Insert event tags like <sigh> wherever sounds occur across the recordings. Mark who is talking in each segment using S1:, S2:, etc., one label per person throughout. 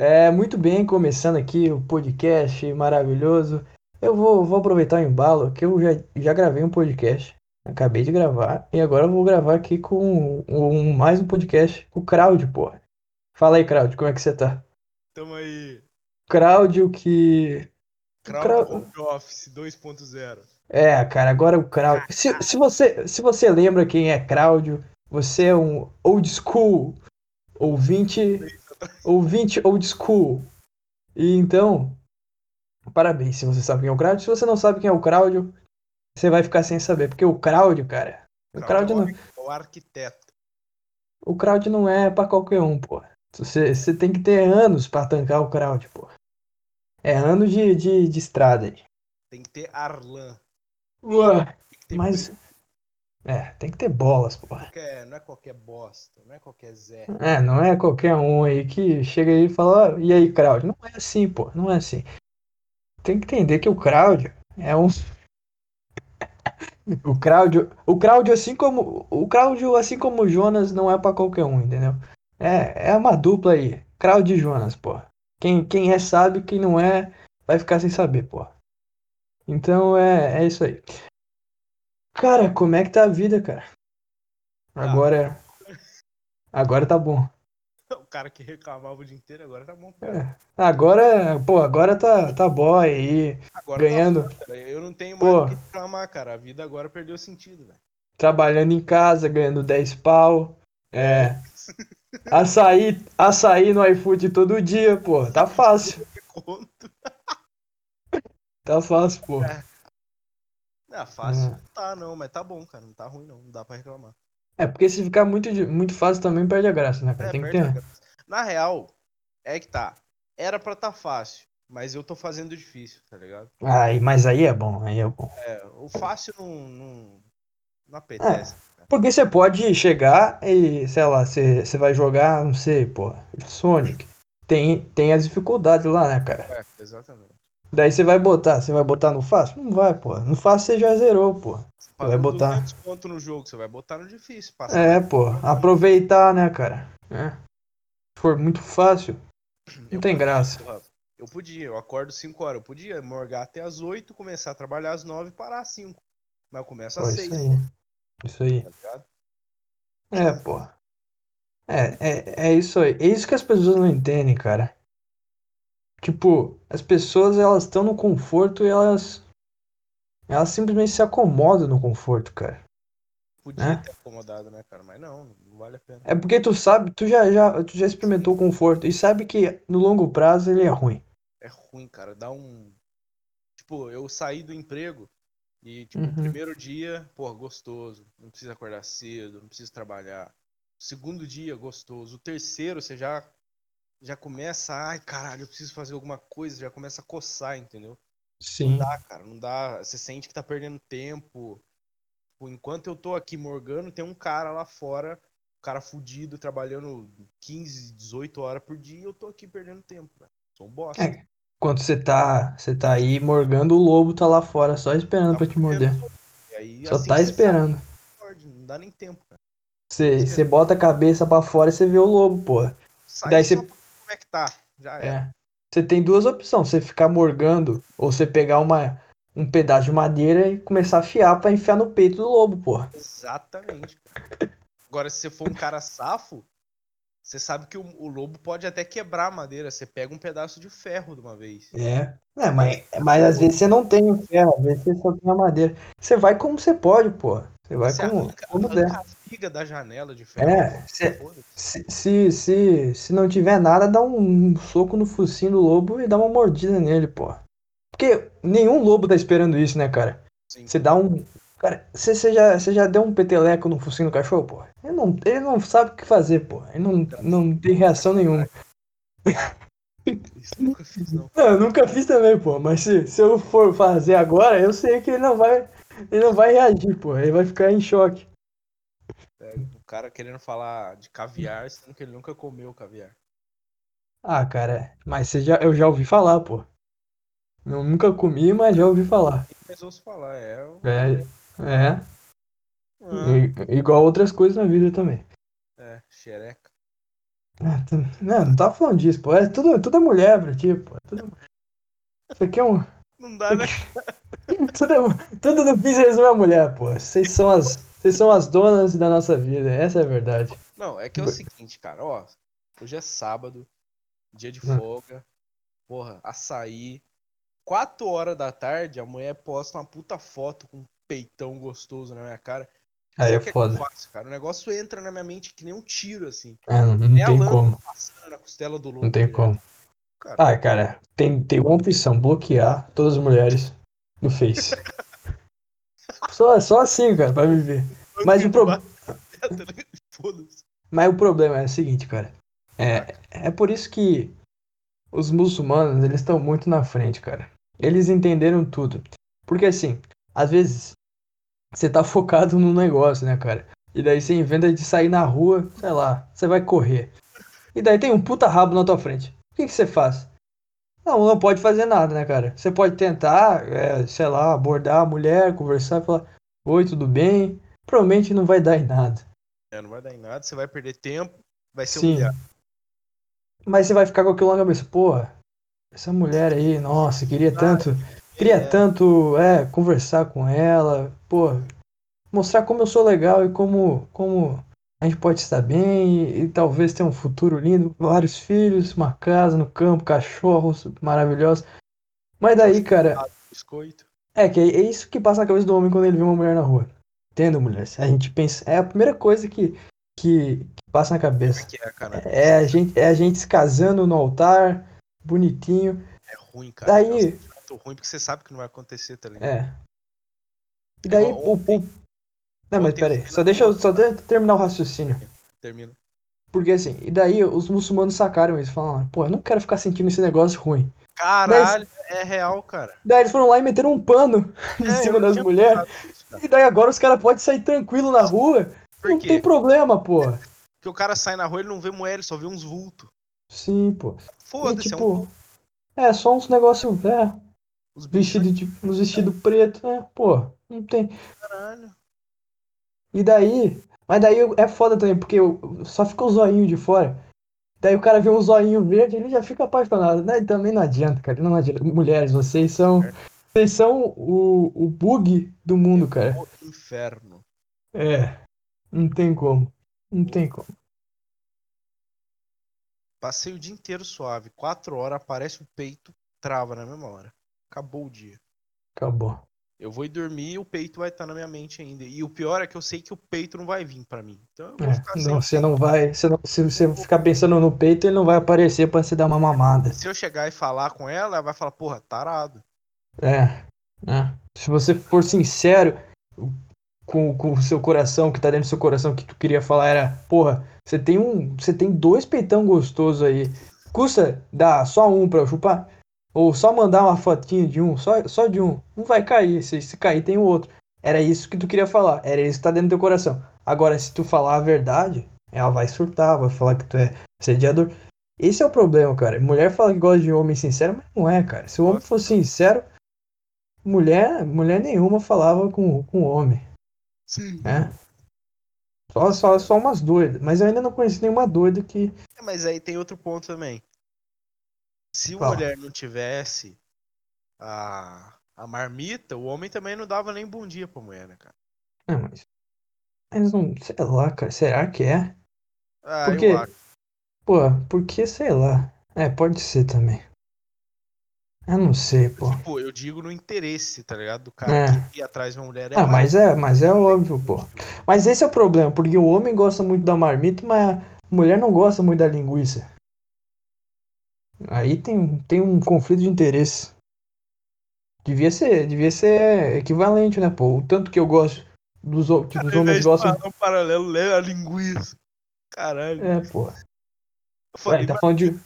S1: É, muito bem, começando aqui o podcast maravilhoso. Eu vou, vou aproveitar o embalo que eu já, já gravei um podcast. Acabei de gravar. E agora eu vou gravar aqui com um, mais um podcast com o Crowd, pô. Fala aí, Crowd, como é que você tá?
S2: Tamo aí.
S1: Crowd que.
S2: Home Office 2.0.
S1: É, cara, agora o Crowd. Se, se, você, se você lembra quem é Crowd, você é um old school ouvinte ouvinte old school. E então, parabéns se você sabe quem é o Crowd. Se você não sabe quem é o Crowd, você vai ficar sem saber. Porque o Crowd, cara. O Crowd não.
S2: É o arquiteto.
S1: O Crowd não é pra qualquer um, pô. Você, você tem que ter anos pra tancar o Crowd, pô. É anos de, de, de estrada aí.
S2: Tem que ter Arlan.
S1: Ué, mas. É, tem que ter bolas, pô.
S2: É, não é qualquer bosta, não é qualquer Zé.
S1: É, não é qualquer um aí que chega aí e fala, oh, e aí, Crowd? Não é assim, pô, não é assim. Tem que entender que o Crowd é um. <laughs> o Crowd, o Crowd assim como o Crowd assim como o Jonas não é para qualquer um, entendeu? É, é uma dupla aí, Crowd e Jonas, pô. Quem, quem é sabe, quem não é vai ficar sem saber, pô. Então é, é isso aí. Cara, como é que tá a vida, cara? Agora. Agora tá bom.
S2: O cara que reclamava o dia inteiro agora tá bom.
S1: É. Agora, pô, agora tá, tá boy aí. Agora ganhando.
S2: Tá eu não tenho mais o que reclamar, cara. A vida agora perdeu sentido, velho.
S1: Trabalhando em casa, ganhando 10 pau. É. <laughs> açaí, açaí no iFood todo dia, pô. Tá fácil. <laughs> tá fácil, pô. É.
S2: É fácil. É. Tá, não, mas tá bom, cara. Não tá ruim, não. Não dá pra reclamar.
S1: É, porque se ficar muito, muito fácil também perde a graça, né, cara? É, Tem que ter.
S2: Na real, é que tá. Era pra tá fácil, mas eu tô fazendo difícil, tá ligado?
S1: Ah, mas aí é bom, aí é bom.
S2: É, o fácil não, não, não apetece.
S1: É, porque você pode chegar e, sei lá, você, você vai jogar, não sei, pô, Sonic. Tem, tem as dificuldades lá, né, cara?
S2: É, exatamente.
S1: Daí você vai botar, você vai botar no fácil? Não vai, pô. No fácil você já zerou, pô. Você vai botar.
S2: pontos no jogo, você vai botar no difícil.
S1: É, pô. Aproveitar, né, cara? É. Se for muito fácil, não eu tem podia, graça.
S2: Eu podia, eu acordo 5 horas. Eu podia morgar até as 8, começar a trabalhar às 9 e parar às 5. Mas eu começo às 6.
S1: Isso aí. Isso aí. Tá é, pô. É, é, é isso aí. É isso que as pessoas não entendem, cara. Tipo, as pessoas elas estão no conforto e elas elas simplesmente se acomodam no conforto, cara.
S2: Podia né? ter acomodado, né, cara? Mas não, não vale a pena.
S1: É porque tu sabe, tu já, já, tu já experimentou o conforto e sabe que no longo prazo ele é ruim.
S2: É ruim, cara. Dá um. Tipo, eu saí do emprego e, tipo, uhum. o primeiro dia, pô, gostoso. Não precisa acordar cedo, não precisa trabalhar. O segundo dia, gostoso. O terceiro, você já já começa, ai caralho, eu preciso fazer alguma coisa, já começa a coçar, entendeu?
S1: Sim.
S2: Não dá, cara, não dá. Você sente que tá perdendo tempo. Enquanto eu tô aqui morgando, tem um cara lá fora, um cara fudido, trabalhando 15, 18 horas por dia, e eu tô aqui perdendo tempo, velho. Sou um bosta. É,
S1: enquanto você tá, você tá aí morgando, o lobo tá lá fora, só esperando tá pra te morder. Aí, só assim, tá esperando.
S2: Tá, não dá nem tempo, cara.
S1: Você, você bota a cabeça pra fora e você vê o lobo, porra.
S2: Sai Daí você como é que tá. Já é.
S1: é. Você tem duas opções, você ficar morgando ou você pegar uma, um pedaço de madeira e começar a afiar para enfiar no peito do lobo, porra.
S2: Exatamente. Agora, se você for um cara safo, você sabe que o, o, lobo pode até quebrar a madeira. Você pega um pedaço de ferro de uma vez.
S1: É. é mas, mas às vezes você não tem o ferro, às vezes você só tem a madeira. Você vai como você pode, porra. Você vai você como, arranca, como der. a
S2: da janela de ferro.
S1: É, se, se, se, se, não tiver nada, dá um soco no focinho do lobo e dá uma mordida nele, pô. Porque nenhum lobo tá esperando isso, né, cara? Sim. Você dá um. Cara, você, você, já, você já deu um peteleco no focinho do cachorro, pô? Ele não, ele não sabe o que fazer, pô. Ele não, não tem reação nenhuma.
S2: Isso eu nunca fiz, não.
S1: Não, eu nunca fiz também, pô. Mas se, se eu for fazer agora, eu sei que ele não vai ele não vai reagir, pô. Ele vai ficar em choque.
S2: É, o cara querendo falar de caviar, sendo que ele nunca comeu caviar.
S1: Ah, cara, mas já, eu já ouvi falar, pô. Eu nunca comi, mas já ouvi falar.
S2: Mas ouço falar, é.
S1: É. É. Ah. igual outras coisas na vida também.
S2: É, xereca.
S1: Ah, tu- Não, não tá falando disso, pô. É tudo, tudo é mulher pra ti, pô. Tudo... Isso aqui é um.
S2: Não dá, né? <laughs>
S1: Tudo, é- tudo no Pix resume a mulher, pô. Vocês são as. Vocês são as donas da nossa vida, essa é a verdade.
S2: Não, é que é o seguinte, cara, ó. Hoje é sábado, dia de
S1: Hum.
S2: folga. Porra, açaí. Quatro horas da tarde, a mulher posta uma puta foto com um peitão gostoso na minha cara.
S1: Aí é
S2: eu
S1: foda.
S2: faço, cara? O negócio entra na minha mente que nem um tiro, assim.
S1: Ah, não, não tem como.
S2: passando na costela do.
S1: Não tem
S2: direto.
S1: como.
S2: Cara,
S1: Ah, cara, tem, tem uma opção, bloquear todas as mulheres no Face. <laughs> Só, só assim, cara, pra viver. Mas o, pro... <laughs> Mas o problema é o seguinte, cara. É, é por isso que os muçulmanos, eles estão muito na frente, cara. Eles entenderam tudo. Porque assim, às vezes, você tá focado no negócio, né, cara? E daí você inventa de sair na rua, sei lá, você vai correr. E daí tem um puta rabo na tua frente. O que, que você faz? Não, não pode fazer nada, né, cara? Você pode tentar, é, sei lá, abordar a mulher, conversar, falar, oi, tudo bem? Provavelmente não vai dar em nada.
S2: É, não vai dar em nada, você vai perder tempo, vai ser
S1: Sim.
S2: humilhado.
S1: Mas você vai ficar com aquilo na cabeça, porra, essa mulher aí, nossa, queria tanto, queria
S2: É,
S1: tanto, é, conversar com ela, pô, mostrar como eu sou legal e como, como a gente pode estar bem e, e talvez ter um futuro lindo, vários filhos, uma casa no campo, cachorros maravilhosos. Mas daí, cara,
S2: Biscoito.
S1: é que é é isso que passa na cabeça do homem quando ele vê uma mulher na rua. Entendo, mulher? A gente pensa, é a primeira coisa que, que, que passa na cabeça.
S2: É que é, cara?
S1: É a gente, é a gente se casando no altar, bonitinho.
S2: É ruim, cara.
S1: Daí-
S2: É um sentimento ruim porque você sabe que não vai acontecer, tá ligado?
S1: É. E daí
S2: Igual
S1: o, o- Não, mas peraí, só deixa eu só de- terminar o raciocínio.
S2: Termina.
S1: Porque assim, e daí os muçulmanos sacaram isso, falaram, pô, eu não quero ficar sentindo esse negócio ruim.
S2: Caralho, é real, cara.
S1: Daí eles foram lá e meteram um pano <laughs> em
S2: É,
S1: cima
S2: eu
S1: das mulheres. E daí agora os caras podem sair tranquilo na rua.
S2: Por
S1: não
S2: quê?
S1: tem problema, pô.
S2: Porque o cara sai na rua, ele não vê mulher, ele só vê uns vultos.
S1: Sim, pô.
S2: Foda-se, é um
S1: tipo, é só uns negócios, é,
S2: Os bichos,
S1: vestido de, uns vestidos preto, né? Pô, não tem.
S2: caralho.
S1: E daí, mas daí é foda também, porque eu- só fica o zoinho de fora. Daí o cara vê um zoinho verde, ele já fica apaixonado. Né? E também não adianta, cara. Não adianta. Mulheres, vocês são. Vocês são o, o bug do mundo, cara.
S2: O inferno.
S1: É. Não tem como. Não tem como.
S2: Passei o dia inteiro suave. Quatro horas, aparece o peito, trava na mesma hora. Acabou o dia.
S1: Acabou.
S2: Eu vou ir dormir e o peito vai estar na minha mente ainda. E o pior é que eu sei que o peito não vai vir pra mim. Então eu vou
S1: É,
S2: ficar
S1: não, você não vai. Você não, se você ficar pensando no peito, ele não vai aparecer pra você dar uma mamada.
S2: Se eu chegar e falar com ela, ela vai falar, porra, tarado.
S1: É. é. Se você for sincero com, com o seu coração, que tá dentro do seu coração, que tu queria falar era, porra, você tem um. Você tem dois peitão gostosos aí. Custa dar só um pra eu chupar? Ou só mandar uma fotinha de um, só, só de um. Não vai cair. Se, se cair, tem o outro. Era isso que tu queria falar. Era isso que tá dentro do teu coração. Agora, se tu falar a verdade, ela vai surtar, vai falar que tu é sediador. Esse é o problema, cara. Mulher fala que gosta de homem sincero, mas não é, cara. Se o homem fosse sincero, mulher, mulher nenhuma falava com, com homem,
S2: Sim.
S1: né? Só, só, só umas doidas. Mas eu ainda não conheci nenhuma doida que.
S2: Mas aí tem outro ponto também. Se a
S1: Qual?
S2: mulher não tivesse a, a marmita, o homem também não dava nem bom dia pra mulher, né, cara?
S1: Não, mas. Mas não. Sei lá, cara. Será que é?
S2: Ah,
S1: Por quê?
S2: eu acho.
S1: Pô, porque sei lá. É, pode ser também. Eu não sei, pô.
S2: Tipo, eu digo no interesse, tá ligado? Do cara
S1: É.
S2: que ir atrás de uma mulher é
S1: Ah,
S2: mais.
S1: mas é, mas é óbvio, pô. Mas esse é o problema, porque o homem gosta muito da marmita, mas a mulher não gosta muito da linguiça. Aí tem, tem um conflito de interesse. Devia ser, devia ser equivalente, né, pô? O tanto que eu gosto dos, que os homens gostam.
S2: um paralelo, lê a linguiça. Caralho.
S1: É, pô.
S2: Eu
S1: Ué,
S2: falei,
S1: tá
S2: mas
S1: falando de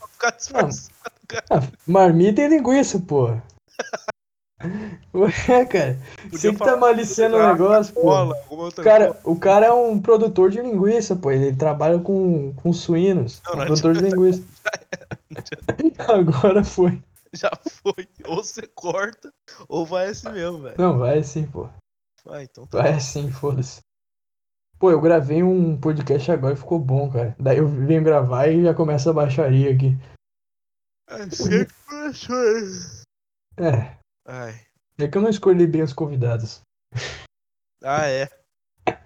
S1: ah, marmita e linguiça, pô. <laughs> Ué, cara. Você que tá maliciando o negócio, pô. Cara,
S2: coisa.
S1: o cara é um produtor de linguiça, pô. Ele trabalha com, com suínos.
S2: Não, não
S1: produtor de linguiça. <laughs> Agora foi.
S2: Já foi. Ou você corta, ou vai assim mesmo, velho.
S1: Não, vai sim, pô.
S2: Vai, então tá.
S1: Vai sim, foda-se. Pô, eu gravei um podcast agora e ficou bom, cara. Daí eu venho gravar e já começa a baixaria aqui.
S2: É, sempre.
S1: É.
S2: Ai.
S1: É que eu não escolhi bem os convidados.
S2: Ah, é. <laughs>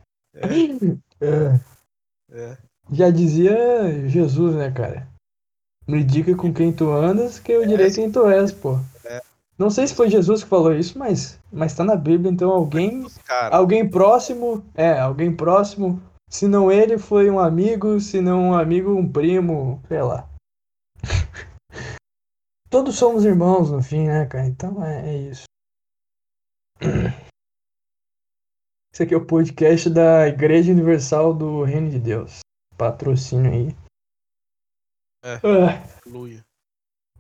S2: É,
S1: É.
S2: é.
S1: Já dizia Jesus, né, cara? Me diga com quem tu andas, que eu direi quem tu és, pô.
S2: É.
S1: Não sei se foi Jesus que falou isso, mas, mas tá na Bíblia, então alguém.
S2: Os caras.
S1: Alguém próximo. É, alguém próximo. Se não ele, foi um amigo. Se não um amigo, um primo. Sei lá. <laughs> Todos somos irmãos no fim, né, cara? Então é, é isso. <clears throat> Esse aqui é o podcast da Igreja Universal do Reino de Deus. Patrocínio aí.
S2: É.
S1: Ah,
S2: Aleluia.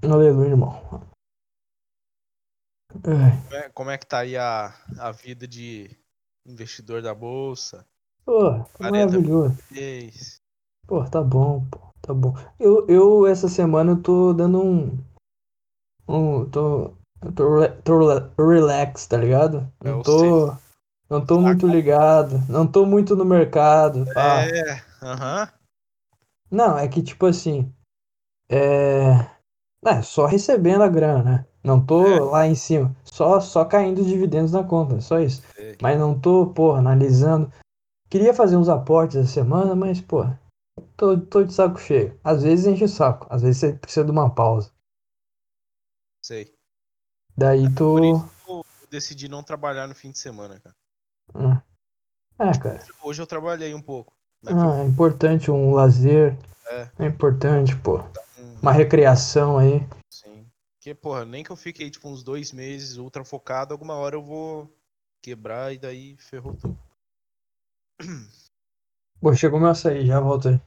S1: aleluia, irmão. Ah,
S2: Como é, como é que tá aí a, a vida de investidor da bolsa?
S1: Pô,
S2: Quarenta
S1: maravilhoso. Pô, tá bom, pô, tá bom. Eu, eu essa semana eu tô dando um. Um. Tô. Eu tô, tô rela- relax, tá ligado? Não
S2: Eu
S1: tô. Não tô muito ligado. Não tô muito no mercado. pá.
S2: É, aham.
S1: Não, é que tipo assim. É. É, só recebendo a grana, né? Não tô
S2: É.
S1: lá em cima. Só, só caindo os dividendos na conta, só isso.
S2: Sei.
S1: Mas não tô, porra, analisando. Queria fazer uns aportes essa semana, mas, porra, tô, tô de saco cheio. Às vezes enche o saco, às vezes você precisa de uma pausa.
S2: Sei.
S1: Daí
S2: isso que eu decidi não trabalhar no fim de semana, cara.
S1: Hum. É, cara.
S2: Hoje eu trabalhei um pouco.
S1: Ah, é importante um lazer.
S2: É.
S1: É importante, pô.
S2: um-
S1: Uma recreação aí.
S2: Sim. Porque, porra, nem que eu fiquei, tipo, uns dois meses ultra focado, alguma hora eu vou quebrar e daí ferrou tudo. <clears throat>
S1: Pô, chegou meu açaí, já volto aí.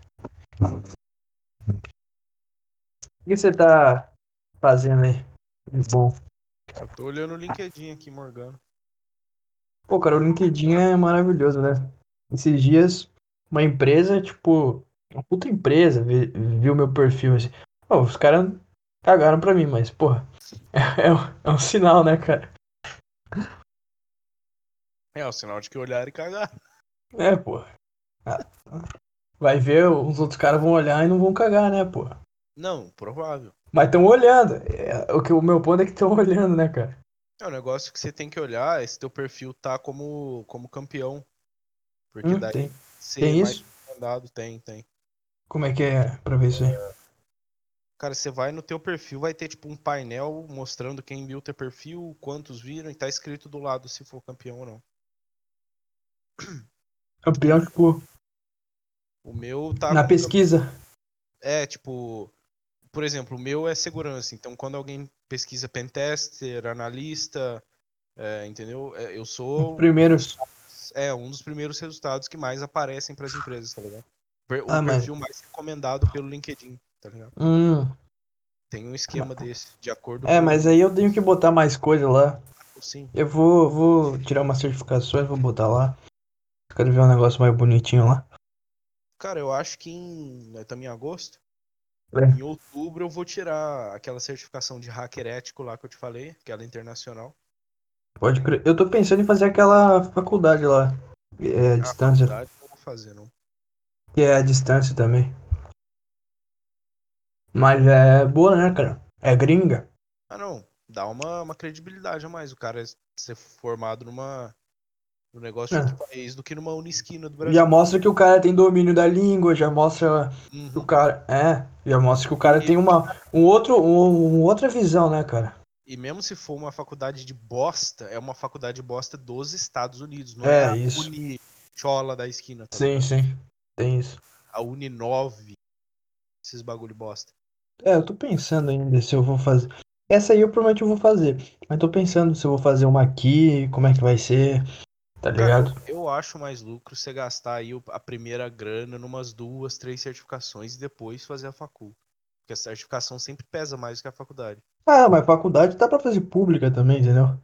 S1: O que você tá fazendo aí? De Bom.
S2: Eu tô olhando o LinkedIn aqui, Morgano.
S1: Pô, cara, o LinkedIn é maravilhoso, né? Esses dias, uma empresa, tipo, uma puta empresa, vi- viu meu perfil assim. Pô, os caras cagaram pra mim, mas, porra, <laughs> é, um- é um sinal, né, cara?
S2: É, o sinal de que olhar e cagar.
S1: É, porra. Ah, Vai ver, os outros caras vão olhar e não vão cagar, né, porra?
S2: Não, provável.
S1: Mas estão olhando. É, o, que, o meu ponto é que estão <laughs> olhando, né, cara?
S2: É um negócio que você tem que olhar é se teu perfil tá como, como campeão. Porque
S1: Hum,
S2: daí
S1: tem.
S2: você
S1: Tem
S2: mais
S1: isso?
S2: recomendado, tem, tem.
S1: Como é que é pra ver isso aí?
S2: Cara, você vai no teu perfil, vai ter tipo um painel mostrando quem viu teu perfil, quantos viram, e tá escrito do lado se for campeão ou não. <clears throat>
S1: Campeão, tipo,
S2: O meu tá
S1: na pesquisa.
S2: É, tipo, por exemplo, o meu é segurança. Então, quando alguém pesquisa pentester, analista, é, entendeu? É, Eu sou
S1: Primeiros.
S2: é, um dos primeiros resultados que mais aparecem para as empresas, tá ligado? Per- O
S1: Ah, mas-
S2: perfil mais recomendado pelo LinkedIn, tá ligado?
S1: Hum.
S2: Tem um esquema desse, de acordo
S1: É,
S2: com
S1: mas aí eu tenho que botar mais coisa lá.
S2: Sim.
S1: Eu vou, vou tirar umas certificações, vou botar lá. Quero ver um negócio mais bonitinho lá.
S2: Cara, eu acho que em. Estamos em agosto.
S1: É.
S2: Em outubro eu vou tirar aquela certificação de hacker ético lá que eu te falei, aquela internacional.
S1: Pode crer. Eu tô pensando em fazer aquela faculdade lá. É, a distância.
S2: faculdade não vou fazer, não.
S1: Que é a distância também. Mas é boa, né, cara? É gringa.
S2: Ah, não. Dá uma, uma credibilidade a mais. O cara ser formado numa. Num negócio
S1: É.
S2: de outro país do que numa unisquina do Brasil.
S1: Já mostra que o cara tem domínio da língua, já mostra
S2: Uhum.
S1: que o cara. É, já mostra que o cara
S2: E-
S1: tem uma, um outro, um, outra visão, né, cara?
S2: E mesmo se for uma faculdade de bosta, é uma faculdade bosta dos Estados Unidos. Não
S1: É,
S2: é, a
S1: isso.
S2: Unichola da esquina. Tá
S1: Sim, sim. Tem isso.
S2: A Uninove. Esses bagulho bosta.
S1: É, eu tô pensando ainda se eu vou fazer. Essa aí eu provavelmente eu vou fazer. Mas tô pensando se eu vou fazer uma aqui, como é que vai ser. Tá
S2: Cara,
S1: ligado?
S2: eu acho mais lucro você gastar aí a primeira grana numas duas, três certificações e depois fazer a facul. Porque a certificação sempre pesa mais que a faculdade.
S1: Ah, mas faculdade dá pra fazer pública também, entendeu?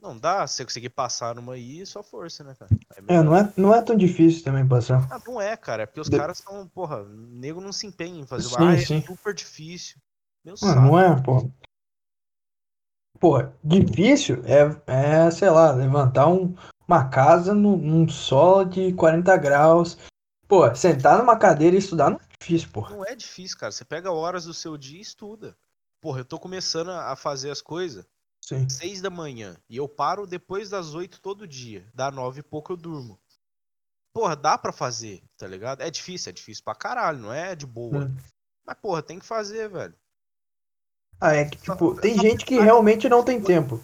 S2: Não dá, se você conseguir passar numa aí, é só força, né, cara?
S1: É,
S2: melhor.
S1: não é, não é tão difícil também passar.
S2: Ah, não é, cara. É porque os
S1: De-
S2: caras são, porra, nego não se empenha em fazer.
S1: Sim,
S2: ah, é
S1: sim.
S2: super difícil. Meu
S1: Ah, não é, pô. Pô, difícil é, é, sei lá, levantar um, uma casa num, num sol de 40 graus. Pô, sentar numa cadeira e estudar não é difícil, pô.
S2: Não é difícil, cara. Você pega horas do seu dia e estuda. Porra, eu tô começando a fazer as coisas
S1: Sim.
S2: seis da manhã e eu paro depois das oito todo dia. Dá nove e pouco eu durmo. Porra, dá pra fazer, tá ligado? É difícil, é difícil pra caralho, não é de boa.
S1: Hum.
S2: Mas, porra, tem que fazer, velho.
S1: Ah, é que, tipo, tem gente que realmente não tem tempo.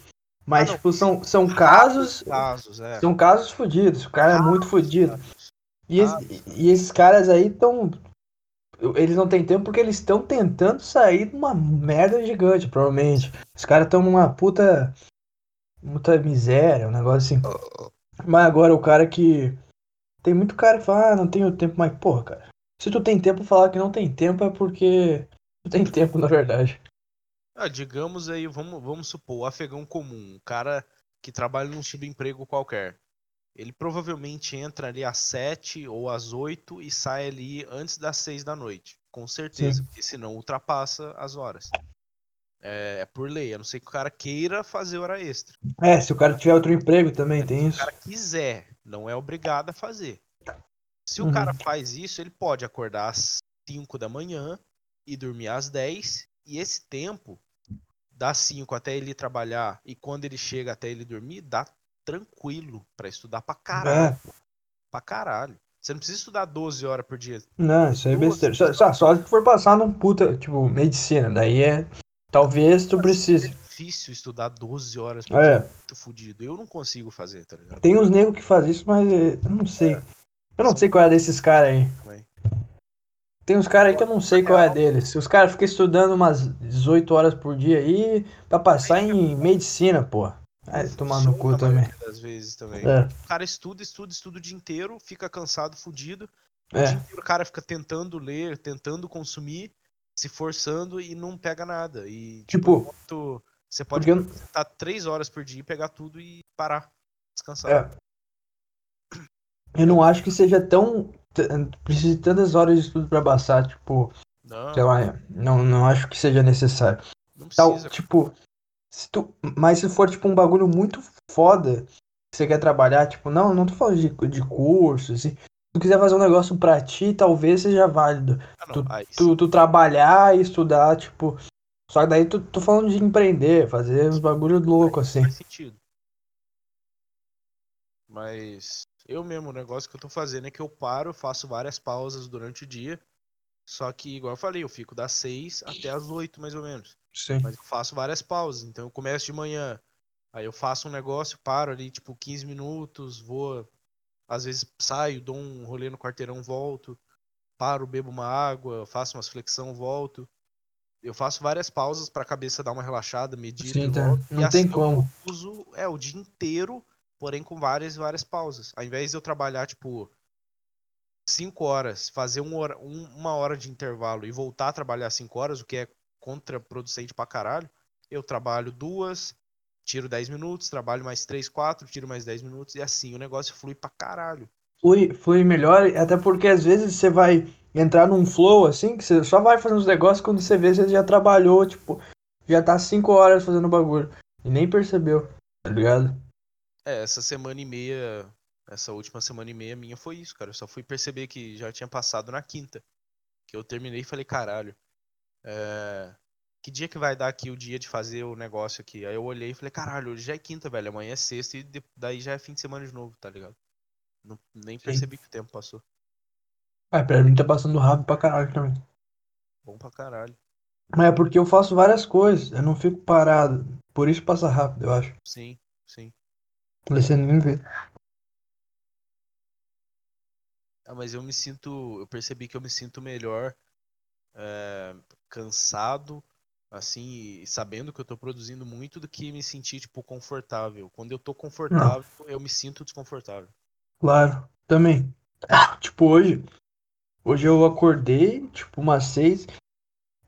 S1: Mas,
S2: Ah,
S1: tipo, são, são casos.
S2: Casos, é.
S1: São casos fodidos. O cara é muito
S2: Raros
S1: fodido.
S2: casos.
S1: E, esse- e esses caras aí estão. Eles não têm tempo porque eles estão tentando sair de uma merda gigante, provavelmente. Os caras estão numa puta. Muita miséria, um negócio assim. Mas agora o cara que. Tem muito cara que fala, ah, não tenho tempo, mas porra, cara. Se tu tem tempo, falar que não tem tempo é porque. Tu tem tempo, na verdade.
S2: Ah, digamos aí, vamos, vamos supor, o afegão comum, um cara que trabalha num subemprego qualquer. Ele provavelmente entra ali às 7 ou às 8 e sai ali antes das 6 da noite. Com certeza,
S1: Sim.
S2: porque senão ultrapassa as horas. É, é por lei, a não ser que o cara queira fazer hora extra.
S1: É, se o cara tiver outro emprego também, tem
S2: Se o
S1: isso.
S2: cara quiser, não é obrigado a fazer. Se o
S1: Uhum.
S2: cara faz isso, ele pode acordar às 5 da manhã e dormir às 10. E esse tempo, das 5 até ele trabalhar e quando ele chega até ele dormir, dá tranquilo pra estudar pra caralho.
S1: É,
S2: Pra caralho. Você não precisa estudar 12 horas por dia.
S1: não, isso aí é besteira. Só, só, só se for passar num puta, tipo, medicina. Daí é. Talvez tu
S2: É
S1: precise.
S2: difícil estudar 12 horas por
S1: É.
S2: dia. Muito fudido. Eu não consigo fazer, tá ligado?
S1: Tem uns negros que fazem isso, mas é, eu não sei. Eu não sei qual é desses caras aí. Tem uns caras aí que eu não sei qual é deles. Se os caras ficam estudando umas 18 horas por dia aí pra passar em medicina, pô. Aí tomar no cu também.
S2: Das vezes também.
S1: É,
S2: O cara estuda, estuda, estuda o dia inteiro, fica cansado, fudido. O
S1: é.
S2: dia inteiro o cara fica tentando ler, tentando consumir, se forçando e não pega nada. E,
S1: Tipo,
S2: enquanto você pode
S1: eu-
S2: estar três horas por dia e pegar tudo e parar, descansar.
S1: É. Eu não acho que seja tão. Precise de tantas horas de estudo pra passar, tipo,
S2: Não,
S1: sei lá, não, não acho que seja necessário.
S2: não
S1: Tal,
S2: precisa.
S1: tipo, se tu, mas se for tipo um bagulho muito foda que você quer trabalhar, tipo, não, não tô falando de, de curso, assim. Se tu quiser fazer um negócio pra ti, talvez seja válido.
S2: Ah, sim.
S1: Tu, tu trabalhar e estudar, tipo. Só que daí tu tô falando de empreender, fazer uns bagulho louco assim.
S2: faz sentido. Mas eu mesmo, o negócio que eu tô fazendo é que eu paro, faço várias pausas durante o dia. Só que, igual eu falei, eu fico das 6 até as 8, mais ou menos.
S1: Sim.
S2: Mas eu faço várias pausas. Então eu começo de manhã, aí eu faço um negócio, paro ali, tipo, 15 minutos, vou. Às vezes saio, dou um rolê no quarteirão, volto. Paro, bebo uma água, faço umas flexão, volto. Eu faço várias pausas pra cabeça dar uma relaxada, medito
S1: Sim,
S2: e
S1: tá.
S2: volto.
S1: Não
S2: e
S1: tem
S2: assim
S1: como.
S2: eu uso é, o dia inteiro, porém com várias várias pausas. Ao invés de eu trabalhar, tipo, 5 horas, fazer hora- um- uma hora de intervalo e voltar a trabalhar 5 horas, o que é contraproducente pra caralho, eu trabalho duas, tiro 10 minutos, trabalho mais 3, 4, tiro mais 10 minutos, e assim o negócio flui pra caralho.
S1: Flui, flui melhor, até porque às vezes você vai entrar num flow assim, que você só vai fazer uns negócios quando você vê você já trabalhou, tipo, já tá 5 horas fazendo bagulho. E nem percebeu, tá ligado?
S2: É, essa semana e meia, essa última semana e meia minha foi isso, cara. Eu só fui perceber que já tinha passado na quinta. Que eu terminei e falei, caralho, é, que dia que vai dar aqui o dia de fazer o negócio aqui? Aí eu olhei e falei, caralho, hoje já é quinta, velho. Amanhã é sexta e de- daí já é fim de semana de novo, tá ligado? Não- nem
S1: Sim.
S2: percebi que o tempo passou.
S1: Ah, pra mim tá passando rápido pra caralho também.
S2: Bom pra caralho.
S1: Mas é porque eu faço várias coisas, eu não fico parado. Por isso passa rápido, eu acho.
S2: Sim,
S1: nem vê.
S2: Ah, mas eu me sinto. Eu percebi que eu me sinto melhor é, cansado, assim, sabendo que eu tô produzindo muito do que me sentir, tipo, confortável. Quando eu tô confortável, eu me sinto desconfortável.
S1: Claro, também. Tipo, hoje. Hoje eu acordei, tipo, umas seis.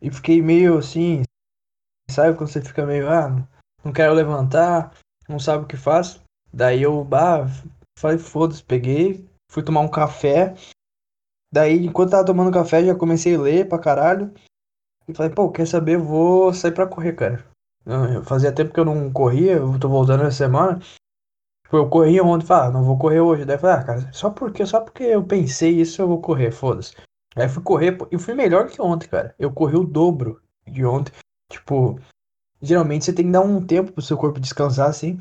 S1: E fiquei meio assim. Sabe quando você fica meio, ah, não quero levantar, não sabe o que faz. Daí eu, bah, falei, foda-se, peguei, fui tomar um café. Daí, enquanto tava tomando café, já comecei a ler pra caralho. E falei, pô, quer saber? Vou sair pra correr, cara. Eu- Fazia tempo que eu não corria, eu tô voltando essa semana. Tipo, eu corri ontem, falei, ah, não vou correr hoje. Daí eu falei, ah, cara, só porque, só porque eu pensei isso eu vou correr, foda-se. Aí fui correr e fui melhor que ontem, cara. Eu corri o dobro de ontem. Tipo, geralmente você tem que dar um tempo pro seu corpo descansar, assim.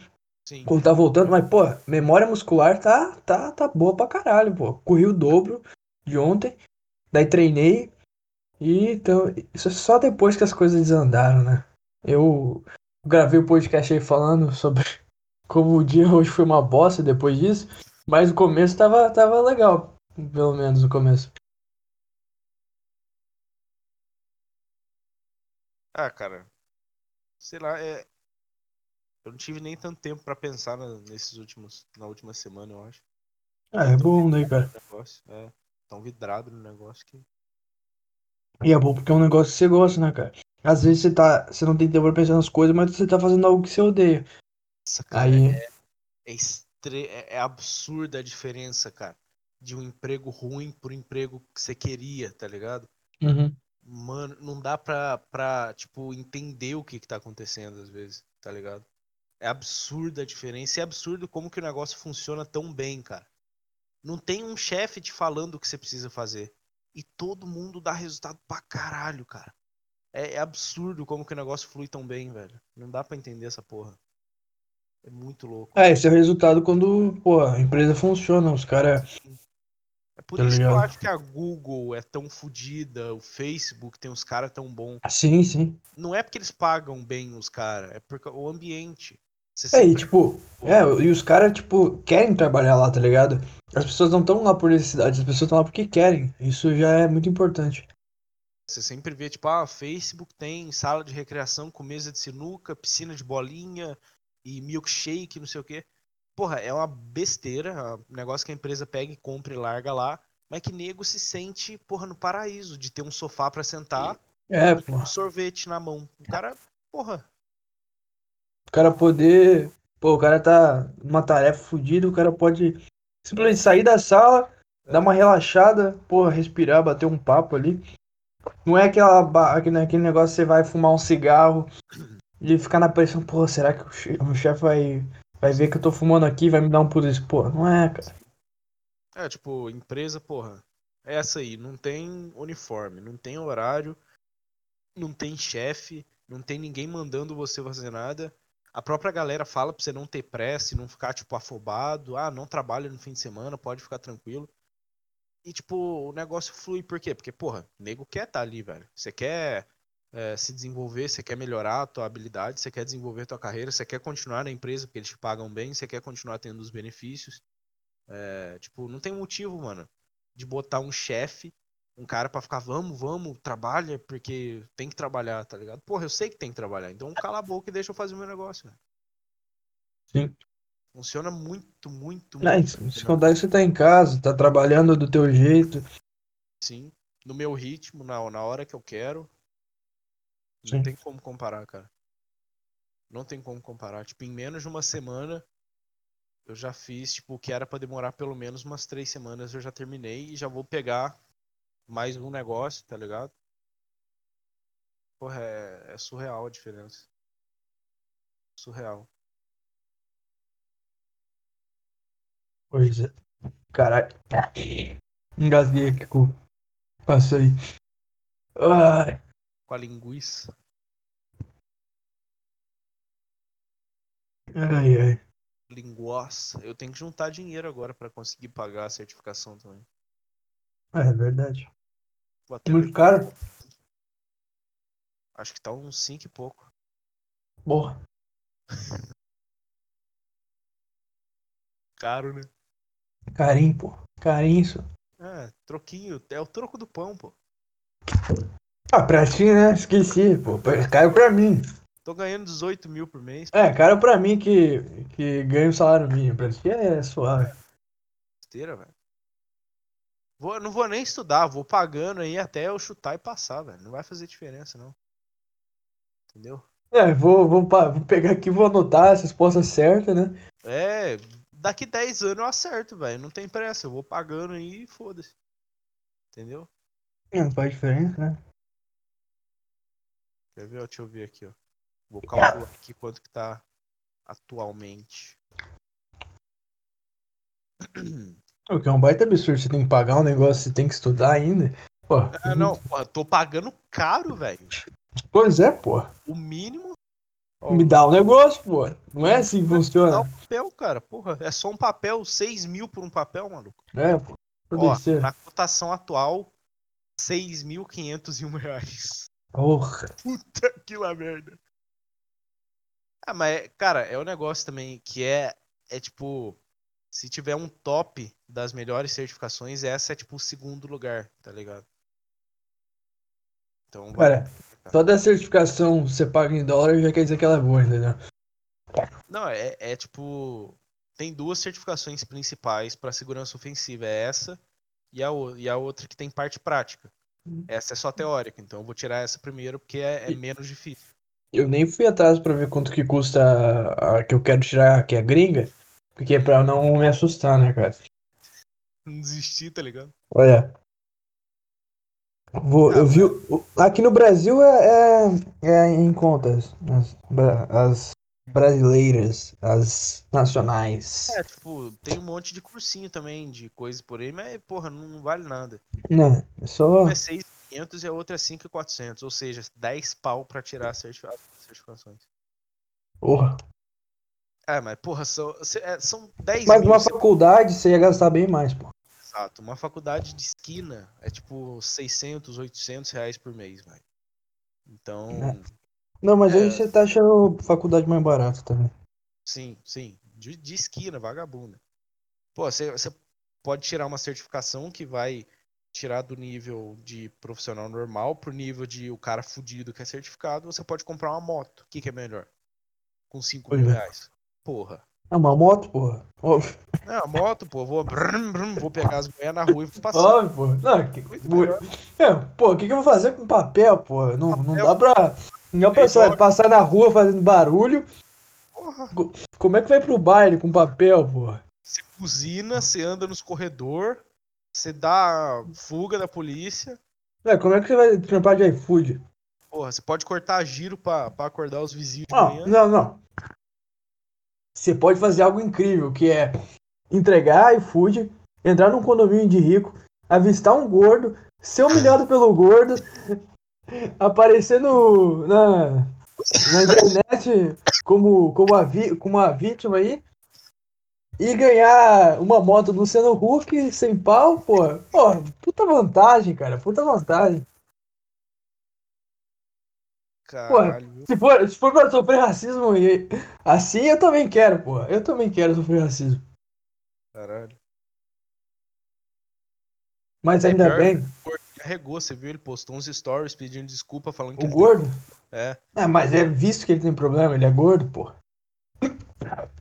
S1: Sim. Quando tá voltando, mas, pô, memória muscular tá, tá, tá boa pra caralho, pô. Corri o dobro de ontem, daí treinei, e então, isso é só depois que as coisas desandaram, né? Eu gravei o podcast aí falando sobre <laughs> como o dia hoje foi uma bosta depois disso, mas o começo tava, tava legal, pelo menos o começo.
S2: Ah, cara, sei lá, é... eu não tive nem tanto tempo para pensar na, nesses últimos, na última semana, eu acho.
S1: Ah, é bom, né, cara?
S2: Negócio, é, tão vidrado no negócio que.
S1: E é bom porque é um negócio que você gosta, né, cara? Às vezes você tá. Você não tem tempo pra pensar nas coisas, mas você tá fazendo algo que você odeia.
S2: Nossa, cara, Aí... é, é, estre... é, é absurda a diferença, cara. De um emprego ruim pro emprego que você queria, tá ligado?
S1: Uhum.
S2: Mano, não dá pra, pra, tipo, entender o que que tá acontecendo às vezes, tá ligado? É absurda a diferença. É absurdo como que o negócio funciona tão bem, cara. Não tem um chefe te falando o que você precisa fazer e todo mundo dá resultado pra caralho, cara. É, é, absurdo como que o negócio flui tão bem, velho. Não dá para entender essa porra. É muito louco.
S1: É, esse é o resultado quando, pô, a empresa funciona, os caras.
S2: É por tá isso ligado? que eu acho que a Google é tão fodida, o Facebook tem uns caras tão bons.
S1: Sim, sim.
S2: Não é porque eles pagam bem os caras, é porque o ambiente.
S1: Você é, sempre... e tipo, é, e os caras, tipo, querem trabalhar lá, tá ligado? As pessoas não estão lá por necessidade, as pessoas estão lá porque querem. Isso já é muito importante.
S2: Você sempre vê, tipo, ah, Facebook tem sala de recreação com mesa de sinuca, piscina de bolinha e milkshake, não sei o quê. Porra, é uma besteira, é um negócio que a empresa pega e compra e larga lá, mas que nego se sente, porra, no paraíso, de ter um sofá para sentar
S1: é,
S2: e um sorvete na mão. O cara, porra,
S1: cara poder. Pô, o cara tá numa tarefa fodida, o cara pode simplesmente sair da sala, dar uma relaxada, porra, respirar, bater um papo ali. Não é aquela, aquele, aquele negócio que você vai fumar um cigarro e ficar na pressão, pô, será que o chefe vai, vai ver que eu tô fumando aqui vai me dar um pulo Pô, não é, cara.
S2: É, tipo, empresa, porra, é essa aí, não tem uniforme, não tem horário, não tem chefe, não tem ninguém mandando você fazer nada. A própria galera fala pra você não ter pressa não ficar, tipo, afobado. Ah, não trabalha no fim de semana, pode ficar tranquilo. E, tipo, o negócio flui por quê? Porque, porra, nego quer tá ali, velho. Você quer é, se desenvolver, você quer melhorar a tua habilidade, você quer desenvolver a tua carreira, você quer continuar na empresa porque eles te pagam bem, você quer continuar tendo os benefícios. É, tipo, não tem motivo, mano, de botar um chefe um cara para ficar, vamos, vamos, trabalha, porque tem que trabalhar, tá ligado? Porra, eu sei que tem que trabalhar, então cala a boca e deixa eu fazer o meu negócio, né?
S1: Sim.
S2: Funciona muito, muito,
S1: Não, muito. Se contar que você tá em casa, tá trabalhando do teu jeito.
S2: Sim, no meu ritmo, na, na hora que eu quero. Não Sim. tem como comparar, cara. Não tem como comparar. Tipo, em menos de uma semana, eu já fiz, tipo, o que era para demorar pelo menos umas três semanas, eu já terminei e já vou pegar mais um negócio, tá ligado? Porra, é, é surreal a diferença. Surreal.
S1: Pois é. Caralho. Engasguei aqui com. Passei. Ai.
S2: Com a linguiça.
S1: Ai, ai.
S2: Linguossa. Eu tenho que juntar dinheiro agora para conseguir pagar a certificação também.
S1: É verdade. Muito caro?
S2: Acho que tá uns 5 e pouco.
S1: Porra. <laughs>
S2: Caro, né?
S1: Carinho, pô. Carinho isso.
S2: É, troquinho. É o troco do pão, pô.
S1: Ah, pra ti, né? Esqueci, pô. Caiu pra mim.
S2: Tô ganhando 18 mil por mês.
S1: É, caro pra mim que, que ganho salário mínimo. Pra ti é suave.
S2: Esteira, velho. Vou, não vou nem estudar, vou pagando aí até eu chutar e passar, velho. Não vai fazer diferença, não. Entendeu?
S1: É, vou, vou, vou pegar aqui, vou anotar as respostas certas, né?
S2: É, daqui 10 anos eu acerto, velho. Não tem pressa, eu vou pagando aí e foda-se. Entendeu?
S1: Não faz diferença, né?
S2: Quer ver? Deixa eu ver aqui, ó. Vou calcular aqui quanto que tá atualmente. <clears throat>
S1: O que é um baita absurdo, você tem que pagar um negócio, você tem que estudar ainda. Pô,
S2: Ah, não, porra, tô pagando caro, velho.
S1: Pois é, pô.
S2: O mínimo.
S1: Me dá o um negócio, pô. Não é assim que
S2: Dá
S1: funciona.
S2: um papel, cara. Porra, é só um papel, 6 mil por um papel, maluco.
S1: É, pô.
S2: Ó,
S1: descer.
S2: na cotação atual, 6.501 reais.
S1: Porra.
S2: Puta que lá merda. Ah, mas, cara, é um negócio também que é, é tipo, se tiver um top das melhores certificações, essa é tipo o segundo lugar, tá ligado? Então, vai-
S1: Cara, toda certificação você paga em dólar já quer dizer que ela é boa, entendeu?
S2: não, é, é tipo, tem duas certificações principais para segurança ofensiva, é essa e a, e a outra que tem parte prática. Essa é só teórica, então eu vou tirar essa primeiro porque é, é menos difícil.
S1: Eu nem fui atrás pra ver quanto que custa a, a que eu quero tirar, que é gringa, porque é pra eu não me assustar, né, cara?
S2: Não desistir, tá ligado?
S1: Olha. Vou, eu vi. Aqui no Brasil é, é, é em contas. As, as brasileiras, as nacionais.
S2: É, tipo, tem um monte de cursinho também, de coisas por aí, mas, porra, não, vale nada.
S1: Não, é só.
S2: Uma é 6.500 e a outra é 5.400, ou seja, 10 pau pra tirar as certificações.
S1: Porra.
S2: É, mas, porra, são, é, são 10
S1: Mas
S2: mil,
S1: numa
S2: cê-
S1: faculdade você ia gastar bem mais, pô.
S2: Exato, uma faculdade de esquina é tipo 600, 800 reais por mês, velho. Então,
S1: É. Não, mas
S2: É.
S1: aí você tá achando faculdade mais barata também.
S2: sim, sim, de, de esquina, vagabunda. Pô, você você pode tirar uma certificação que vai tirar do nível de profissional normal pro nível de o cara fudido que é certificado, você pode comprar uma moto. O que, que é melhor? Com 5
S1: Pois
S2: mil
S1: é.
S2: reais. Porra.
S1: É uma moto, porra. Óbvio,
S2: É, a moto, pô, vou, brum, brum, vou pegar as mulheres na rua e vou passar.
S1: óbvio, pô. Não, que, é, pô, o que, que eu vou fazer com papel, pô? Não, não dá pra. Não dá pra só passar na rua fazendo barulho.
S2: Porra.
S1: Como é que vai pro baile com papel, porra?
S2: Você buzina, você anda nos corredor, você dá fuga da polícia.
S1: É, como é que você vai trampar de iFood?
S2: Porra, você pode cortar giro pra, pra acordar os vizinhos de
S1: Não,
S2: manhã.
S1: não, não. Você pode fazer algo incrível, que é entregar iFood, entrar num condomínio de rico, avistar um gordo, ser humilhado <laughs> pelo gordo, aparecer no, na, na internet como, como, a vi, como a vítima aí, e ganhar uma moto do Luciano Huck sem pau, pô. Pô, puta vantagem, cara, puta vantagem.
S2: Viu?
S1: Se for, se for pra sofrer racismo e- assim, eu também quero, pô. Eu também quero sofrer racismo.
S2: Caralho.
S1: Mas
S2: É
S1: ainda
S2: pior.
S1: bem,
S2: O gordo arregou, você viu? Ele postou uns stories pedindo desculpa, falando que
S1: o gordo.
S2: tem- É.
S1: Ah, mas é visto que ele tem problema, ele é gordo, pô. <laughs>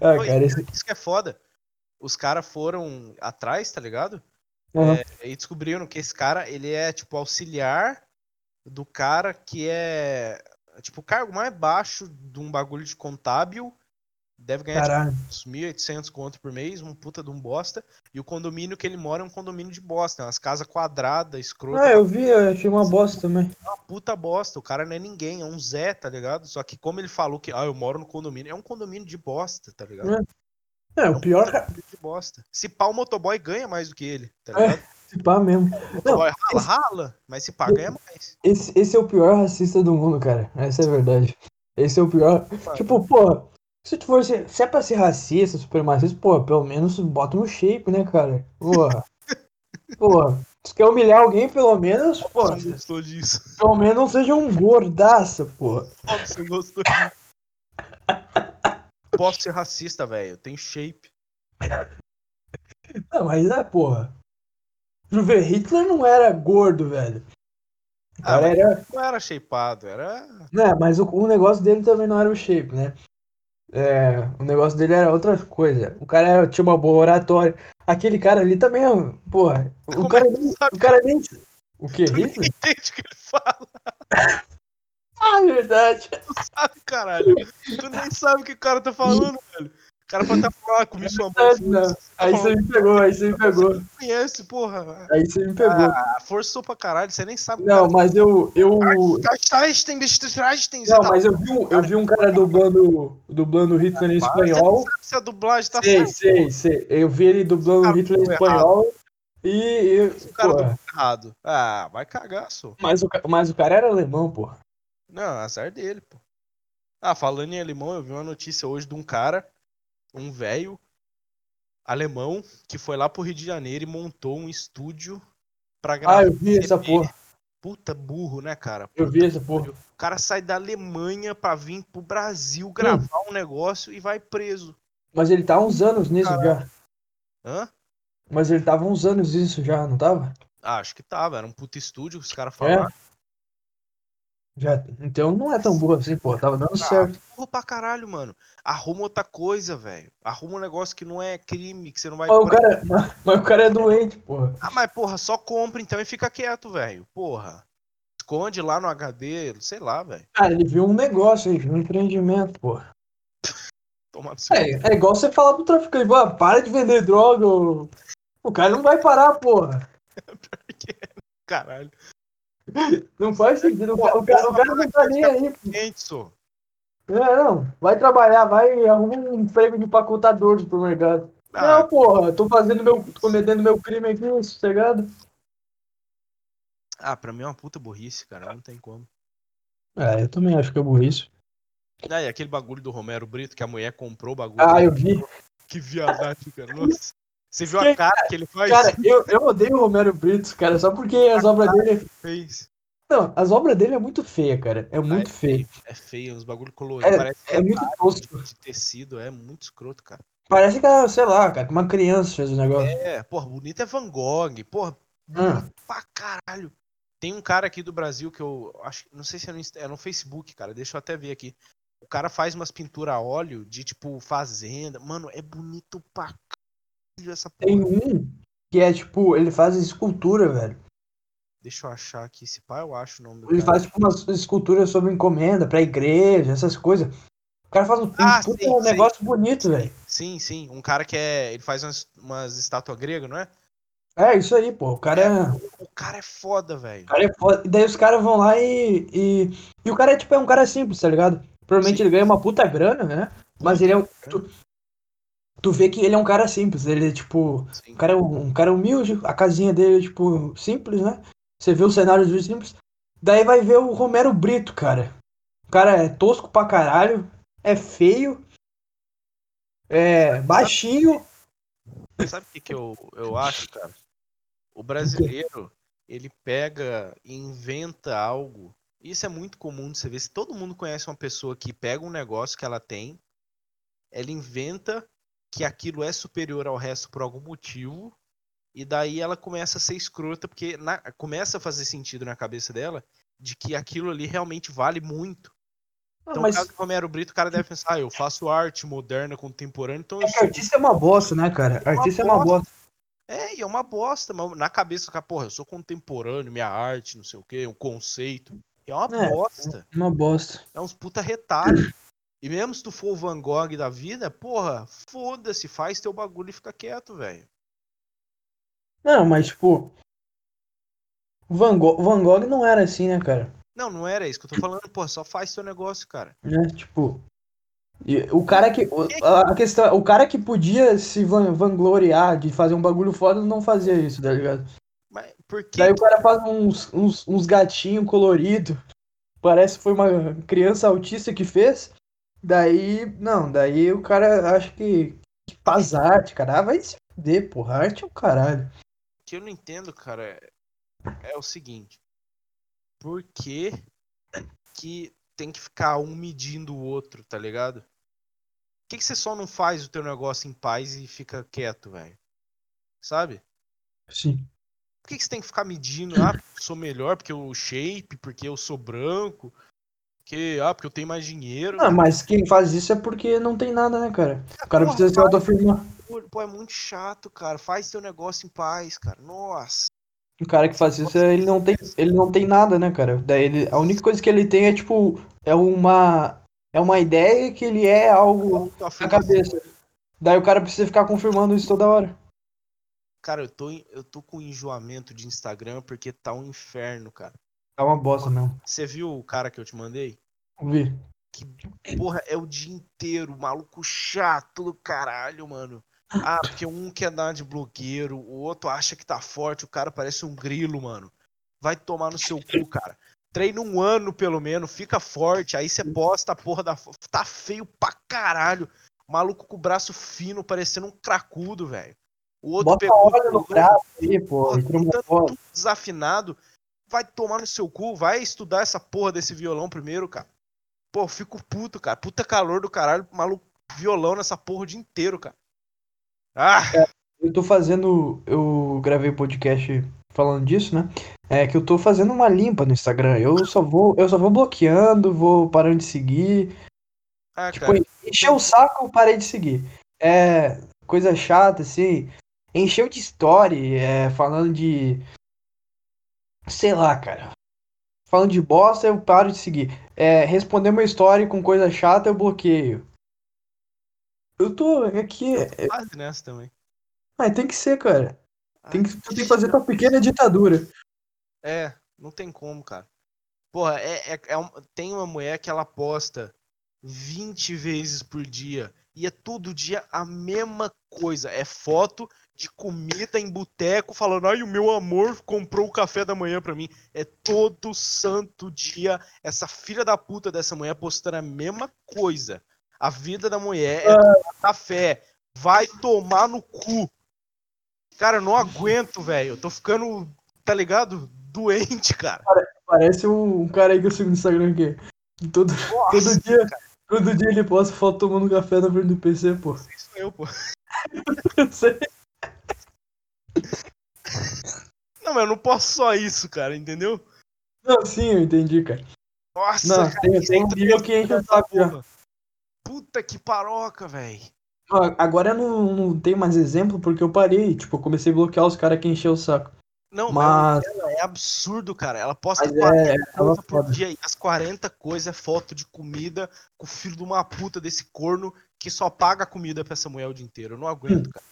S1: Ah,
S2: Pô,
S1: cara, esse.
S2: Isso que é foda. Os caras foram atrás, tá ligado?
S1: Aham.
S2: É, e descobriram que esse cara, ele é, tipo, auxiliar do cara que é, tipo, o cargo mais baixo de um bagulho de contábil. Deve ganhar, tipo,
S1: Caralho.
S2: uns 1.800 conto por mês, um puta de um bosta. E o condomínio que ele mora é um condomínio de bosta, umas casas quadradas, escrotas,
S1: Ah, eu vi, eu achei uma bosta também.
S2: uma puta bosta. O cara não é ninguém, é um Zé, tá ligado? Só que como ele falou que, ah, eu moro no condomínio, é um condomínio de bosta, tá ligado?
S1: É. É, o pior ca-
S2: condomínio de bosta. Se pá, o motoboy ganha mais do que ele, tá
S1: É. se pá mesmo.
S2: O motoboy rala, rala, mas se pá, ganha mais.
S1: Esse, esse é o pior racista do mundo, cara. Essa é a verdade. Esse é o pior. Tipo, pô, se tu for ser, se é pra ser racista, supremacista, pô, pelo menos bota um shape, né, cara? Porra. <laughs> Porra. Se quer humilhar alguém, pelo menos, pô,
S2: Você não gostou disso.
S1: pelo menos não seja um gordaço, porra.
S2: Você gostou disso? Posso ser racista, velho. Tem shape.
S1: Não, mas é, porra. Ver, Hitler não era gordo, velho. O
S2: Ah,
S1: cara era.
S2: Não era shapeado, era.
S1: Né, mas o, o negócio dele também não era o shape, né? É, o negócio dele era outra coisa. O cara era- tinha uma boa oratória. Aquele cara ali também, é porra. O
S2: Como
S1: cara
S2: é
S1: nem.
S2: sabe?
S1: O cara nem. O que?
S2: Tu
S1: Hitler?
S2: entende o que ele fala, <laughs>
S1: Ah, verdade.
S2: sabe, caralho? Tu nem sabe o que o cara tá falando, velho. Cara pode estar falando, ah, comi sua mãe.
S1: Aí você me pegou, aí você me pegou. Você
S2: conhece, porra.
S1: Aí você me pegou. Ah,
S2: forçou pra caralho, você nem sabe.
S1: Não, cara. mas eu. eu... Não,
S2: mas
S1: eu vi, eu vi um cara dublando, dublando Hitler em espanhol.
S2: Se a dublagem tá
S1: sei, sei, sei. Eu vi ele dublando Hitler em espanhol. E. e
S2: o cara porra. errado. Ah, vai cagar, só.
S1: Mas o, mas o cara era alemão, porra.
S2: Não, azar dele, pô. Ah, falando em alemão, eu vi uma notícia hoje de um cara um velho alemão que foi lá pro Rio de Janeiro e montou um estúdio pra gravar.
S1: Ah, eu vi essa porra.
S2: Puta burro, né, cara?
S1: Puta eu vi essa porra.
S2: O cara sai da Alemanha pra vir pro Brasil gravar hum. um negócio e vai preso.
S1: Mas ele tá uns anos nisso já.
S2: Hã?
S1: Mas ele tava uns anos nisso já, não tava?
S2: Ah, acho que tava. Era um puta estúdio que os caras falaram. É.
S1: Já, então não é tão burro assim, pô. Tava dando ah, certo.
S2: Burro pra caralho, mano. Arruma outra coisa, velho. Arruma um negócio que não é crime, que você não vai.
S1: Mas o cara, mas, <laughs> mas, o cara é doente, porra.
S2: Ah, mas porra, só compra então e fica quieto, velho. Porra. Esconde lá no HD, sei lá, velho.
S1: Cara, ele viu um negócio aí, um empreendimento, porra. <laughs> é, é igual você falar pro traficante, ah, para de vender droga. O cara não vai parar, porra. <laughs>
S2: Caralho.
S1: Não faz sentido. O, cara, o cara não tá nem aí.
S2: Pô.
S1: É, não. Vai trabalhar, vai arrumar um emprego de empacotador do supermercado. Ah, não, porra, tô fazendo meu. tô cometendo meu crime aqui, sossegado.
S2: Ah, pra mim é uma puta burrice, cara. Não tem como.
S1: É, eu também acho que é burrice.
S2: Ah, e aquele bagulho do Romero Brito que a mulher comprou o bagulho.
S1: Ah, eu vi.
S2: Que viadagem, cara. Nossa. Você viu a cara que ele faz?
S1: Cara, eu, eu odeio o Romero Brito, cara, só porque as obras dele.
S2: Fez.
S1: Não, as obras dele é muito feia, cara. É muito ah, é feio.
S2: É feio, uns bagulho colorido.
S1: É, Parece é muito tosco.
S2: De tecido, é muito escroto, cara.
S1: Parece que, sei lá, cara, que uma criança fez o negócio.
S2: É, porra, bonito é Van Gogh, porra, hum. pra caralho. Tem um cara aqui do Brasil que eu acho, não sei se é no, é no Facebook, cara, deixa eu até ver aqui. O cara faz umas pinturas a óleo de tipo fazenda. Mano, é bonito pra
S1: essa porra. Tem um que é tipo, ele faz escultura, velho.
S2: Deixa eu achar aqui, se pá, eu acho o nome
S1: do Ele cara. faz tipo umas esculturas sobre encomenda pra igreja, essas coisas. O cara faz um, ah, um, sim, um negócio bonito, velho.
S2: Sim, sim. Um cara que é. Ele faz umas, umas estátuas gregas, não é?
S1: É, isso aí, pô. O cara é.
S2: O cara é foda, velho. O
S1: cara é foda. E daí os caras vão lá e, e. E o cara é tipo, é um cara simples, tá ligado? Provavelmente sim. ele ganha uma puta grana, né? Mas ele é um. Tu, tu vê que ele é um cara simples, ele é tipo, um cara, um cara humilde, a casinha dele é tipo simples, né? Você vê os cenários do simples. Daí vai ver o Romero Brito, cara. O cara é tosco pra caralho, é feio, é baixinho.
S2: Sabe o que, que eu, eu acho, cara? O brasileiro, ele pega e inventa algo. Isso é muito comum de você ver. Se todo mundo conhece uma pessoa que pega um negócio que ela tem, ela inventa que aquilo é superior ao resto por algum motivo, e daí ela começa a ser escrota, porque na, começa a fazer sentido na cabeça dela de que aquilo ali realmente vale muito. Ah, então, mas... caso do Romero Brito, o cara deve pensar, ah, eu faço arte moderna, contemporânea, então
S1: é, sou... Artista é uma bosta, né, cara? É artista é uma bosta.
S2: É, e é uma bosta, mas na cabeça do cara, porra, eu sou contemporâneo, minha arte, não sei o quê, um conceito. É uma é, bosta.
S1: É uma bosta.
S2: É uns puta retalho. E mesmo se tu for o Van Gogh da vida, porra, foda-se, faz teu bagulho e fica quieto, velho.
S1: Não, mas tipo. Van Gogh, Van Gogh não era assim, né, cara?
S2: Não, não era isso que eu tô falando, porra, só faz teu negócio, cara.
S1: É, tipo. o cara que. A questão. O cara que podia se vangloriar de fazer um bagulho foda não fazia isso, tá ligado?
S2: Mas por que?
S1: Daí o cara faz uns, uns, uns gatinhos coloridos. Parece que foi uma criança autista que fez. Daí, não, daí o cara acha que, que faz arte, cara. Ah, vai se fuder, porra. Arte é o caralho.
S2: O que eu não entendo, cara, é, é o seguinte. Por que, que tem que ficar um medindo o outro, tá ligado? Por que, que você só não faz o teu negócio em paz e fica quieto, velho? Sabe?
S1: Sim.
S2: Por que, que você tem que ficar medindo? Ah, eu sou melhor porque eu shape, porque eu sou branco, porque, ah, porque eu tenho mais dinheiro.
S1: Ah, mas quem faz isso é porque não tem nada, né, cara? É, o cara porra, precisa se autoafirmar.
S2: Pô, é muito chato, cara. Faz seu negócio em paz, cara. Nossa.
S1: O cara que faz isso, ele não tem, ele não tem nada, né, cara? Daí ele, a única coisa que ele tem é tipo é uma é uma ideia que ele é algo na cabeça. Daí o cara precisa ficar confirmando isso toda hora.
S2: Cara, eu tô, eu tô com enjoamento de Instagram porque tá um inferno, cara.
S1: Tá uma bosta mesmo.
S2: Você viu o cara que eu te mandei?
S1: Vi.
S2: Que porra, é o dia inteiro, maluco chato do caralho, mano. Ah, porque um quer dar de blogueiro, o outro acha que tá forte, o cara parece um grilo, mano. Vai tomar no seu cu, cara. Treina um ano, pelo menos, fica forte, aí você posta a porra da. Tá feio pra caralho. Maluco com o braço fino, parecendo um cracudo, velho.
S1: O outro Bota pegou. Óleo no braço aí, pô.
S2: Tudo desafinado. Vai tomar no seu cu, vai estudar essa porra desse violão primeiro, cara. Pô, eu fico puto, cara. Puta calor do caralho, maluco, violão nessa porra o dia inteiro, cara.
S1: Ah! É, eu tô fazendo. Eu gravei podcast falando disso, né? É que eu tô fazendo uma limpa no Instagram. Eu só vou, eu só vou bloqueando, vou parando de seguir. Ah, tipo, cara. encheu o saco, parei de seguir. É coisa chata, assim. Encheu de story, é, falando de. Sei lá, cara. Falando de bosta, eu paro de seguir. É, responder uma story com coisa chata, eu bloqueio. Eu tô aqui.
S2: É quase nessa também.
S1: Mas tem que ser, cara. Tem que, tem que fazer tua pequena ditadura.
S2: É, não tem como, cara. Porra, é, é, é um, tem uma mulher que ela posta 20 vezes por dia. E é todo dia a mesma coisa. É foto de comida em boteco falando, ai, o meu amor comprou o café da manhã pra mim. É todo santo dia essa filha da puta dessa mulher postando a mesma coisa. A vida da mulher é tomar café. Vai tomar no cu. Cara, eu não aguento, velho. Eu tô ficando, tá ligado? Doente, cara.
S1: Parece um, cara aí que eu sigo no Instagram aqui. Todo, Nossa, todo dia. Cara. Todo dia ele posta foto tomando café na frente do PC, pô.
S2: Isso eu, pô. <laughs>
S1: eu sei.
S2: Não, mas eu não posso só isso, cara, entendeu?
S1: Não, sim, eu entendi, cara.
S2: Nossa,
S1: não, cara, tem, tem um nível que enche o.
S2: Puta que paroca, velho.
S1: Agora eu não, não tenho mais exemplo porque eu parei. Tipo, eu comecei a bloquear os caras que encheu o saco.
S2: Não, mas, mas é absurdo, cara. Ela posta mas 40 é, coisas por dia e as 40 coisas é foto de comida com o filho de uma puta desse corno que só paga comida pra essa mulher o dia inteiro. Eu não aguento, hum. cara.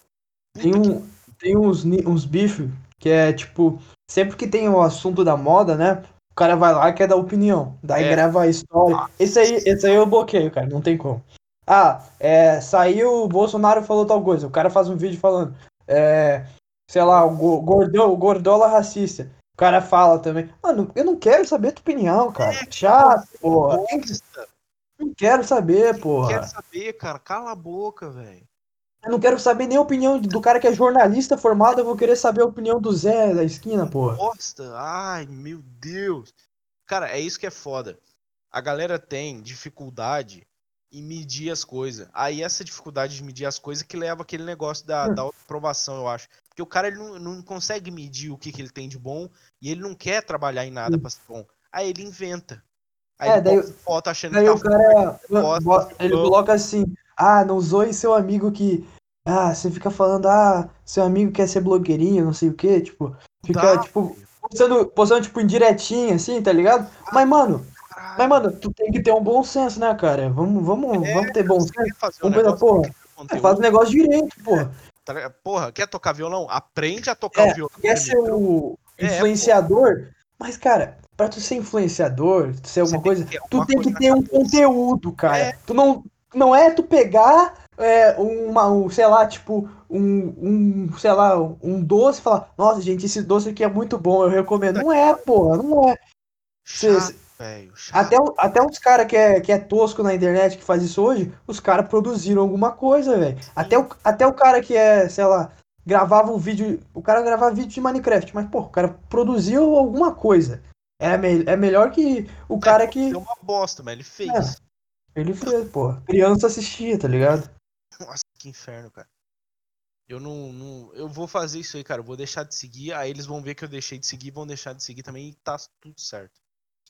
S1: Tem, um, tem uns, uns bifes que é tipo, sempre que tem o assunto da moda, né? O cara vai lá e quer dar opinião. Daí é. grava a história. Ah, esse aí, esse aí eu bloqueio, cara. Não tem como. Ah, é, saiu, o Bolsonaro falou tal coisa. O cara faz um vídeo falando. É, sei lá, o gordão, o gordola racista. O cara fala também. Mano, eu não quero saber a tua opinião, cara. É, Chato, porra. Não quero saber, porra. Não quero
S2: saber, cara. Cala a boca, velho.
S1: Eu não quero saber nem a opinião do cara que é jornalista formado, eu vou querer saber a opinião do Zé da esquina, porra.
S2: Bosta, ai, meu Deus. Cara, é isso que é foda. A galera tem dificuldade em medir as coisas. Aí essa dificuldade de medir as coisas que leva aquele negócio da, hum. da aprovação, eu acho. Porque o cara ele não, não consegue medir o que, que ele tem de bom e ele não quer trabalhar em nada hum. pra ser bom. Aí ele inventa.
S1: Aí é, daí, foto achando daí que tá o cara posta, ele coloca assim, ah, não zoe seu amigo que. Ah, você fica falando, ah, seu amigo quer ser blogueirinho, não sei o que, tipo, fica, tá, tipo, postando, postando, tipo, indiretinho, assim, tá ligado? Mas, mano, mas, mano, tu tem que ter um bom senso, né, cara? Vamos, vamos, é, vamos ter bom senso. Vamos um porra. É, faz o negócio direito, porra.
S2: Tá porra, quer tocar violão? Aprende a tocar
S1: é,
S2: violão.
S1: Quer ser o é, influenciador? Mas, cara, pra tu ser influenciador, ser alguma coisa, tu tem que ter um conteúdo, cara. É. Tu não, não é tu pegar é, uma, um, sei lá, tipo, um, um, sei lá, um doce e falar, nossa, gente, esse doce aqui é muito bom, eu recomendo. Não é, porra, não é. Véio, até, até uns caras que é, que é tosco na internet que faz isso hoje, os caras produziram alguma coisa, velho. Até o, até o cara que é, sei lá, gravava um vídeo. O cara gravava vídeo de Minecraft, mas, pô, o cara produziu alguma coisa. É, me, é melhor que o é, cara que.
S2: É uma bosta, mas ele fez.
S1: É, ele fez, pô. Criança assistia, tá ligado?
S2: Nossa, que inferno, cara. Eu não, não, Eu vou fazer isso aí, cara. Eu vou deixar de seguir. Aí eles vão ver que eu deixei de seguir, vão deixar de seguir também e tá tudo certo.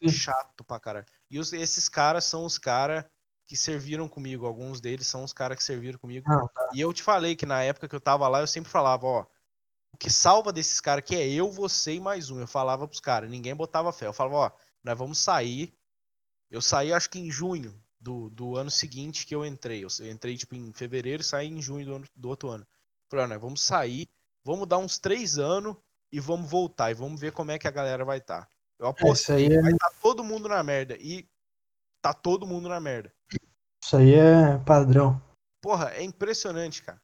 S2: Chato pra caralho. E os, esses caras são os caras que serviram comigo. Alguns deles são os caras que serviram comigo. Ah, tá. E eu te falei que na época que eu tava lá, eu sempre falava, ó. O que salva desses caras aqui é eu, você e mais um. Eu falava pros caras, ninguém botava fé. Eu falava, ó, nós vamos sair. Eu saí acho que em junho do, do ano seguinte que eu entrei. Eu entrei tipo em fevereiro e saí em junho do, ano, do outro ano. Falei, né, vamos sair, vamos dar uns três anos e vamos voltar e vamos ver como é que a galera vai estar. Tá. Eu aposto
S1: é, é...
S2: vai estar tá todo mundo na merda. E tá todo mundo na merda.
S1: Isso aí é padrão.
S2: Porra, é impressionante, cara.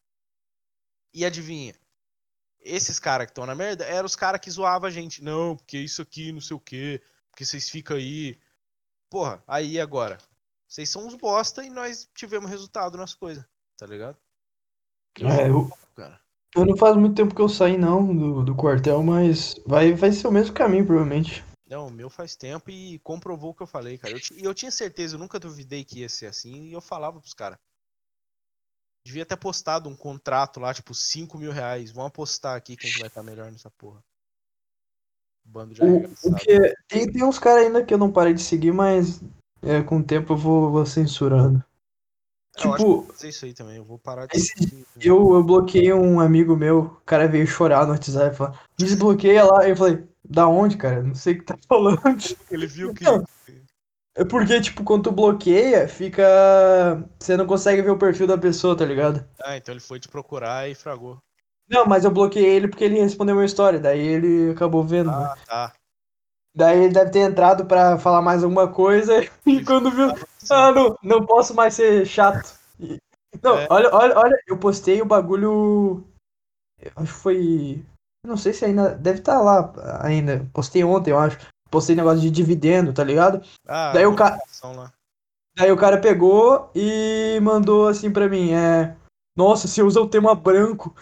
S2: E adivinha? Esses caras que estão na merda eram os caras que zoavam a gente. Não, porque isso aqui, não sei o quê. Porque vocês ficam aí. Porra, aí agora. Vocês são uns bosta e nós tivemos resultado nas coisas, tá ligado?
S1: é, eu, eu não faz muito tempo que eu saí, não, do, do quartel, mas vai, vai ser o mesmo caminho, provavelmente.
S2: Não, o meu faz tempo e comprovou o que eu falei, cara. E eu, eu, tinha certeza, eu nunca duvidei que ia ser assim, e eu falava pros caras. Devia ter postado um contrato lá, tipo, 5 mil reais. Vamos apostar aqui quem vai estar melhor nessa porra.
S1: Bando de o, o que tem, tem uns caras ainda que eu não parei de seguir, mas é, com o tempo eu vou, vou censurando.
S2: É, eu tipo, fazer isso aí também, eu vou parar de esse,
S1: eu, eu bloqueei um amigo meu, o cara veio chorar no WhatsApp e falou, desbloqueia lá. Eu falei, da onde, cara? Não sei o que tá <laughs> falando.
S2: Ele viu que.
S1: Não, é porque, tipo, quando tu bloqueia, fica. Você não consegue ver o perfil da pessoa, tá ligado?
S2: Ah, então ele foi te procurar e fragou.
S1: Não, mas eu bloqueei ele porque ele respondeu uma história, daí ele acabou vendo.
S2: Ah, né? tá.
S1: Daí ele deve ter entrado pra falar mais alguma coisa <laughs> e quando viu. Ah, não, não posso mais ser chato. Não, é. olha, olha, olha, eu postei o bagulho. Acho que foi. Não sei se ainda. Deve estar tá lá ainda. Postei ontem, eu acho postei negócio de dividendo, tá ligado?
S2: Ah,
S1: daí o cara. Daí o cara pegou e mandou assim pra mim, é. Nossa, você usa o tema branco.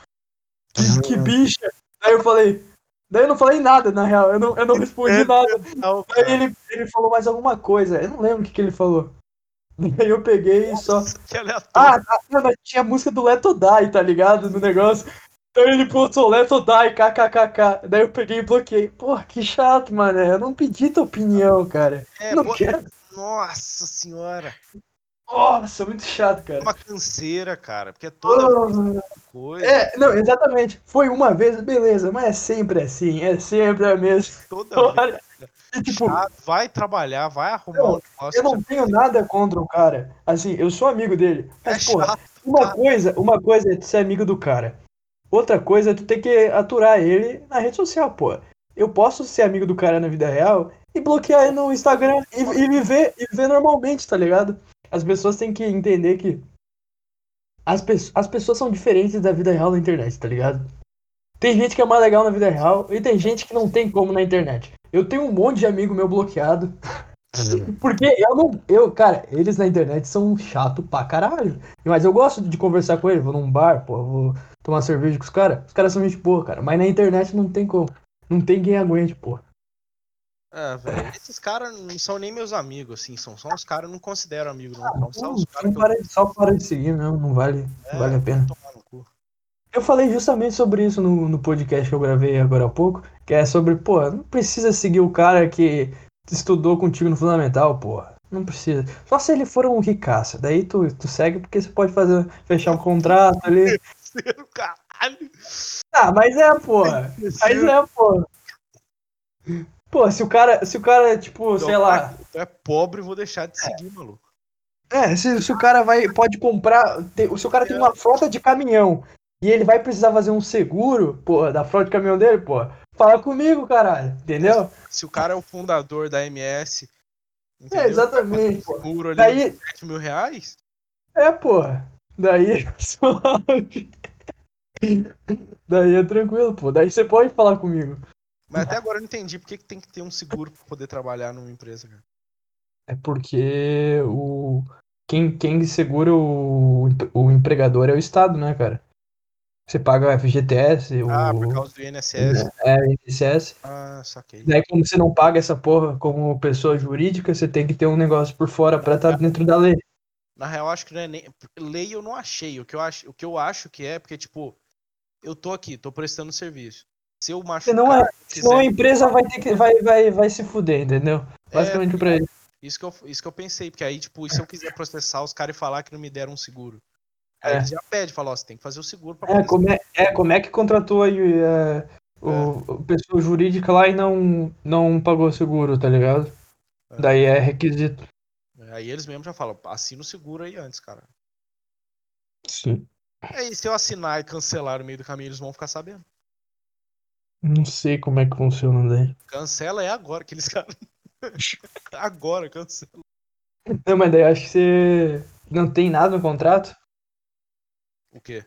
S1: Que, que bicha. Daí eu falei. Daí eu não falei nada, na real. Eu não, eu não respondi <laughs> nada. Não, Daí ele, ele falou mais alguma coisa. Eu não lembro o que, que ele falou. Daí eu peguei Nossa, e só. <laughs>
S2: Que aleatório.
S1: Ah, não, tinha a música do Leto Die, tá ligado? No negócio. Então ele postou Let Die, kkkk. Daí eu peguei e bloqueei. Porra, que chato, mano. Eu não pedi tua opinião, cara. É, não quero.
S2: Nossa senhora.
S1: Nossa, muito chato, cara. É
S2: uma canseira, cara, porque é toda oh, coisa.
S1: É, não, exatamente. Foi uma vez, beleza, mas é sempre assim, é sempre a mesma.
S2: Toda hora. E, tipo, chato, vai trabalhar, vai arrumar
S1: eu, um negócio. Eu não tenho nada contra o cara. Assim, eu sou amigo dele. Mas, é porra, chato, uma coisa, uma coisa é ser amigo do cara. Outra coisa é tu ter que aturar ele na rede social, pô. Eu posso ser amigo do cara na vida real e bloquear ele no Instagram e, e me ver, e ver normalmente, tá ligado? As pessoas têm que entender que as, pe as pessoas são diferentes da vida real na internet, tá ligado? Tem gente que é mais legal na vida real e tem gente que não tem como na internet. Eu tenho um monte de amigo meu bloqueado. Porque eu não. Eu, cara, eles na internet são chato pra caralho. Mas eu gosto de conversar com eles. Vou num bar, pô, vou tomar cerveja com os caras. Os caras são gente boa, cara. Mas na internet não tem como. Não tem quem aguente, pô.
S2: É, velho. Esses caras não são nem meus amigos, assim. São só os caras não considero amigos, não. não só os caras.
S1: Eu... Só para de seguir, não. Não vale, é, não vale a pena. Eu falei justamente sobre isso no, no podcast que eu gravei agora há pouco. Que é sobre, pô, não precisa seguir o cara que estudou contigo no fundamental, pô. Não precisa. Só se ele for um ricaça. Daí tu, tu segue porque você pode fazer, fechar um contrato ali. <laughs> caralho. Ah, mas é, porra. Mas é, porra. Pô, se o cara, se o cara, tipo, sei lá.
S2: Tu é pobre, vou deixar de seguir, é. maluco.
S1: É, se, se o cara vai, pode comprar. se o cara tem uma frota de caminhão e ele vai precisar fazer um seguro, pô, da frota de caminhão dele, pô, fala comigo, caralho, entendeu?
S2: Se o cara é o fundador da MS.
S1: Entendeu? É, exatamente.
S2: seguro ali Daí... 7 mil reais?
S1: É, porra. Daí <laughs> Daí é tranquilo, pô. Daí você pode falar comigo.
S2: Mas até agora eu não entendi por que, tem que ter um seguro pra poder trabalhar numa empresa, cara.
S1: É porque o. Quem, quem segura o, o empregador é o Estado, né, cara? Você paga o FGTS.
S2: Ah, o... por causa do INSS.
S1: É, o INSS.
S2: Ah, saquei.
S1: Daí, como você não paga essa porra como pessoa jurídica, você tem que ter um negócio por fora pra estar tá dentro da lei.
S2: Na real, acho que não é nem. Lei eu não achei. O que eu acho, o que eu acho que é, porque, tipo, eu tô aqui, tô prestando serviço. Se eu machucar.
S1: Senão, é, quiser... senão a empresa vai ter que. Vai, vai, vai se fuder, entendeu? É, Basicamente é, pra ele.
S2: Isso que, eu, isso que eu pensei, porque aí, tipo, se eu quiser processar os caras e falar que não me deram um seguro. Aí é. eles já pedem, falam, ó, você tem que fazer o seguro pra
S1: é, como é, é, como é que contratou aí é, o, é. pessoa jurídica lá e não, não pagou seguro, tá ligado? É. Daí é requisito.
S2: Aí eles mesmos já falam, assina o seguro aí antes, cara.
S1: Sim.
S2: Aí se eu assinar e cancelar no meio do caminho, eles vão ficar sabendo.
S1: Não sei como é que funciona daí.
S2: Cancela é agora, aqueles caras. <laughs> agora, cancela.
S1: Não, mas daí eu acho que você não tem nada no contrato.
S2: O quê?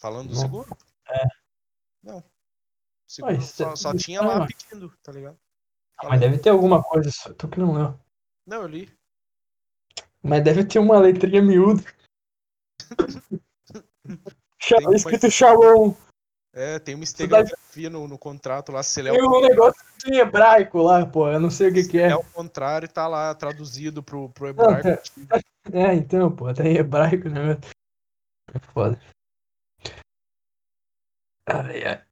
S2: Falando do
S1: Não.
S2: seguro?
S1: É.
S2: Não. O seguro
S1: Ué,
S2: só,
S1: cê-
S2: só tinha lá
S1: Ah.
S2: pedindo, tá ligado?
S1: Ah, mas deve ter alguma coisa, só tu que não leu.
S2: Não, eu li.
S1: Mas deve ter uma letrinha miúda. <laughs> Escrito Sharon.
S2: É, tem uma estereografia no, no contrato lá, se ele é
S1: Tem
S2: o,
S1: um negócio em hebraico lá, pô. Eu não sei o que, que
S2: é
S1: é.
S2: ao contrário, tá lá traduzido pro, pro
S1: Não,
S2: hebraico. <laughs>
S1: É, então, pô, tá em hebraico, né? É foda. Ai, ai.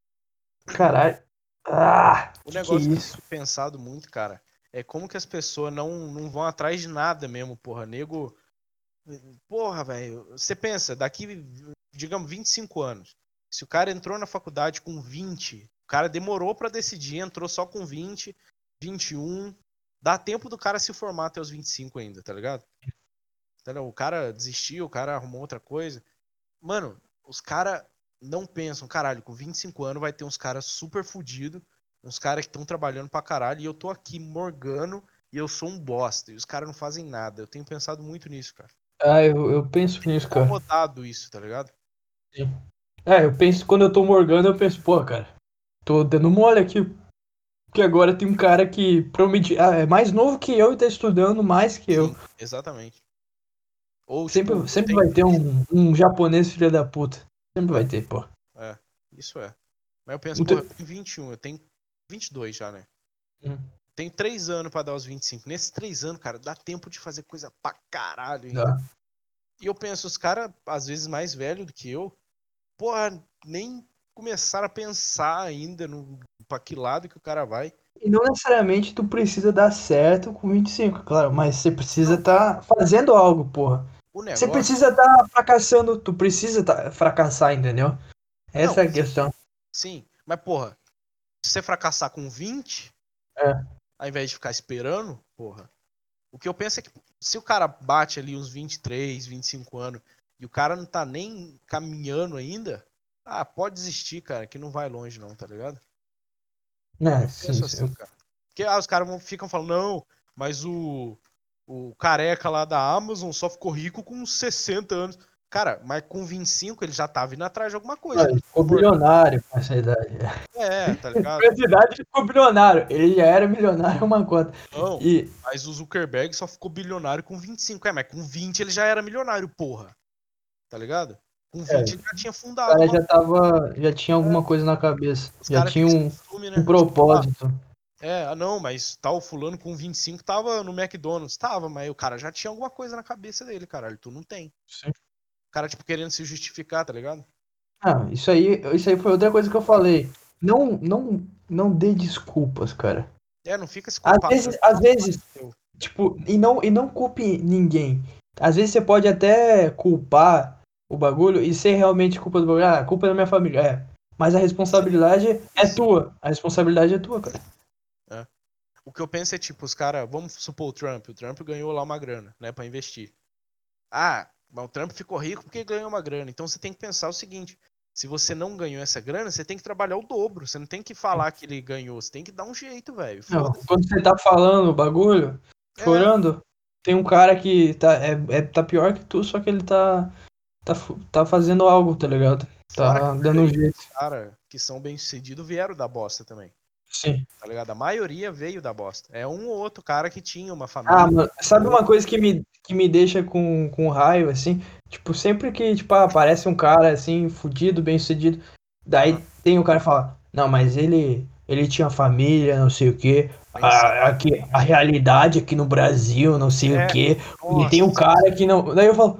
S1: Caralho. Ah,
S2: O
S1: que
S2: negócio que eu
S1: isso?
S2: tenho pensado muito, cara, é como que as pessoas não, não vão atrás de nada mesmo, porra. Nego. Porra, velho. Você pensa, daqui, digamos, 25 anos. Se o cara entrou na faculdade com 20, o cara demorou pra decidir, entrou só com 20, 21. Dá tempo do cara se formar até os 25 ainda, tá ligado? O cara desistiu, o cara arrumou outra coisa. Mano, os caras não pensam, caralho, com 25 anos vai ter uns caras super fudidos, uns caras que estão trabalhando pra caralho, e eu tô aqui morgando e eu sou um bosta, e os caras não fazem nada. Eu tenho pensado muito nisso, cara.
S1: Ah, eu, eu penso nisso, cara.
S2: Incomodado isso, tá ligado?
S1: É, eu penso, quando eu tô morgando, eu penso, pô, cara, tô dando mole aqui. Porque agora tem um cara que promete. Ah, é mais novo que eu e tá estudando mais que eu.
S2: Sim, exatamente. Ou
S1: Sempre,
S2: tipo,
S1: sempre
S2: tem-
S1: vai ter um, um japonês filho da puta. Sempre vai ter, pô.
S2: Isso é. Mas eu penso,
S1: Então-
S2: porra, eu tenho 21, eu tenho 22 já, né?
S1: Hum.
S2: Tenho 3 anos pra dar os 25. Nesses 3 anos, cara, dá tempo de fazer coisa pra caralho ainda.
S1: Dá.
S2: E eu penso, os caras, às vezes mais velhos do que eu, porra, nem começaram a pensar ainda no pra que lado que o cara vai.
S1: E não necessariamente tu precisa dar certo com 25, claro, mas você precisa tá fazendo algo, porra. Você precisa tá fracassando, tu precisa tá, fracassar, entendeu? Essa
S2: Não,
S1: é a questão.
S2: Sim, mas porra, se você fracassar com 20,
S1: É.
S2: ao invés de ficar esperando, porra. O que eu penso é que se o cara bate ali uns 23, 25 anos e o cara não tá nem caminhando ainda, ah, pode desistir, cara, que não vai longe não, tá ligado?
S1: É, sim, sim.
S2: assim, cara. Porque ah, os caras ficam falando, não, mas o, o careca lá da Amazon só ficou rico com uns 60 anos. Cara, mas com 25 ele já tava indo atrás de alguma coisa.
S1: Ele ficou bilionário com essa idade.
S2: É, tá <laughs> ligado?
S1: Com essa idade ficou bilionário. Ele já era milionário é uma conta.
S2: Não,
S1: E
S2: mas o Zuckerberg só ficou bilionário com 25. É, mas com 20 ele já era milionário, porra. Tá ligado? Com 20
S1: É.
S2: já tinha
S1: o
S2: fundado.
S1: cara
S2: uma-
S1: já tava. Já tinha alguma coisa na cabeça.
S2: Os
S1: Já tinha um,
S2: né?
S1: um propósito.
S2: É, ah, não, mas tal fulano com 25 tava no McDonald's. Tava, mas o cara já tinha alguma coisa na cabeça dele, caralho. Tu não tem.
S1: Sim.
S2: O cara, tipo, querendo se justificar, tá ligado?
S1: Ah, isso aí, isso aí foi outra coisa que eu falei. Não, não, não dê desculpas, cara.
S2: É, não fica se
S1: Às
S2: culpando.
S1: vezes, às vezes, tipo, e não, e não culpe ninguém. Às vezes você pode até culpar o bagulho e ser realmente culpa do bagulho. Ah, a culpa é da minha família. É. Mas a responsabilidade é tua. A responsabilidade é tua, cara.
S2: O que eu penso é, tipo, os caras, vamos supor o Trump. O Trump ganhou lá uma grana, né, pra investir. Ah, mas o Trump ficou rico porque ganhou uma grana. Então você tem que pensar o seguinte: se você não ganhou essa grana, você tem que trabalhar o dobro. Você não tem que falar que ele ganhou, você tem que dar um jeito, velho.
S1: Quando você tá falando o bagulho,
S2: É.
S1: chorando, tem um cara que tá, é, é- tá pior que tu, só que ele tá, tá, tá fazendo algo, tá ligado? Tá
S2: que
S1: dando um jeito.
S2: Os caras que são bem sucedidos vieram da bosta também.
S1: Sim.
S2: Tá ligado? A maioria veio da bosta. É um ou outro cara que tinha uma família.
S1: Ah, mano, sabe uma coisa que me, que me deixa com, com raiva, assim? Tipo, sempre que, tipo, ah, aparece um cara, assim, fudido, bem sucedido, daí tem o cara que fala, não, mas ele, ele tinha família, não sei o quê, a, aqui, a realidade aqui no Brasil, não sei
S2: É,
S1: o quê, e tem um cara que não... Daí eu falo,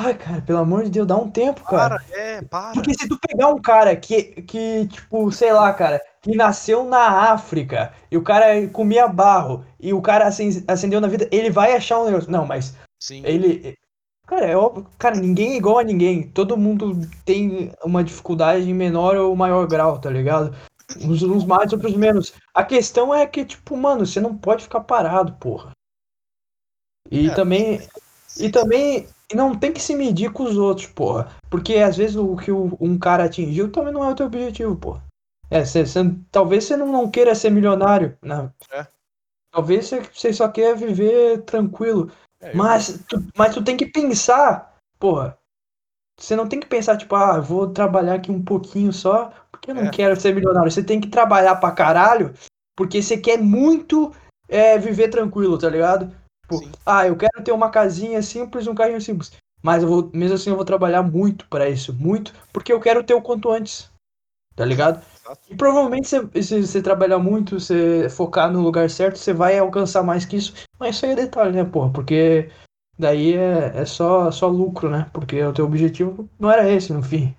S1: ai, cara, pelo amor de Deus, dá um tempo, cara.
S2: Para, é, para.
S1: Porque se tu pegar um cara que, que, tipo, sei lá, cara, que nasceu na África e o cara comia barro e o cara acen- acendeu na vida, ele vai achar um negócio. Não, mas
S2: Sim.
S1: ele. Cara, é óbvio. Cara, ninguém é igual a ninguém. Todo mundo tem uma dificuldade em menor ou maior grau, tá ligado? Uns, uns mais, outros menos. A questão é que, tipo, mano, você não pode ficar parado, porra. E é, também. E também não tem que se medir com os outros, porra. Porque às vezes o que um cara atingiu também não é o teu objetivo, porra. É, cê, cê, talvez você não, não queira ser milionário, né? É. Talvez você só queira viver tranquilo. É, mas, tu, mas tu tem que pensar, porra. Você não tem que pensar, tipo, ah, vou trabalhar aqui um pouquinho só, porque eu não é. quero ser milionário. Você tem que trabalhar pra caralho, porque você quer muito é, viver tranquilo, tá ligado? Tipo, Sim. ah, eu quero ter uma casinha simples, um carrinho simples. Mas eu vou, mesmo assim eu vou trabalhar muito para isso, muito, porque eu quero ter o quanto antes. Tá ligado? E provavelmente se, se você trabalhar muito, você focar no lugar certo, você vai alcançar mais que isso. Mas isso aí é detalhe, né, porra? Porque daí é, é só, só lucro, né? Porque o teu objetivo não era esse, no fim.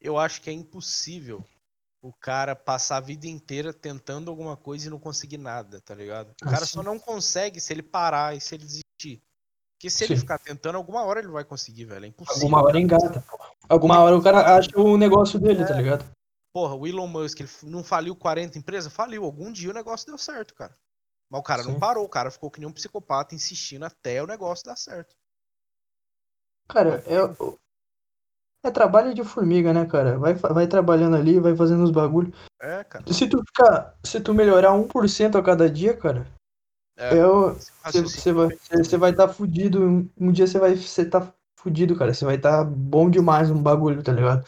S2: Eu acho que é impossível o cara passar a vida inteira tentando alguma coisa e não conseguir nada, tá ligado? O cara assim. só não consegue se ele parar e se ele desistir. Porque se Sim. ele ficar tentando, alguma hora ele vai conseguir, velho. É impossível.
S1: Alguma hora engata, Alguma hora o cara acha o negócio dele, tá é. tá ligado?
S2: Porra, o Elon Musk, ele não faliu 40 empresas? Faliu. Algum dia o negócio deu certo, cara. Mas o cara Sim. não parou, o cara ficou que nem um psicopata insistindo até o negócio dar certo.
S1: Cara, é, é trabalho de formiga, né, cara? Vai, vai trabalhando ali, vai fazendo os bagulhos.
S2: É, cara.
S1: Se tu ficar. Se tu melhorar 1% a cada dia, cara. É, você é vai estar vai tá fudido. Um, um dia você vai você tá fudido, cara. Você vai estar tá bom demais um bagulho, tá ligado?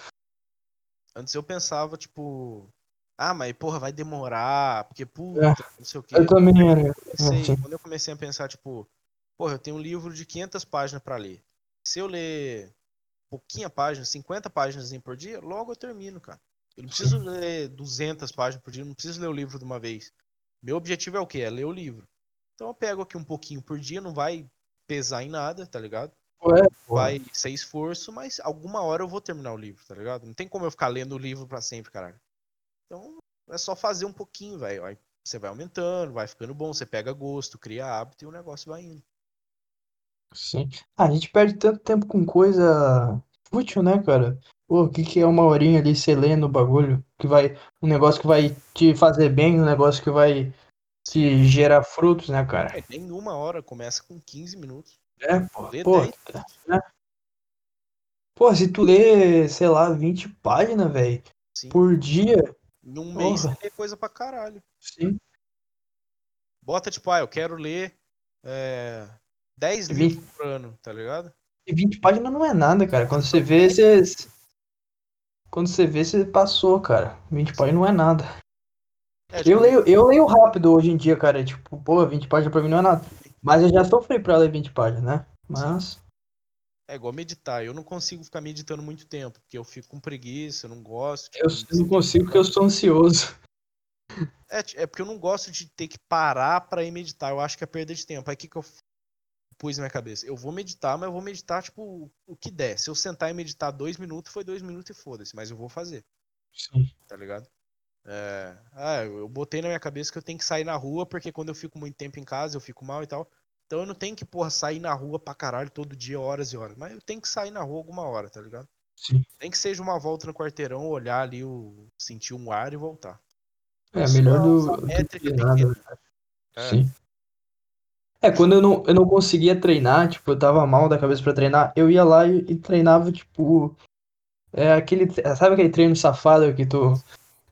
S2: Antes eu pensava, tipo. Ah, mas porra, vai demorar, porque puta, é, não sei o quê.
S1: Eu também era.
S2: Comecei, quando eu comecei a pensar, tipo, porra, eu tenho um livro de 500 páginas para ler. Se eu ler pouquinha página, 50 páginas por dia, logo eu termino, cara. Eu não preciso ler 200 páginas por dia, não preciso ler o livro de uma vez. Meu objetivo é o quê? É ler o livro. Então eu pego aqui um pouquinho por dia, não vai pesar em nada, tá ligado?
S1: Ué,
S2: vai ser esforço, mas alguma hora eu vou terminar o livro, tá ligado? Não tem como eu ficar lendo o livro para sempre, caralho. Então é só fazer um pouquinho, velho. Aí você vai aumentando, vai ficando bom, você pega gosto, cria hábito e o negócio vai indo.
S1: Sim. Ah, a gente perde tanto tempo com coisa fútil, né, cara? Pô, o que, que é uma horinha ali você lendo o bagulho? Que vai. Um negócio que vai te fazer bem, um negócio que vai te gerar frutos, né, cara?
S2: É, nem uma hora, começa com 15 minutos.
S1: É, pô. Pô, né? pô, se tu lê, sei lá, 20 páginas, velho, por dia.
S2: Num mês porra. lê coisa pra caralho.
S1: Sim.
S2: Bota tipo, ah, eu quero ler é, 10 20... livros por ano, tá ligado?
S1: E 20 páginas não é nada, cara. Quando você vê, você. Quando você vê, você passou, cara. 20 páginas não é nada. É, tipo... eu, leio, eu leio rápido hoje em dia, cara. Tipo, pô, 20 páginas pra mim não é nada. Mas eu já sofri pra ler 20 páginas, né? Mas.
S2: É igual meditar. Eu não consigo ficar meditando muito tempo, porque eu fico com preguiça, eu não gosto.
S1: Tipo, eu não consigo porque eu sou ansioso.
S2: É, é porque eu não gosto de ter que parar pra ir meditar. Eu acho que é perda de tempo. Aí o que, que eu pus na minha cabeça. Eu vou meditar, mas eu vou meditar, tipo, o que der. Se eu sentar e meditar dois minutos, foi dois minutos e foda-se, mas eu vou fazer.
S1: Sim.
S2: Tá ligado? É... Ah, eu botei na minha cabeça que eu tenho que sair na rua, porque quando eu fico muito tempo em casa, eu fico mal e tal. Então eu não tenho que, porra, sair na rua pra caralho todo dia, horas e horas. Mas eu tenho que sair na rua alguma hora, tá ligado?
S1: Sim.
S2: Nem que seja uma volta no quarteirão, olhar ali, o... sentir um ar e voltar.
S1: É, melhor do. Métrica do nada. Né? É. Sim. É, quando eu não, eu não conseguia treinar, tipo, eu tava mal da cabeça pra treinar, eu ia lá e, e treinava, tipo. É aquele. Sabe aquele treino safado que tu,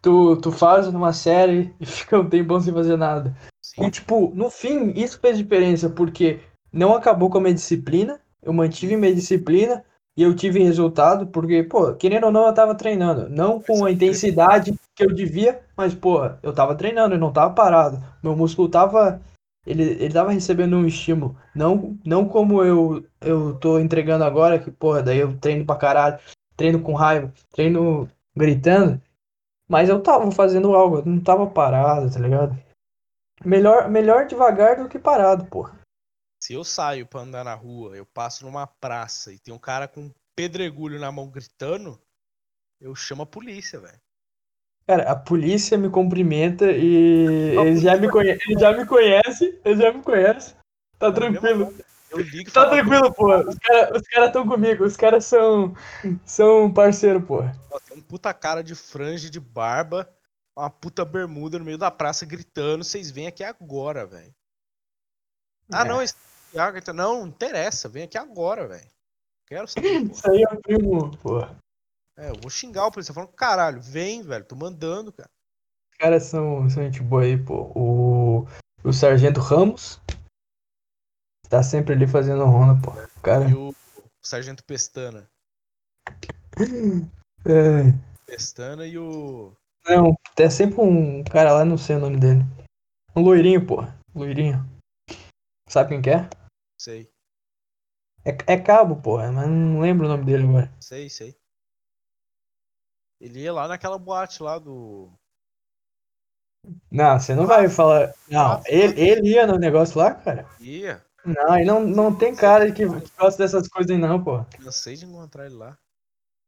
S1: tu, tu faz numa série <laughs> e fica um tempão sem fazer nada? Sim. E, tipo, no fim, isso fez diferença, porque não acabou com a minha disciplina, eu mantive minha disciplina e eu tive resultado, porque, pô, querendo ou não, eu tava treinando. Não com a intensidade que eu devia, mas, pô, eu tava treinando, eu não tava parado. Meu músculo tava ele, ele tava recebendo um estímulo. Não, não como eu, eu tô entregando agora, que, porra, daí eu treino pra caralho, treino com raiva, treino gritando. Mas eu tava fazendo algo, eu não tava parado, tá ligado? Melhor, melhor devagar do que parado, porra.
S2: Se eu saio pra andar na rua, eu passo numa praça e tem um cara com um pedregulho na mão gritando, eu chamo a polícia, velho.
S1: Cara, a polícia me cumprimenta e eles já me, conhe... ele já me conhece, ele já me conhece. Tá tranquilo.
S2: Eu ligo
S1: Tá tranquilo, pô. Os caras cara estão comigo, os caras são, são parceiro, pô.
S2: Tem um puta cara de franja de barba, uma puta bermuda no meio da praça gritando. Vocês vêm aqui agora, velho. Ah, é. não, Thiago, então, não, não interessa, vem aqui agora, velho. Quero saber, <laughs>
S1: Isso aí é o primo, pô.
S2: É, eu vou xingar o policial falando, caralho, vem, velho, tô mandando, cara.
S1: Os caras são, são gente boa aí, pô. O, o Sargento Ramos tá sempre ali fazendo ronda, pô. Cara.
S2: E o, o Sargento Pestana. <laughs>
S1: É.
S2: Pestana e o.
S1: Não, tem sempre um cara lá, não sei o nome dele. Um loirinho, pô. Loirinho. Sabe quem que é?
S2: Sei,
S1: É, é cabo, pô, mas não lembro o nome dele agora.
S2: sei, sei. Ele ia lá naquela boate lá do.
S1: Não, você não vai falar. Não, ele, ele ia no negócio lá, cara?
S2: Ia.
S1: Não, ele não, não tem cara que gosta dessas coisas aí, não, pô.
S2: Cansei de encontrar ele lá.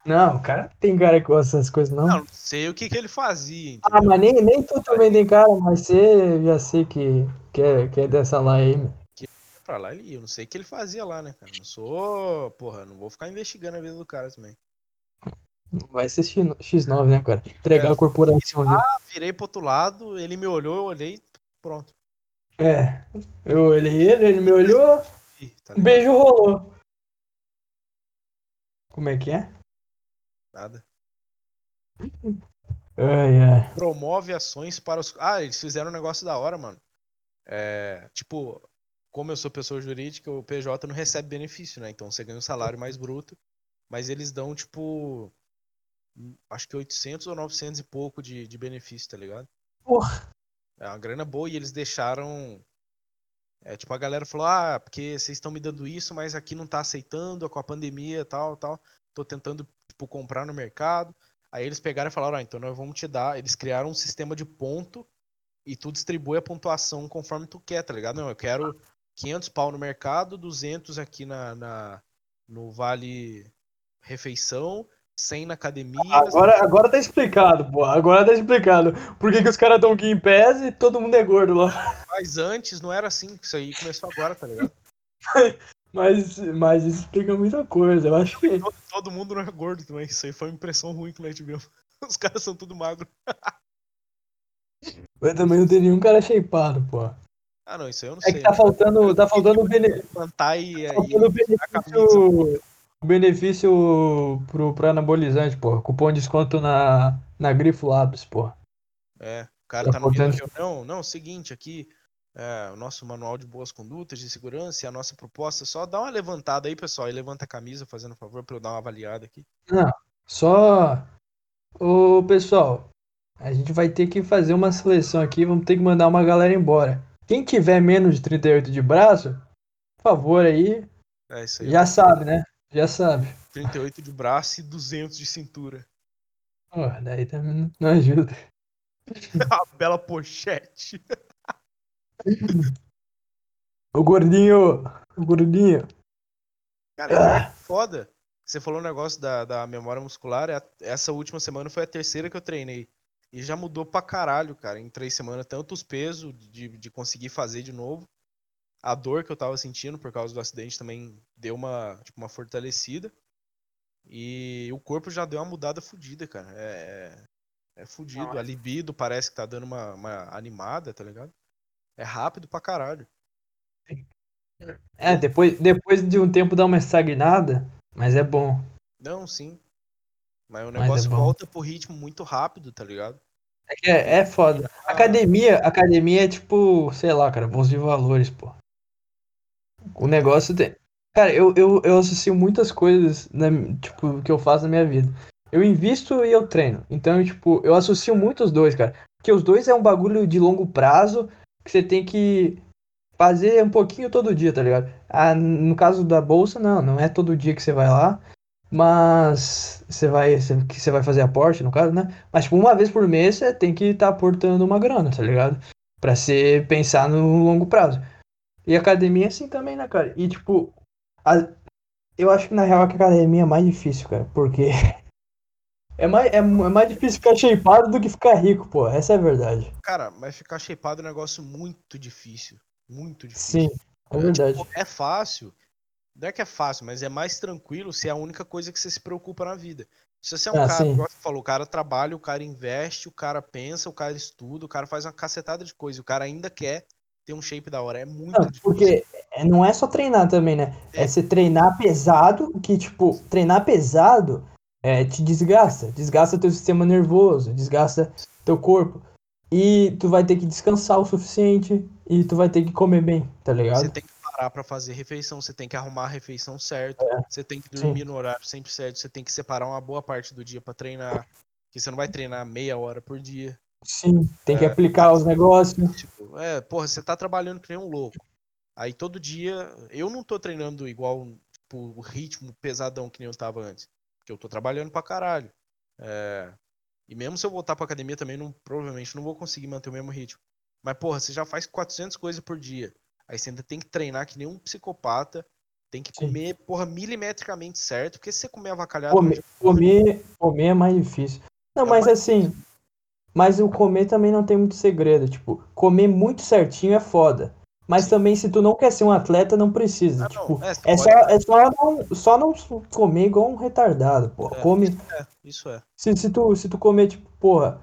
S1: Não, o cara tem cara que gosta dessas coisas, não.
S2: Não, não sei o que, que ele fazia,
S1: Ah,
S2: entendeu?
S1: mas nem, nem tu também tem cara, mas você já sei que, que, é, que é dessa lá aí, meu.
S2: Pra lá ele ia. Eu não sei o que ele fazia lá, né, cara? Não sou. Porra, não vou ficar investigando a vida do cara também.
S1: Vai ser X- X9, né, cara? Entregar
S2: É.
S1: a corporação ali.
S2: Ah, virei pro outro lado, ele me olhou, eu olhei, pronto.
S1: É, eu olhei ele, ele me olhou,
S2: tá
S1: um beijo rolou. Como é que é?
S2: Nada.
S1: Ai, ai.
S2: Promove ações para os. Ah, eles fizeram um negócio da hora, mano. É, tipo, como eu sou pessoa jurídica, o PJ não recebe benefício, né? Então você ganha um salário mais bruto, mas eles dão, tipo, acho que 800 ou 900 e pouco de, de benefício, tá ligado?
S1: Porra.
S2: É uma grana boa e eles deixaram. É, tipo, a galera falou: ah, porque vocês estão me dando isso, mas aqui não tá aceitando, com a pandemia e tal, tal. Tô tentando, tipo, comprar no mercado. Aí eles pegaram e falaram: ah, então nós vamos te dar. Eles criaram um sistema de ponto e tu distribui a pontuação conforme tu quer, tá ligado? Não, eu quero 500 pau no mercado, 200 aqui na, na no Vale Refeição, 100 na academia.
S1: Agora, agora tá explicado, pô. Agora tá explicado. Por que, que os caras tão aqui em pés e todo mundo é gordo lá. <laughs>
S2: Mas antes não era assim, isso aí começou agora, tá ligado?
S1: Mas, mas isso explica muita coisa. Eu acho que.
S2: Todo, todo mundo não é gordo também. Isso aí foi uma impressão ruim que nós <laughs> tivemos. Os caras são tudo magro.
S1: Eu também não tem nenhum cara shapeado, pô.
S2: Ah, não, isso aí eu não
S1: É
S2: sei.
S1: que tá faltando, tá faltando o bene-
S2: Levantar e,
S1: tá faltando o
S2: e
S1: benefício, o benefício pro, pro anabolizante, pô. Cupom de desconto na, na Grifo Labs, pô.
S2: É, o cara
S1: Tá
S2: tá no reunião. Não, seguinte, aqui é, o nosso manual de boas condutas de segurança e a nossa proposta. Só dá uma levantada aí, pessoal, e levanta a camisa, fazendo favor, pra eu dar uma avaliada aqui.
S1: Só. Ô, pessoal, a gente vai ter que fazer uma seleção aqui, vamos ter que mandar uma galera embora. Quem tiver menos de 38 de braço, por favor aí,
S2: É isso aí.
S1: já sabe, né? Já sabe.
S2: 38 de braço e 200 de cintura.
S1: Pô, daí também não- ajuda. <laughs>
S2: Uma bela pochete.
S1: O gordinho, o gordinho.
S2: Cara, é foda. Você falou um negócio da, da memória muscular. é a- Essa última semana foi a terceira que eu treinei. E já mudou pra caralho, cara, em três semanas. Tanto os pesos de, de conseguir fazer de novo. A dor que eu tava sentindo por causa do acidente também deu uma, tipo, uma fortalecida. E o corpo já deu uma mudada fodida, cara. É, é, é fudido. A libido parece que tá dando uma, uma animada, tá ligado? É rápido pra caralho.
S1: É, depois, depois de um tempo dá uma estagnada, mas é bom.
S2: Não, sim. Mas o
S1: Mas é
S2: negócio volta pro ritmo muito rápido, tá ligado?
S1: É, que é, é foda. Academia, academia é tipo, sei lá, cara, bolsa de valores, pô. O negócio tem. Cara, eu, eu, eu associo muitas coisas, na, tipo, que eu faço na minha vida. Eu invisto e eu treino. Então, tipo, eu associo muito os dois, cara. Porque os dois é um bagulho de longo prazo que você tem que fazer um pouquinho todo dia, tá ligado? Ah, no caso da bolsa, não, não é todo dia que você vai lá. Mas você vai, você, que você vai fazer aporte, no caso, né? Mas, tipo, uma vez por mês você tem que estar aportando uma grana, tá ligado? Pra você pensar no longo prazo. E academia é assim também, né, cara? E, tipo, a- eu acho que na real a academia é mais difícil, cara, porque <laughs> é mais, é, é mais difícil ficar shapeado do que ficar rico, pô. Essa é a verdade.
S2: Cara, mas ficar shapeado é um negócio muito difícil. Muito difícil.
S1: Sim, é verdade.
S2: Tipo, é fácil. Não é que é fácil, mas é mais tranquilo se é a única coisa que você se preocupa na vida. Se você é um
S1: Ah,
S2: cara, igual você falou, o cara trabalha, o cara investe, o cara pensa, o cara estuda, o cara faz uma cacetada de coisa, o cara ainda quer ter um shape da hora. É muito
S1: Não,
S2: difícil.
S1: porque é, não é só treinar também, né? É, é você treinar pesado, que, tipo, treinar pesado é, te desgasta. Desgasta teu sistema nervoso, desgasta teu corpo. E tu vai ter que descansar o suficiente e tu vai ter que comer bem, tá ligado?
S2: Você tem que parar pra fazer refeição, você tem que arrumar a refeição certa, é. você tem que dormir Sim. no horário sempre certo, você tem que separar uma boa parte do dia para treinar. Porque você não vai treinar meia hora por dia.
S1: Sim, tem que é, aplicar os negócios.
S2: Tipo, é, porra, você tá trabalhando que nem um louco. Aí todo dia, eu não tô treinando igual tipo, o ritmo pesadão que nem eu tava antes. Porque eu tô trabalhando pra caralho. É, e mesmo se eu voltar pra academia também, não, provavelmente não vou conseguir manter o mesmo ritmo. Mas, porra, você já faz 400 coisas por dia. Aí você ainda tem que treinar que nem um psicopata. Tem que comer, Sim. porra, milimetricamente certo. Porque se você comer avacalhado.
S1: Comer, comer, comer é mais difícil. Não, é mas mais assim. Difícil. Mas o comer também não tem muito segredo. Tipo, comer muito certinho é foda. Mas também, se tu não quer ser um atleta, não precisa. Ah, tipo, não. É, é, só, é só, não, só não comer igual um retardado, porra. É, Come.
S2: Isso é, isso é.
S1: Se, se, tu, se tu comer, tipo, porra,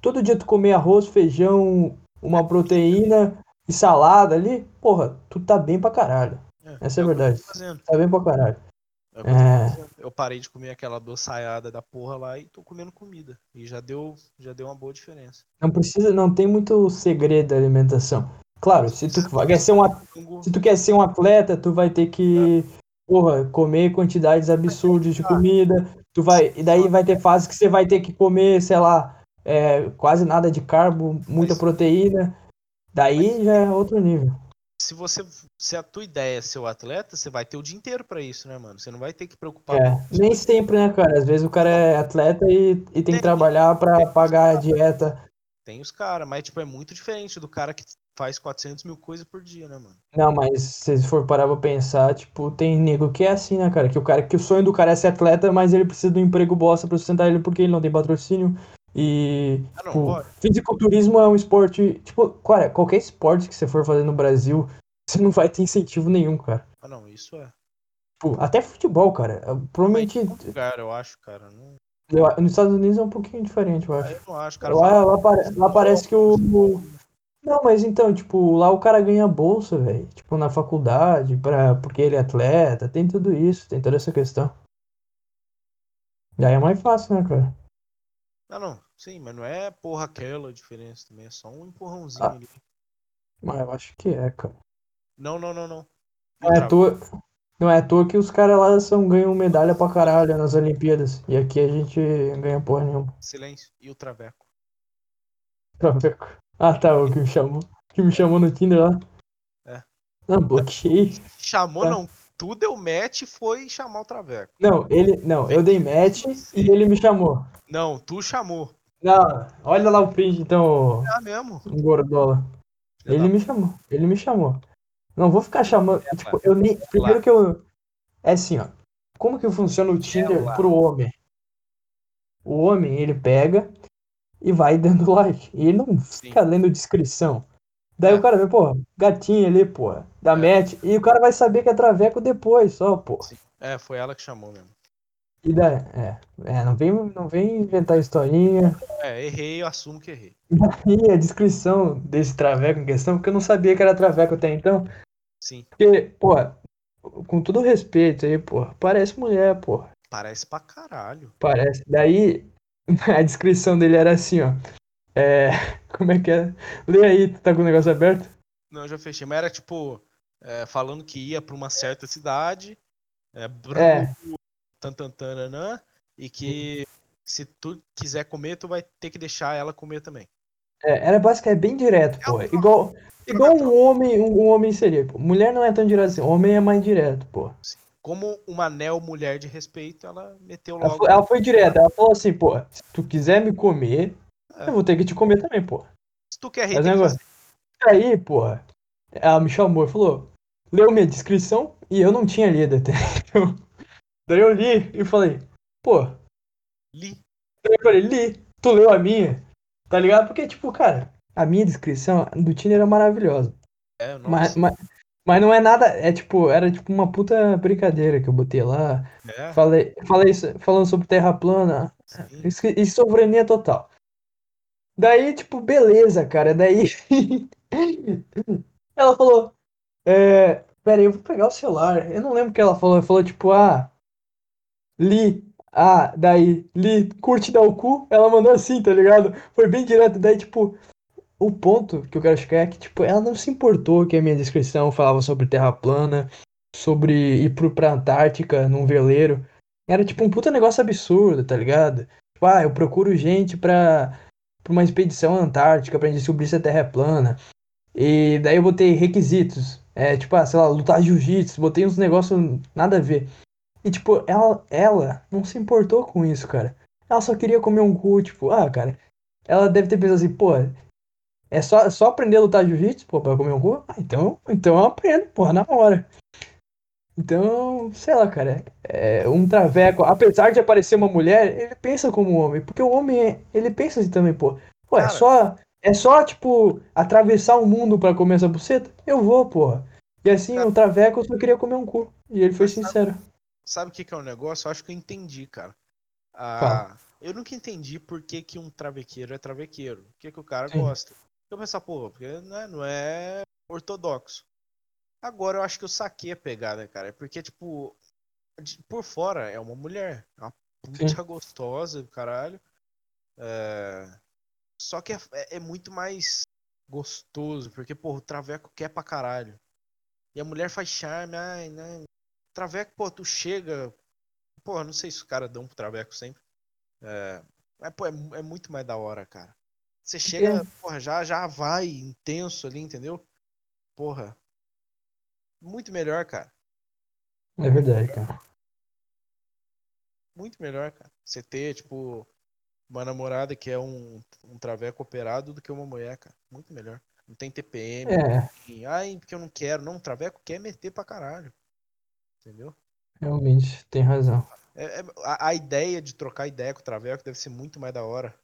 S1: todo dia tu comer arroz, feijão, uma proteína e salada ali, porra, tu tá bem pra caralho. É, Essa é a verdade. Tá bem pra caralho.
S2: É eu parei de comer aquela doçaiada da porra lá e tô comendo comida. E já deu, já deu uma boa diferença.
S1: Não precisa, não tem muito segredo da alimentação. Claro, se tu quer ser um, se tu quer ser um atleta, tu vai ter que, porra, comer quantidades absurdas de comida. Tu vai, e daí vai ter fases que você vai ter que comer, sei lá, é, quase nada de carbo, muita proteína. Daí já é outro nível.
S2: Se você, se a tua ideia é ser o atleta, você vai ter o dia inteiro para isso, né, mano? Você não vai ter que preocupar.
S1: É, nem sempre, né, cara? Às vezes o cara é atleta e, e tem que trabalhar para pagar a dieta.
S2: Tem os caras, mas tipo, é muito diferente do cara que faz 400 mil coisas por dia, né, mano?
S1: Não, mas se for parar pra pensar, tipo, tem nego que é assim, né, cara? Que o cara que o sonho do cara é ser atleta, mas ele precisa do emprego bosta pra sustentar ele porque ele não tem patrocínio. E ah, não, tipo, fisiculturismo é um esporte, tipo, cara, qualquer esporte que você for fazer no Brasil, <laughs> você não vai ter incentivo nenhum, cara.
S2: Ah, não, isso é.
S1: Tipo, até futebol, cara. Provavelmente.
S2: Lugar, eu acho, cara. Não...
S1: Eu, nos Estados Unidos é um pouquinho diferente, eu acho. Ah,
S2: eu não acho, cara.
S1: Lá, lá, lá parece que o, não, mas então, tipo, lá o cara ganha bolsa, velho. Tipo, na faculdade, pra, porque ele é atleta, tem tudo isso, tem toda essa questão. Daí é mais fácil, né, cara?
S2: Não, não, sim, mas não é porra aquela a diferença também, é só um empurrãozinho ah, ali.
S1: Mas eu acho que é, cara.
S2: Não, não, não, não.
S1: Não é, à toa, não é à toa que os caras lá são, ganham medalha pra caralho nas Olimpíadas. E aqui a gente ganha porra nenhuma.
S2: Silêncio. E o Traveco?
S1: Traveco. Ah, tá, o que me chamou. Que me chamou no Tinder lá.
S2: É.
S1: Não, bloqueei.
S2: Chamou, tá. não. Tu deu match e foi chamar o Traveco.
S1: Não, ele. Não, eu dei match e ele me chamou.
S2: Não, tu chamou.
S1: Não, olha lá o print, então.
S2: É mesmo?
S1: Gordola. Ele me chamou. Ele me chamou. Não vou ficar chamando. É, tipo, eu nem. Primeiro que eu. É assim, ó. Como que funciona o Tinder é pro homem? O homem, ele pega, e vai dando <laughs> like. E ele não Sim. fica lendo descrição. Daí é. o cara vê, pô, gatinho ali, pô, da é. match. E o cara vai saber que é traveco depois, só, pô.
S2: É, foi ela que chamou mesmo.
S1: E daí, é, é não, vem, não vem inventar historinha.
S2: É, errei, eu assumo que errei. <laughs>
S1: E a descrição desse traveco em questão, porque eu não sabia que era traveco até então.
S2: Sim.
S1: Porque, pô, com todo respeito aí, pô, parece mulher, pô.
S2: Parece pra caralho.
S1: Parece. Daí, <laughs> a descrição dele era assim, ó. É. <laughs> Como é que é? Lê aí, tu tá com o negócio aberto?
S2: Não, eu já fechei, mas era tipo. É, falando que ia pra uma certa cidade. É.
S1: é.
S2: Tantantanã, e que se tu quiser comer, tu vai ter que deixar ela comer também.
S1: É, era basicamente é bem direto, é pô. igual, igual um homem, um, homem seria. Pô. Mulher não é tão direto assim, homem é mais direto, pô.
S2: Como uma neo mulher de respeito, ela meteu
S1: logo. Ela foi, ela foi direta, ela falou assim, pô, se tu quiser me comer, é. Eu vou ter que te comer também, pô.
S2: Se tu quer rir, negócio...
S1: Aí, pô, ela me chamou e falou, leu minha descrição e eu não tinha lido <laughs> até. Daí eu li e falei, pô.
S2: Li.
S1: Daí eu falei, li, tu leu a minha? Tá ligado? Porque, tipo, cara, a minha descrição do Tinder era maravilhosa.
S2: É,
S1: mas, mas, mas não é nada, é tipo, era tipo uma puta brincadeira que eu botei lá. É. Falei, falei falando sobre terra plana. E soberania total. Daí, tipo, beleza, cara. Daí. <laughs> Ela falou. É, eu vou pegar o celular. Eu não lembro o que ela falou. Ela falou, tipo, ah. Li. Ah, daí, Li, curte dar o cu. Ela mandou assim, tá ligado? Foi bem direto. Daí, tipo, o ponto que eu quero chegar é que, tipo, ela não se importou que a minha descrição falava sobre terra plana, sobre ir pro, pra Antártica num veleiro. Era, tipo, um puta negócio absurdo, tá ligado? Tipo, ah, eu procuro gente pra, pra uma expedição antártica pra descobrir se a terra é plana. E daí eu botei requisitos. É, tipo, ah, sei lá, lutar jiu-jitsu, botei uns negócios nada a ver. E, tipo, ela, ela não se importou com isso, cara. Ela só queria comer um cu, tipo, ah, cara. Ela deve ter pensado assim, pô, é só, só aprender a lutar jiu-jitsu, pô, pra comer um cu? Ah, então, então eu aprendo, porra, na hora. Então, sei lá, cara, é um traveco, apesar de aparecer uma mulher, ele pensa como um homem, porque o homem, ele pensa assim também, pô. Pô, é só é só, tipo, atravessar o mundo para comer essa buceta? Eu vou, porra. E assim, cara, o Traveco só queria comer um cu. E ele foi sincero.
S2: Sabe o que, que é o um negócio? Eu acho que eu entendi, cara. Ah, eu nunca entendi por que, que um travequeiro é travequeiro. O que, que o cara Sim. gosta. Eu pensar, porra, porque não é, não é ortodoxo. Agora eu acho que eu saquei a pegada, cara. É porque, tipo, por fora é uma mulher. É uma puta Sim. gostosa, caralho. É... Só que é, é, é, muito mais gostoso, porque, pô, o Traveco quer pra caralho. E a mulher faz charme, ai, né? Traveco, pô, tu chega. Pô, não sei se os caras dão pro Traveco sempre. É, mas, pô, é, é muito mais da hora, cara. Você chega, porra, já, já vai intenso ali, entendeu? Porra. Muito melhor, cara.
S1: É verdade, cara.
S2: Muito melhor, cara. Você ter, tipo, uma namorada que é um, um traveco operado do que uma mulher, cara. Muito melhor. Não tem TPM.
S1: É.
S2: Tem, Ai, porque eu não quero. Não, um traveco quer meter pra caralho. Entendeu?
S1: Realmente, tem razão.
S2: É, é, a, a, ideia de trocar ideia com o traveco deve ser muito mais da hora.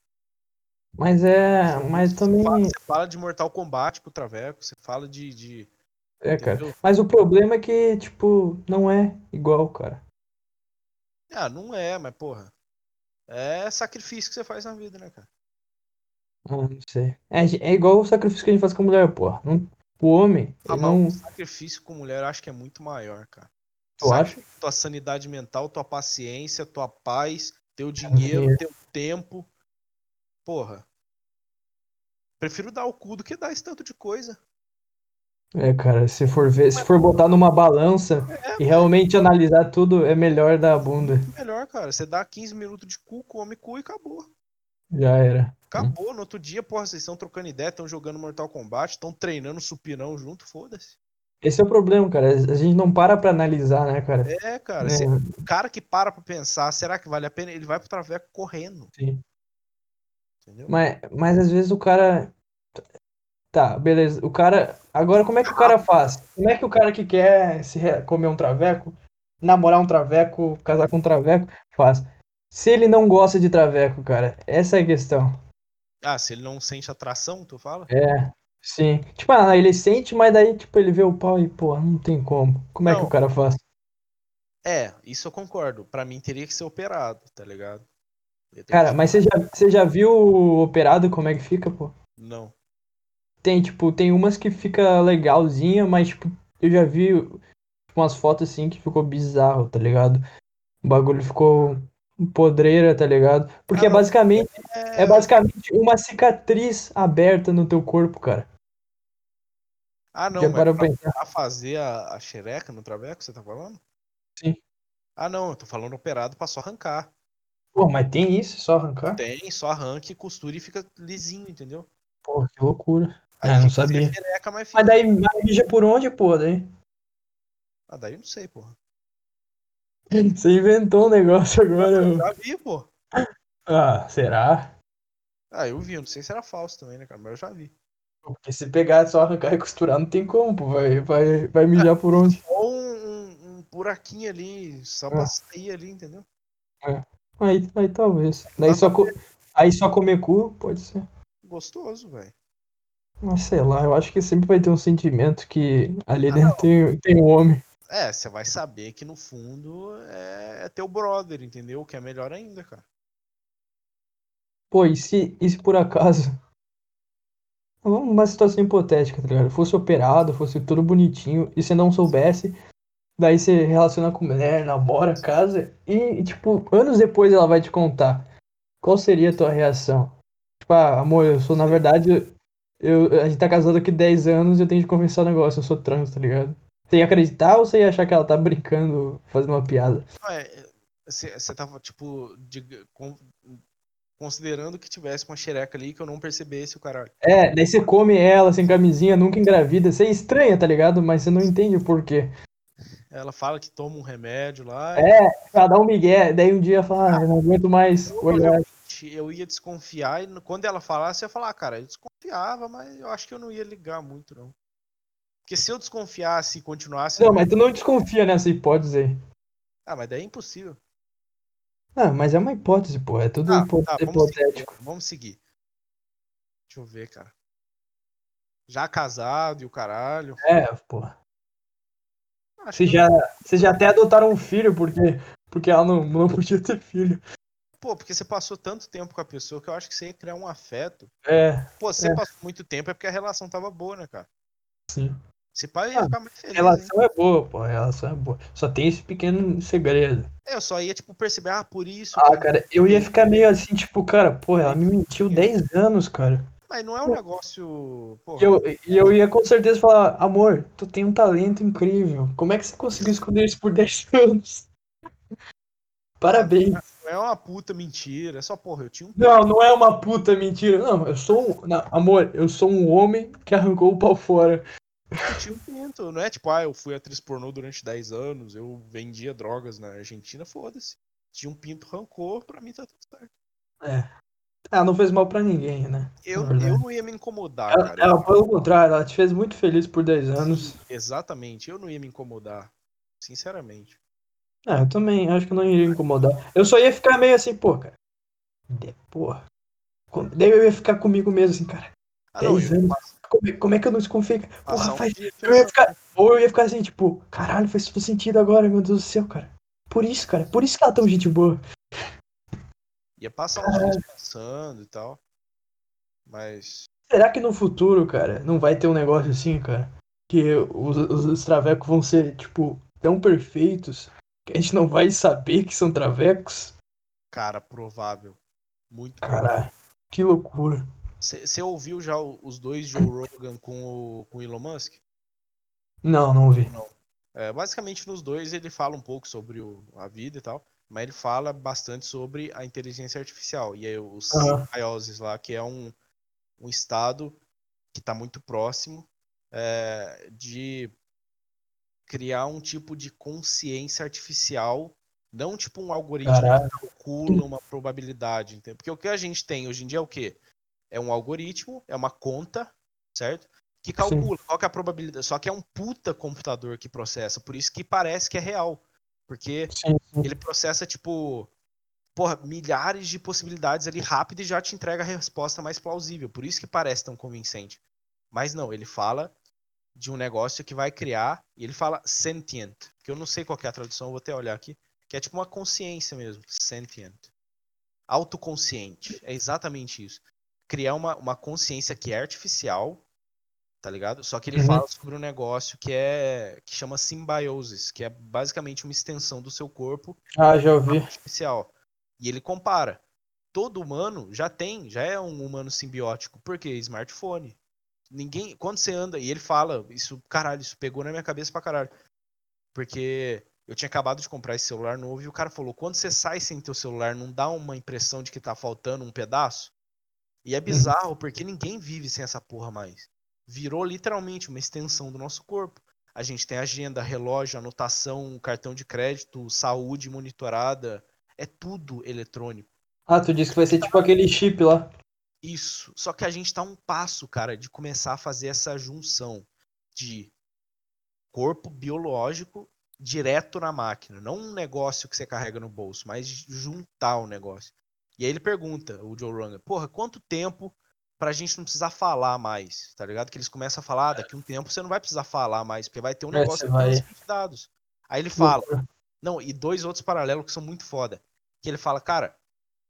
S1: Mas é. Você, mas você também.
S2: Fala, você fala de Mortal Kombat com o traveco, você fala de. de...
S1: É, Entendeu? cara. Mas o problema é que, tipo, não é igual, cara.
S2: Ah, não é, mas porra. É sacrifício que você faz na vida, né, cara?
S1: Ah, não sei. É, é igual o sacrifício que a gente faz com a mulher, pô. Não, o homem.
S2: Ah,
S1: não...
S2: O sacrifício com mulher eu acho que é muito maior, cara.
S1: Tu acha?
S2: Tua sanidade mental, tua paciência, tua paz, teu dinheiro, é. teu tempo. Porra. Prefiro dar o cu do que dar esse tanto de coisa.
S1: É, cara, se for ver, se for botar numa balança é, e realmente analisar tudo, é melhor dar a bunda.
S2: Melhor, cara. Você dá 15 minutos de cu, come cu e acabou.
S1: Já era.
S2: Acabou. No outro dia, porra, vocês estão trocando ideia, estão jogando Mortal Kombat, estão treinando supinão junto, foda-se.
S1: Esse é o problema, cara. A gente não para pra analisar, né, cara?
S2: É, cara. É. o cara que para pra pensar, será que vale a pena? Ele vai pro traveco correndo.
S1: Sim. Entendeu? Mas, mas às vezes o cara Tá, beleza. O cara. Agora, como é que o cara faz? Como é que o cara que quer se comer um traveco, namorar um traveco, casar com um traveco, faz? Se ele não gosta de traveco, cara, essa é a questão.
S2: Ah, se ele não sente atração, tu fala?
S1: É, sim. Tipo, ah, ele sente, mas daí, tipo, ele vê o pau e, pô, não tem como. Como não. é que o cara faz?
S2: É, isso eu concordo. Pra mim teria que ser operado, tá ligado?
S1: Cara, mas você já, você já viu o operado como é que fica, pô?
S2: Não.
S1: Tem, tipo, tem umas que fica legalzinha, mas, tipo, eu já vi umas fotos assim que ficou bizarro, tá ligado? O bagulho ficou podreira, tá ligado? Porque é basicamente é... é basicamente uma cicatriz aberta no teu corpo, cara.
S2: Ah, não, Já mas pra, pra, fazer a, a xereca no traveco, você tá falando?
S1: Sim.
S2: Ah, não, eu tô falando operado pra só arrancar.
S1: Pô, mas tem isso, só arrancar?
S2: Tem, só arranca e costura e fica lisinho, entendeu?
S1: Pô, que loucura. Aí ah, não sabia. Xereca, mas, mas daí mija por onde, pô, daí?
S2: Ah, daí eu não sei, porra. <laughs>
S1: Você inventou um negócio agora.
S2: Eu já vi, pô.
S1: Ah, será?
S2: Ah, eu vi, eu não sei se era falso também, né, cara? Mas eu já vi.
S1: Porque se pegar só arrancar e costurar, não tem como, pô. Vai, vai, vai mijar por onde?
S2: Ou um, um, um buraquinho ali, só pra ah. sair ali, entendeu?
S1: É. Aí, aí talvez. Daí só, aí só comer cu, pode ser.
S2: Gostoso, velho.
S1: Mas sei lá, eu acho que sempre vai ter um sentimento que ali ah, dentro tem, tem um homem.
S2: É, você vai saber que no fundo é, é teu brother, entendeu? Que é melhor ainda, cara.
S1: Pô, e se, e se por acaso. uma situação hipotética, tá ligado? Fosse operado, fosse tudo bonitinho, e você não soubesse, daí você relaciona com mulher, namora, casa, e, tipo, anos depois ela vai te contar. Qual seria a tua reação? Tipo, ah, amor, eu sou, na verdade, eu, a gente tá casado aqui 10 anos e eu tenho que confessar um negócio, eu sou trans, tá ligado? Você ia acreditar ou você ia achar que ela tá brincando, fazendo uma piada?
S2: Você tava, tipo, de, com, considerando que tivesse uma xereca ali que eu não percebesse o caralho.
S1: É, daí você come ela sem camisinha, nunca engravida. Você é estranha, tá ligado? Mas você não entende o porquê.
S2: Ela fala que toma um remédio lá.
S1: É, ela dá um migué, daí um dia fala, ah, eu não aguento mais olhar.
S2: Eu ia desconfiar e quando ela falasse, eu ia falar, ah, cara, eu desconfiava, mas eu acho que eu não ia ligar muito, não. Porque se eu desconfiasse e continuasse.
S1: Não, mas tu não desconfia nessa hipótese aí.
S2: Ah, mas daí é impossível.
S1: Ah, mas é uma hipótese, pô. É tudo ah, hipo tá,
S2: vamos hipotético. Seguir, vamos seguir. Deixa eu ver, cara. Já casado e o caralho.
S1: É, pô. Vocês já, já até adotaram um filho porque, porque ela não, não podia ter filho.
S2: Pô, porque você passou tanto tempo com a pessoa que eu acho que você ia criar um afeto.
S1: É.
S2: Pô, você
S1: é.
S2: passou muito tempo é porque a relação tava boa, né, cara?
S1: Sim.
S2: Esse pai ia ah, ficar muito feliz.
S1: A relação hein? é boa, pô. A relação é boa. Só tem esse pequeno segredo.
S2: É, eu só ia, tipo, perceber, ah, por isso.
S1: Ah, cara, eu ia ficar meio assim, tipo, cara, pô, ela me mentiu 10 anos, cara.
S2: Mas não é um negócio.
S1: E eu, eu ia com certeza falar, amor, tu tem um talento incrível. Como é que você conseguiu esconder isso por 10 anos? <laughs> Parabéns.
S2: É uma puta mentira, é só, porra, eu tinha um.
S1: Não, não é uma puta mentira. Não, eu sou um. Não, amor, eu sou um homem que arrancou o pau fora.
S2: Eu tinha um pinto, não é tipo, ah, eu fui atriz pornô durante 10 anos, eu vendia drogas na Argentina, foda-se. Tinha um pinto rancor, pra mim tá tudo certo.
S1: É. Ela não fez mal pra ninguém, né?
S2: Eu, eu não ia me incomodar,
S1: ela,
S2: cara.
S1: Ela, pelo contrário, ela te fez muito feliz por 10 anos. Sim,
S2: exatamente, eu não ia me incomodar. Sinceramente.
S1: É, eu também acho que eu não iria incomodar. Eu só ia ficar meio assim, pô, cara. De, porra. Daí eu ia ficar comigo mesmo assim, cara. Ah, não, anos. Como, como, é que eu não desconfio? Porra, faz. Eu ia ficar, ou eu ia ficar assim, tipo, caralho, faz todo sentido agora, meu Deus do céu, cara. Por isso, cara. Por isso que ela é tão gente boa.
S2: Ia passar uns dias pensando e tal. Mas.
S1: Será que no futuro, cara, não vai ter um negócio assim, cara? Que os, os, os travecos vão ser, tipo, tão perfeitos que a gente não vai saber que são travecos?
S2: Cara, provável. Muito
S1: Caralho, que loucura.
S2: Você ouviu já os dois Joe Rogan com o, com o Elon Musk?
S1: Não, não ouvi.
S2: Não. É, basicamente, nos dois ele fala um pouco sobre o, a vida e tal, mas ele fala bastante sobre a inteligência artificial. E aí os uhum. IOSs lá, que é um, um estado que está muito próximo é, de criar um tipo de consciência artificial, não tipo um algoritmo Caraca. que calcula uma probabilidade. Entendeu? Porque o que a gente tem hoje em dia é o quê? é um algoritmo, é uma conta, certo? Que calcula Sim. qual que é a probabilidade. Só que é um puta computador que processa, por isso que parece que é real. Porque Sim. ele processa, tipo, porra, milhares de possibilidades ali rápido e já te entrega a resposta mais plausível. Por isso que parece tão convincente. Mas não, ele fala de um negócio que vai criar, e ele fala sentient, que eu não sei qual é a tradução, vou até olhar aqui, que é tipo uma consciência mesmo, sentient. Autoconsciente, é exatamente isso criar uma, uma consciência que é artificial, tá ligado? Só que ele uhum. fala sobre um negócio que é que chama simbiosis, que é basicamente uma extensão do seu corpo.
S1: Ah, já ouvi.
S2: Artificial. E ele compara. Todo humano já tem, já é um humano simbiótico. Por quê? Smartphone. Ninguém, quando você anda, e ele fala, isso, caralho, isso pegou na minha cabeça pra caralho. Porque eu tinha acabado de comprar esse celular novo e o cara falou: quando você sai sem teu celular, não dá uma impressão de que tá faltando um pedaço? E é uhum. bizarro porque ninguém vive sem essa porra mais. Virou literalmente uma extensão do nosso corpo. A gente tem agenda, relógio, anotação, cartão de crédito, saúde monitorada. É tudo eletrônico.
S1: Ah, tu disse que vai ser tipo aquele chip lá.
S2: Isso. Só que a gente tá um passo, cara, de começar a fazer essa junção de corpo biológico direto na máquina. Não um negócio que você carrega no bolso, mas juntar o negócio. E aí ele pergunta, o Joe Rogan, porra, quanto tempo pra gente não precisar falar mais, tá ligado? Que eles começam a falar, ah, daqui um tempo você não vai precisar falar mais, porque vai ter um é, negócio é, vai... de dados. Aí ele fala, não, e dois outros paralelos que são muito foda. Que ele fala, cara,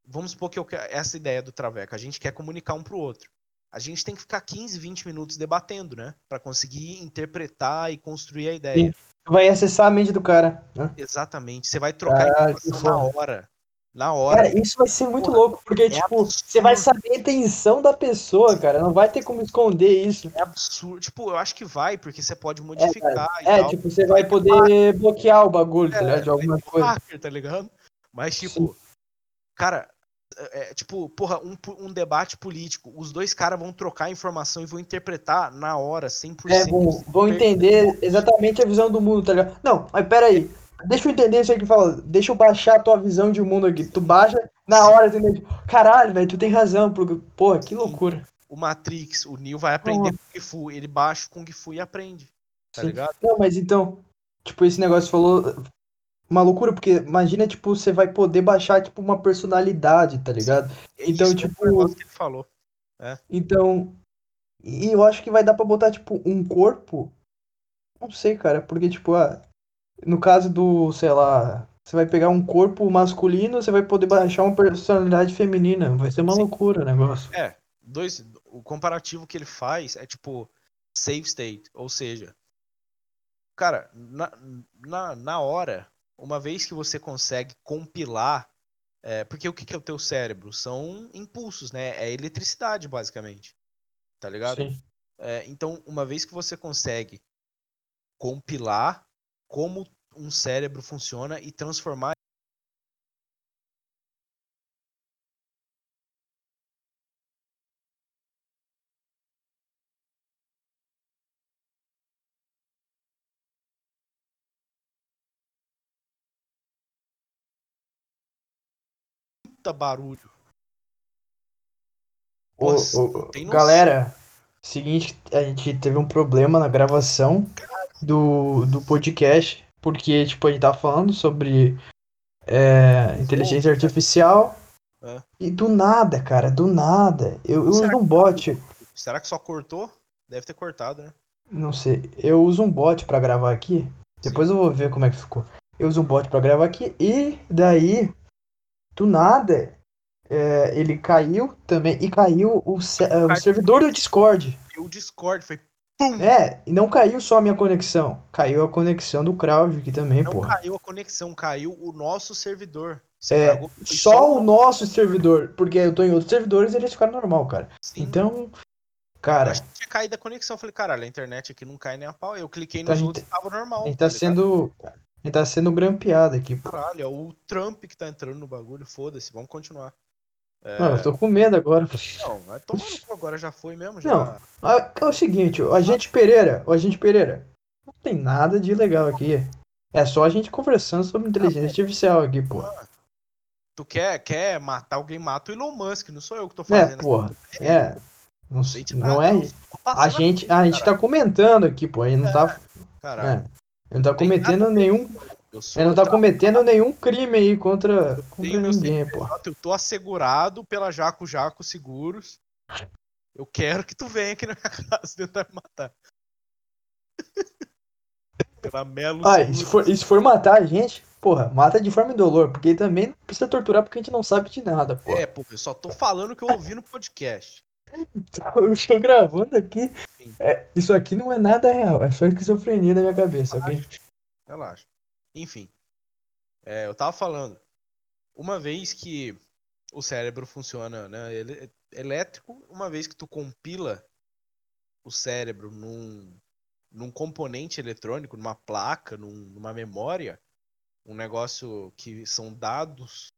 S2: vamos supor que eu, essa ideia do Traveco, a gente quer comunicar um pro outro. a gente tem que ficar 15, 20 minutos debatendo, né? Para conseguir interpretar e construir a ideia. Sim.
S1: Vai acessar a mente do cara. Né?
S2: Exatamente. Você vai trocar ah, na hora. Na hora.
S1: Cara, isso vai ser muito Porra, louco, porque, é tipo, absurdo. você vai saber a intenção da pessoa, cara. Não vai ter como esconder isso.
S2: É absurdo. Tipo, eu acho que vai, porque você pode modificar.
S1: É, é tipo, você vai, vai poder bloquear o bagulho, tá é, tá De alguma coisa. Hacker,
S2: tá ligado? Mas, tipo, Sim. cara, é, é, tipo, porra, um, um debate político. Os dois caras vão trocar informação e vão interpretar na hora, 100%.
S1: É, vão, vão entender exatamente a visão do mundo, tá ligado? Não, mas peraí. Deixa eu entender isso aí que fala. Deixa eu baixar a tua visão de mundo aqui. Tu baixa na hora, entendeu? Caralho, velho, tu tem razão. Porque, porra, que loucura.
S2: O Matrix, o Neo vai aprender com Kung Fu. Ele baixa o Kung Fu e aprende. Tá Sim. ligado?
S1: Não, mas então, tipo, esse negócio falou uma loucura, porque imagina, tipo, você vai poder baixar, tipo, uma personalidade, tá ligado?
S2: É então, tipo. que ele falou. É.
S1: Então. E eu acho que vai dar pra botar, tipo, um corpo. Não sei, cara, porque, tipo, ah, no caso do, sei lá, você vai pegar um corpo masculino, você vai poder baixar uma personalidade feminina. Vai ser uma Sim. loucura o negócio.
S2: É, dois. O comparativo que ele faz é tipo save state, ou seja, cara, na, na, na hora uma vez que você consegue compilar, é, porque o que, que é o teu cérebro? São impulsos, né? É eletricidade, basicamente. Tá ligado? Sim. É, então, uma vez que você consegue compilar como um cérebro funciona e transformar puta barulho.
S1: Nossa, ô, galera, seguinte, a gente teve um problema na gravação do, do podcast, porque, tipo, a gente tava falando sobre é, inteligência artificial é. e do nada, cara, do nada, eu, eu uso um bot.
S2: Será que só cortou? Deve ter cortado, né?
S1: Não sei, eu uso um bot para gravar aqui, depois Sim. eu vou ver como é que ficou. Eu uso um bot para gravar aqui e daí do nada, é, ele caiu também. E caiu o, é, o servidor do Discord.
S2: O Discord foi pum!
S1: É, e não caiu só a minha conexão. Caiu a conexão do Crowd aqui também, pô.
S2: Não caiu a conexão, caiu o nosso servidor.
S1: Você é, só, só o nosso servidor. Porque eu tô em outros servidores e eles ficaram normal, cara. Sim. Então. Cara. Eu
S2: tinha caído a conexão. Eu falei, caralho, a internet aqui não cai nem a pau. Eu cliquei nos
S1: então,
S2: outros e tava normal.
S1: A gente tá, tá sendo. Ele tá sendo grampeado aqui,
S2: pô. Caralho, é o Trump que tá entrando no bagulho, foda-se, vamos continuar.
S1: É... Não, eu tô com medo agora.
S2: Não, vai tomar agora já foi mesmo. Já...
S1: Não, é o seguinte, o agente Pereira, o agente Pereira, não tem nada de legal aqui. É só a gente conversando sobre inteligência ah, artificial aqui, pô.
S2: Tu quer, quer matar alguém, mata o Elon Musk, não sou eu que tô é, fazendo.
S1: É, porra, é. Não, sei, não é. A gente, a gente tá comentando aqui, pô, aí não tá. Caralho. É. Ele não tá cometendo nenhum. Ele não tá cometendo nenhum crime aí contra, contra ninguém, pô.
S2: Eu tô assegurado pela Jaco Jaco Seguros. Eu quero que tu venha aqui na minha <laughs> casa tentar me matar. <laughs>
S1: pela Melo ah, e se, for, e se for matar a gente, porra, mata de forma indolor, porque também não precisa torturar porque a gente não sabe de nada, pô.
S2: É, pô, eu só tô falando que eu ouvi no podcast.
S1: Eu estou gravando aqui. É, isso aqui não é nada real, é só esquizofrenia na minha cabeça, ok?
S2: Relaxa. Enfim. É, eu tava falando. Uma vez que o cérebro funciona né, ele, elétrico, uma vez que tu compila o cérebro num, num componente eletrônico, numa placa, num, numa memória, um negócio que são dados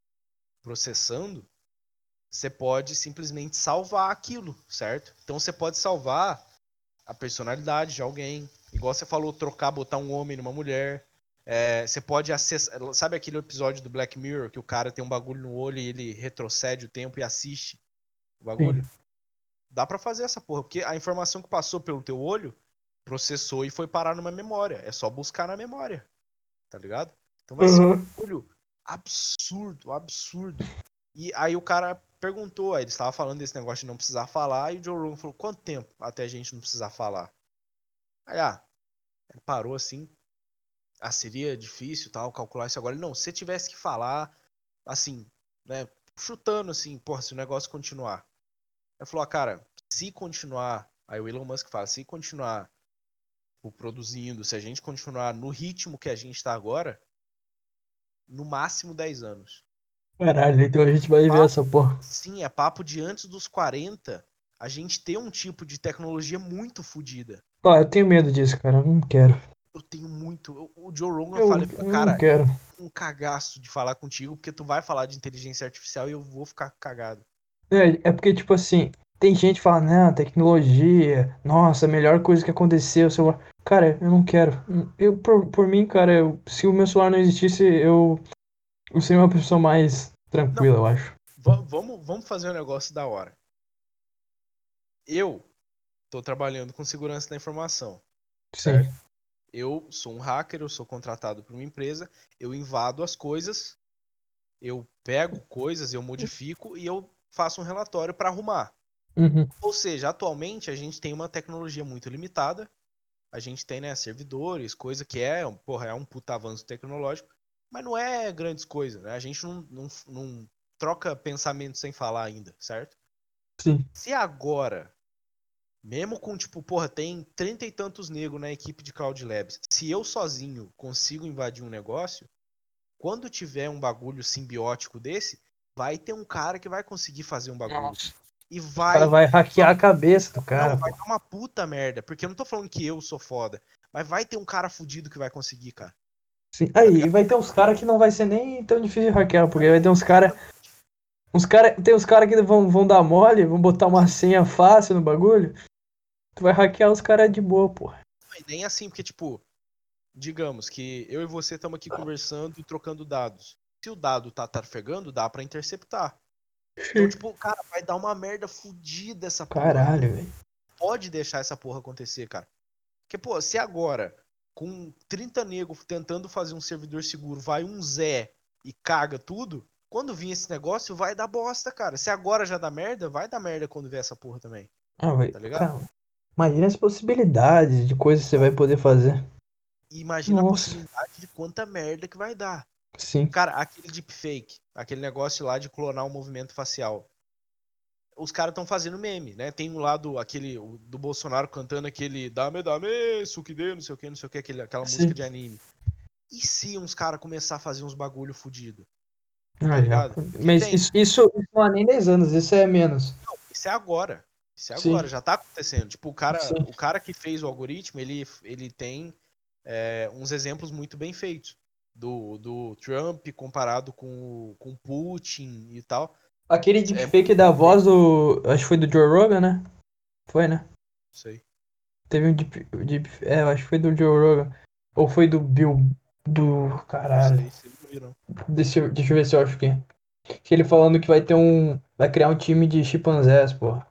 S2: processando, você pode simplesmente salvar aquilo, certo? Então você pode salvar a personalidade de alguém, igual você falou, trocar, botar um homem numa mulher. É, você pode acessar. Sabe aquele episódio do Black Mirror que o cara tem um bagulho no olho e ele retrocede o tempo e assiste o bagulho? Sim. Dá para fazer essa porra, porque a informação que passou pelo teu olho processou e foi parar numa memória. É só buscar na memória. Tá ligado? Então vai uhum. ser um bagulho absurdo, absurdo. E aí o cara perguntou, aí ele estava falando desse negócio de não precisar falar, e o Joe Rogan falou, quanto tempo até a gente não precisar falar? Aí, ah, ele parou assim, ah, seria difícil tal, calcular isso agora. Não, se tivesse que falar, assim, né, chutando assim, porra, se o negócio continuar. Ele falou, ah, cara, se continuar, aí o Elon Musk fala, se continuar tipo, produzindo, se a gente continuar no ritmo que a gente está agora, no máximo 10 anos.
S1: Caralho, então a gente vai papo, ver essa porra.
S2: Sim, é papo de antes dos 40, a gente ter um tipo de tecnologia muito fodida.
S1: Ah, eu tenho medo disso, cara, eu não quero.
S2: Eu tenho muito. O Joe Rogan eu, fala, eu cara,
S1: não quero.
S2: um cagaço de falar contigo, porque tu vai falar de inteligência artificial e eu vou ficar cagado.
S1: É, é porque, tipo assim, tem gente que fala, não, tecnologia, nossa, a melhor coisa que aconteceu, celular. Cara, eu não quero. Eu, por, por mim, cara, eu, se o meu celular não existisse, eu, eu seria uma pessoa mais tranquila, não, eu acho.
S2: Vamos, vamos fazer um negócio da hora. Eu tô trabalhando com segurança da informação.
S1: Sim. Certo?
S2: Eu sou um hacker, eu sou contratado por uma empresa, eu invado as coisas, eu pego coisas, eu modifico e eu faço um relatório para arrumar.
S1: Uhum.
S2: Ou seja, atualmente a gente tem uma tecnologia muito limitada. A gente tem, né, servidores, coisa que é, porra, é um puta avanço tecnológico, mas não é grandes coisas, né? A gente não, não, não troca pensamento sem falar ainda, certo?
S1: Sim.
S2: Se agora mesmo com, tipo, porra, tem trinta e tantos negros na equipe de Cloud Labs. Se eu sozinho consigo invadir um negócio, quando tiver um bagulho simbiótico desse, vai ter um cara que vai conseguir fazer um bagulho. Nossa. E vai. O
S1: cara vai hackear a cabeça do cara.
S2: Não, vai dar uma puta merda. Porque eu não tô falando que eu sou foda. Mas vai ter um cara fudido que vai conseguir, cara.
S1: Sim. Aí, vai ter uns caras que não vai ser nem tão difícil de hackear, porque vai ter uns caras. Uns cara, tem uns caras que vão, vão dar mole, vão botar uma senha fácil no bagulho. Tu vai hackear os caras de boa, pô.
S2: E nem assim, porque, tipo, digamos que eu e você estamos aqui conversando e trocando dados. Se o dado tá trafegando, dá para interceptar. Então, tipo, cara, vai dar uma merda fodida essa
S1: porra. Caralho, velho.
S2: Pode deixar essa porra acontecer, cara. Porque, pô, se agora, com 30 negros tentando fazer um servidor seguro, vai um Zé e caga tudo, quando vir esse negócio, vai dar bosta, cara. Se agora já dá merda, vai dar merda quando vier essa porra também.
S1: Ah, vai. Tá ligado? Cara, Imagina as possibilidades de coisas que você vai poder fazer.
S2: Imagina Nossa. a possibilidade de quanta merda que vai dar.
S1: Sim.
S2: Cara, aquele deepfake, aquele negócio lá de clonar o um movimento facial. Os caras estão fazendo meme, né? Tem um lado, aquele do Bolsonaro cantando aquele dame, dame, sukide, não sei o que, não sei o que, aquele, aquela Sim. música de anime. E se uns caras começar a fazer uns bagulho fudido?
S1: Tá ah, Mas isso, isso, isso, não há nem 10 anos, isso é menos.
S2: Não, isso é agora. Isso é agora, Sim. já tá acontecendo. Tipo, o cara, o cara que fez o algoritmo, ele, ele tem é, uns exemplos muito bem feitos. Do, do Trump comparado com, com Putin e tal.
S1: Aquele deepfake é, da voz do. Acho que foi do Joe Rogan, né? Foi, né?
S2: Sei.
S1: Teve um deep, deep. É, acho que foi do Joe Rogan. Ou foi do Bill. Do. Caralho. Sei, deixa, eu, deixa eu ver se eu acho que. Que ele falando que vai ter um. Vai criar um time de chimpanzés, porra.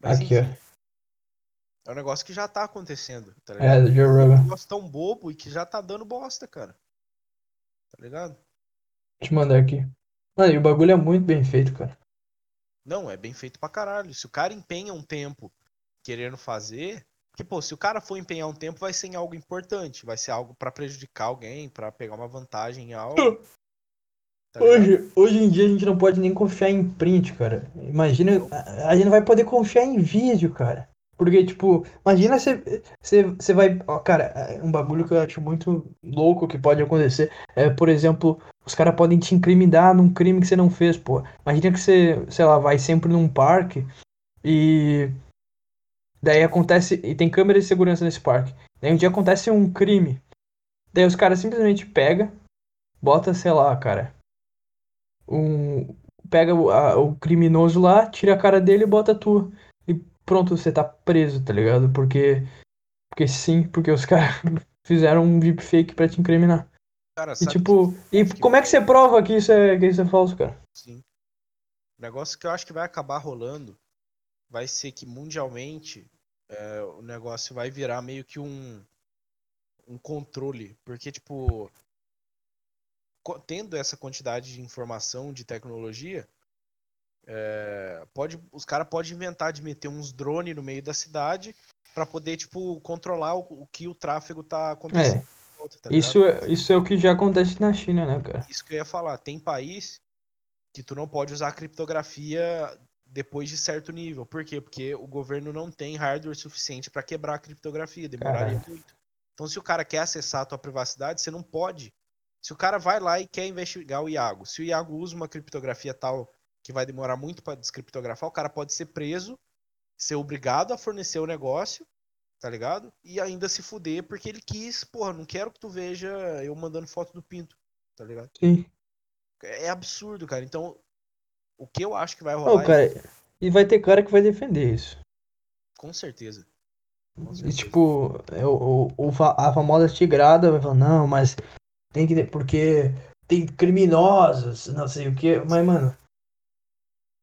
S2: Mas,
S1: Aqui,
S2: enfim, ó. É um negócio que já tá acontecendo, tá ligado? É,
S1: do Joe Rogan.
S2: É um negócio tão bobo e que já tá dando bosta, cara. Tá ligado?
S1: Vou te mandar aqui. E o bagulho é muito bem feito, cara.
S2: Não, é bem feito pra caralho. Se o cara empenha um tempo querendo fazer. Porque, pô, se o cara for empenhar um tempo, vai ser em algo importante. Vai ser algo para prejudicar alguém, para pegar uma vantagem em algo. <laughs>
S1: Tá hoje, hoje em dia a gente não pode nem confiar em print, cara. Imagina, a, a gente não vai poder confiar em vídeo, cara. Porque, tipo, imagina você vai. Ó, cara, é um bagulho que eu acho muito louco que pode acontecer. É, por exemplo, os caras podem te incriminar num crime que você não fez, pô. Imagina que você, sei lá, vai sempre num parque e. Daí acontece. E tem câmera de segurança nesse parque. Daí um dia acontece um crime. Daí os caras simplesmente pega, bota, sei lá, cara, um, pega o, a, o criminoso lá, tira a cara dele e bota tu. E pronto, você tá preso, tá ligado? Porque. Porque sim, porque os <laughs> caras fizeram um deepfake pra te incriminar. Cara, e tipo, e como é que você prova que isso é, que isso é falso, cara?
S2: Sim. O negócio que eu acho que vai acabar rolando vai ser que mundialmente é, o negócio vai virar meio que um, um controle. Porque, tipo, tendo essa quantidade de informação, de tecnologia, é, pode, os caras podem inventar de meter uns drones no meio da cidade para poder, tipo, controlar o, o, que o tráfego tá acontecendo.
S1: É. tá isso, é, isso é o que já acontece na China, né, cara?
S2: Isso que eu ia falar. Tem país que tu não pode usar criptografia depois de certo nível. Por quê? Porque o governo não tem hardware suficiente para quebrar a criptografia, demoraria muito. Então, se o cara quer acessar a tua privacidade, você não pode. Se o cara vai lá e quer investigar o Iago, se o Iago usa uma criptografia tal que vai demorar muito para descriptografar, o cara pode ser preso, ser obrigado a fornecer o negócio, tá ligado? E ainda se fuder porque ele quis, porra, não quero que tu veja eu mandando foto do pinto, tá ligado?
S1: Sim.
S2: É absurdo, cara. Então, o que eu acho que vai rolar.
S1: Não, cara, é... E vai ter cara que vai defender isso.
S2: Com certeza.
S1: Com certeza. E tipo, é o, o, a famosa tigrada vai falar, não, mas tem que. Porque tem criminosos, não sei o que. Mas, mano.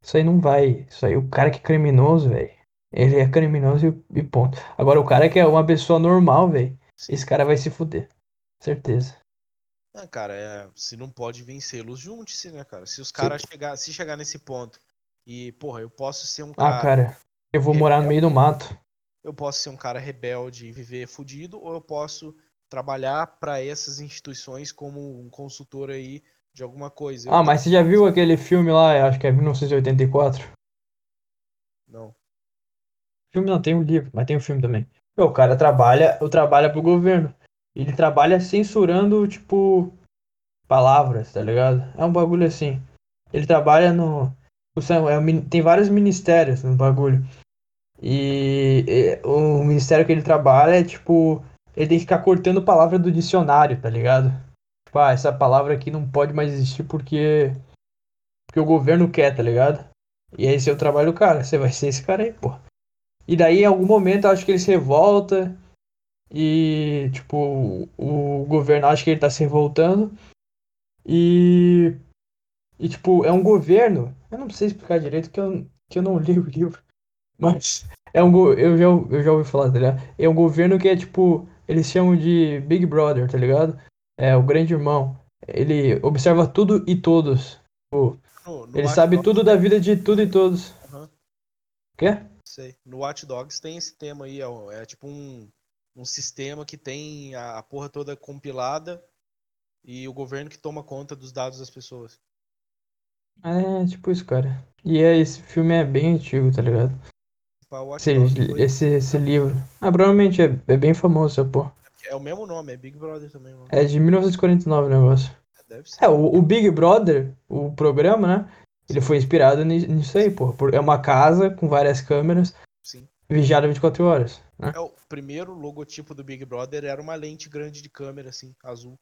S1: Isso aí não vai. Isso aí, o cara que é criminoso, velho. Ele é criminoso e, ponto. Agora, o cara que é uma pessoa normal, velho. Esse cara vai se fuder. Certeza.
S2: Ah, cara, é, se não pode vencê-los, junte-se, né, cara? Se os caras chegar, se chegar nesse ponto e, porra, eu posso ser um
S1: cara. Ah, cara, eu vou rebelde, morar no meio do mato.
S2: Eu posso ser um cara rebelde e viver fudido, ou eu posso trabalhar para essas instituições como um consultor aí de alguma coisa. Eu
S1: ah, mas você já viu aquele filme lá, acho que é 1984?
S2: Não.
S1: Filme não, tem um livro, mas tem um filme também. O cara trabalha, eu trabalho pro governo. Ele trabalha censurando, tipo, palavras, tá ligado? É um bagulho assim. Ele trabalha no. É, tem vários ministérios no bagulho. E, e o ministério que ele trabalha é tipo. Ele tem que ficar cortando palavra do dicionário, tá ligado? Tipo, ah, essa palavra aqui não pode mais existir porque. Porque o governo quer, tá ligado? E esse é o trabalho do cara. Você vai ser esse cara aí, pô. E daí, em algum momento, eu acho que ele se revolta. E, tipo, o governo acha que ele tá se revoltando. E. E, tipo, é um governo. Eu não sei explicar direito que eu, que eu não li o livro. <laughs> Mas é um. Eu já, eu já ouvi falar, tá ligado? É um governo que é, tipo. Eles chamam de Big Brother, tá ligado? É o grande irmão. Ele observa tudo e todos. Tipo, no ele sabe tudo da vida de tudo e todos. Uhum. Quê?
S2: Sei. No Watch Dogs tem esse tema aí. É, é tipo um um sistema que tem a, porra toda compilada e o governo que toma conta dos dados das pessoas.
S1: É, tipo isso, cara. E é, esse filme é bem antigo, tá ligado? Esse, esse, esse, livro. Ah, provavelmente é, é bem famoso, pô.
S2: É o mesmo nome, é Big Brother também, mano.
S1: É de 1949 o negócio. É, o, o Big Brother, o programa, né? Ele foi inspirado nisso aí, pô. É uma casa com várias câmeras. Sim. Vigiada 24 horas. Né?
S2: É, o primeiro logotipo do Big Brother era uma lente grande de câmera, assim, azul.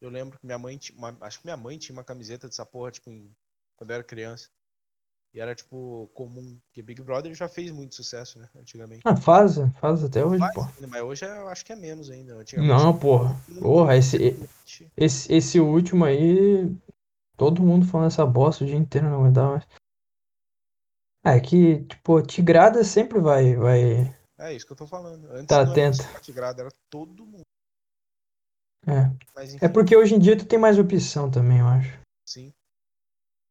S2: Eu lembro que minha mãe tinha. Uma, acho que minha mãe tinha uma camiseta dessa porra, tipo, em, quando eu era criança. E era, tipo, comum. Porque Big Brother já fez muito sucesso, né? Antigamente.
S1: Ah, faz, faz até hoje, faz,
S2: Ainda, mas hoje eu acho que é menos ainda.
S1: Não, porra. Porra, esse, esse, esse último aí. Todo mundo falando essa bosta o dia inteiro, não aguentava mais. É que, tipo, Tigrada sempre vai, vai,
S2: é isso que eu tô falando. Antes
S1: tá atento.
S2: era era todo mundo.
S1: É. Mas, é porque hoje em dia tu tem mais opção também, eu acho.
S2: Sim.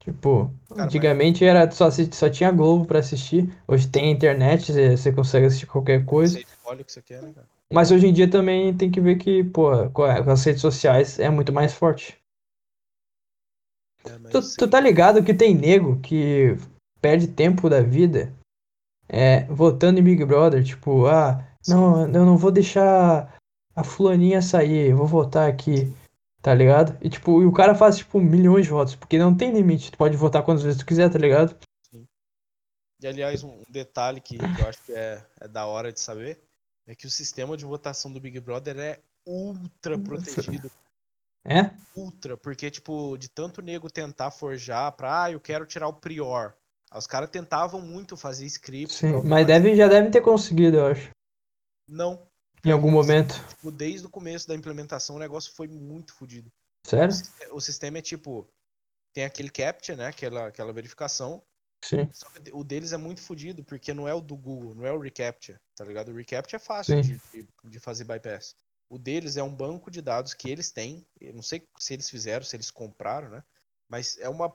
S1: Tipo, Cara, antigamente mas... era só, só tinha Globo pra assistir. Hoje tem internet, você consegue assistir qualquer coisa. Você
S2: escolhe o que você quer, né, cara?
S1: Mas hoje em dia também tem que ver que, pô, com as redes sociais é muito mais forte. É, tu, tu tá ligado que tem nego que perde tempo da vida é, votando em Big Brother, tipo, ah, não, eu não vou deixar a fulaninha sair, eu vou votar aqui, tá ligado? E tipo, e o cara faz tipo milhões de votos, porque não tem limite, tu pode votar quantas vezes tu quiser, tá ligado? Sim.
S2: E aliás, um detalhe que eu acho que é, é da hora de saber é que o sistema de votação do Big Brother é ultra protegido.
S1: É?
S2: Ultra, porque, tipo, de tanto nego tentar forjar pra, ah, eu quero tirar o Prior. Os caras tentavam muito fazer script.
S1: Sim, mas deve, já devem ter conseguido, eu acho.
S2: Não.
S1: Em algum momento.
S2: Tipo, desde o começo da implementação, o negócio foi muito fodido.
S1: Sério?
S2: O, sistema é tipo. Tem aquele captcha, né? Aquela, aquela verificação.
S1: Sim.
S2: o deles é muito fodido, porque não é o do Google, não é o reCAPTCHA, tá ligado? O reCAPTCHA é fácil de, de, fazer bypass. O deles é um banco de dados que eles têm. Eu não sei se eles fizeram, se eles compraram, né? Mas é uma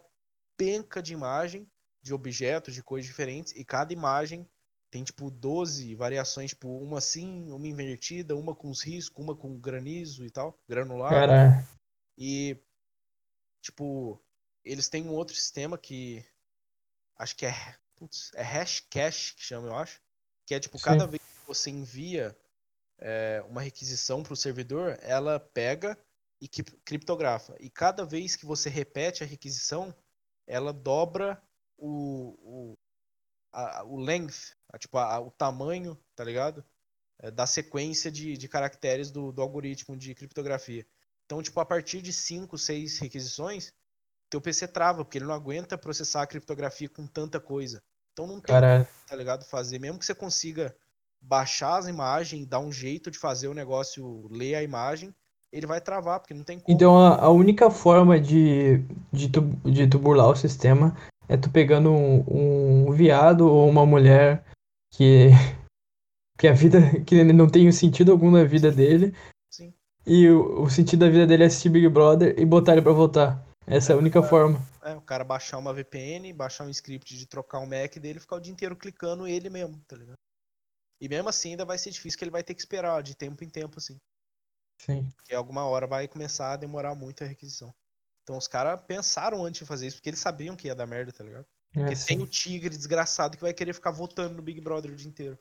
S2: penca de imagem de objetos, de cores diferentes, e cada imagem tem tipo 12 variações, tipo uma assim, uma invertida, uma com os riscos, uma com granizo e tal, granular.
S1: Cara.
S2: E tipo, eles têm um outro sistema que acho que é, Putz, é hashcash que chama, eu acho. Que é tipo, Sim. cada vez que você envia é, uma requisição para o servidor, ela pega e criptografa. E cada vez que você repete a requisição, ela dobra o, o, a, o length, a, tipo, a, o tamanho, tá ligado? É, da sequência de, de caracteres do, do algoritmo de criptografia. Então, tipo, a partir de 5, 6 requisições, teu PC trava, porque ele não aguenta processar a criptografia com tanta coisa. Então não tem,
S1: Caralho.
S2: tá ligado? Fazer, mesmo que você consiga baixar as imagens, dar um jeito de fazer o negócio ler a imagem, ele vai travar, porque não tem como.
S1: Então a, a única forma de, de, tu, de tu burlar o sistema é tu pegando um, um viado ou uma mulher que, <laughs> que a vida que não tem sentido algum na vida dele.
S2: Sim.
S1: E o, o sentido da vida dele é assistir Big Brother e botar ele pra votar. Essa é, é a única
S2: cara,
S1: forma.
S2: É, o cara baixar uma VPN, baixar um script de trocar o Mac dele e ficar o dia inteiro clicando ele mesmo, tá ligado? E mesmo assim ainda vai ser difícil que ele vai ter que esperar de tempo em tempo, assim.
S1: Sim.
S2: Porque alguma hora vai começar a demorar muito a requisição. Então os caras pensaram antes de fazer isso, porque eles sabiam que ia dar merda, tá ligado? Porque é, tem o tigre desgraçado que vai querer ficar votando no Big Brother o dia inteiro.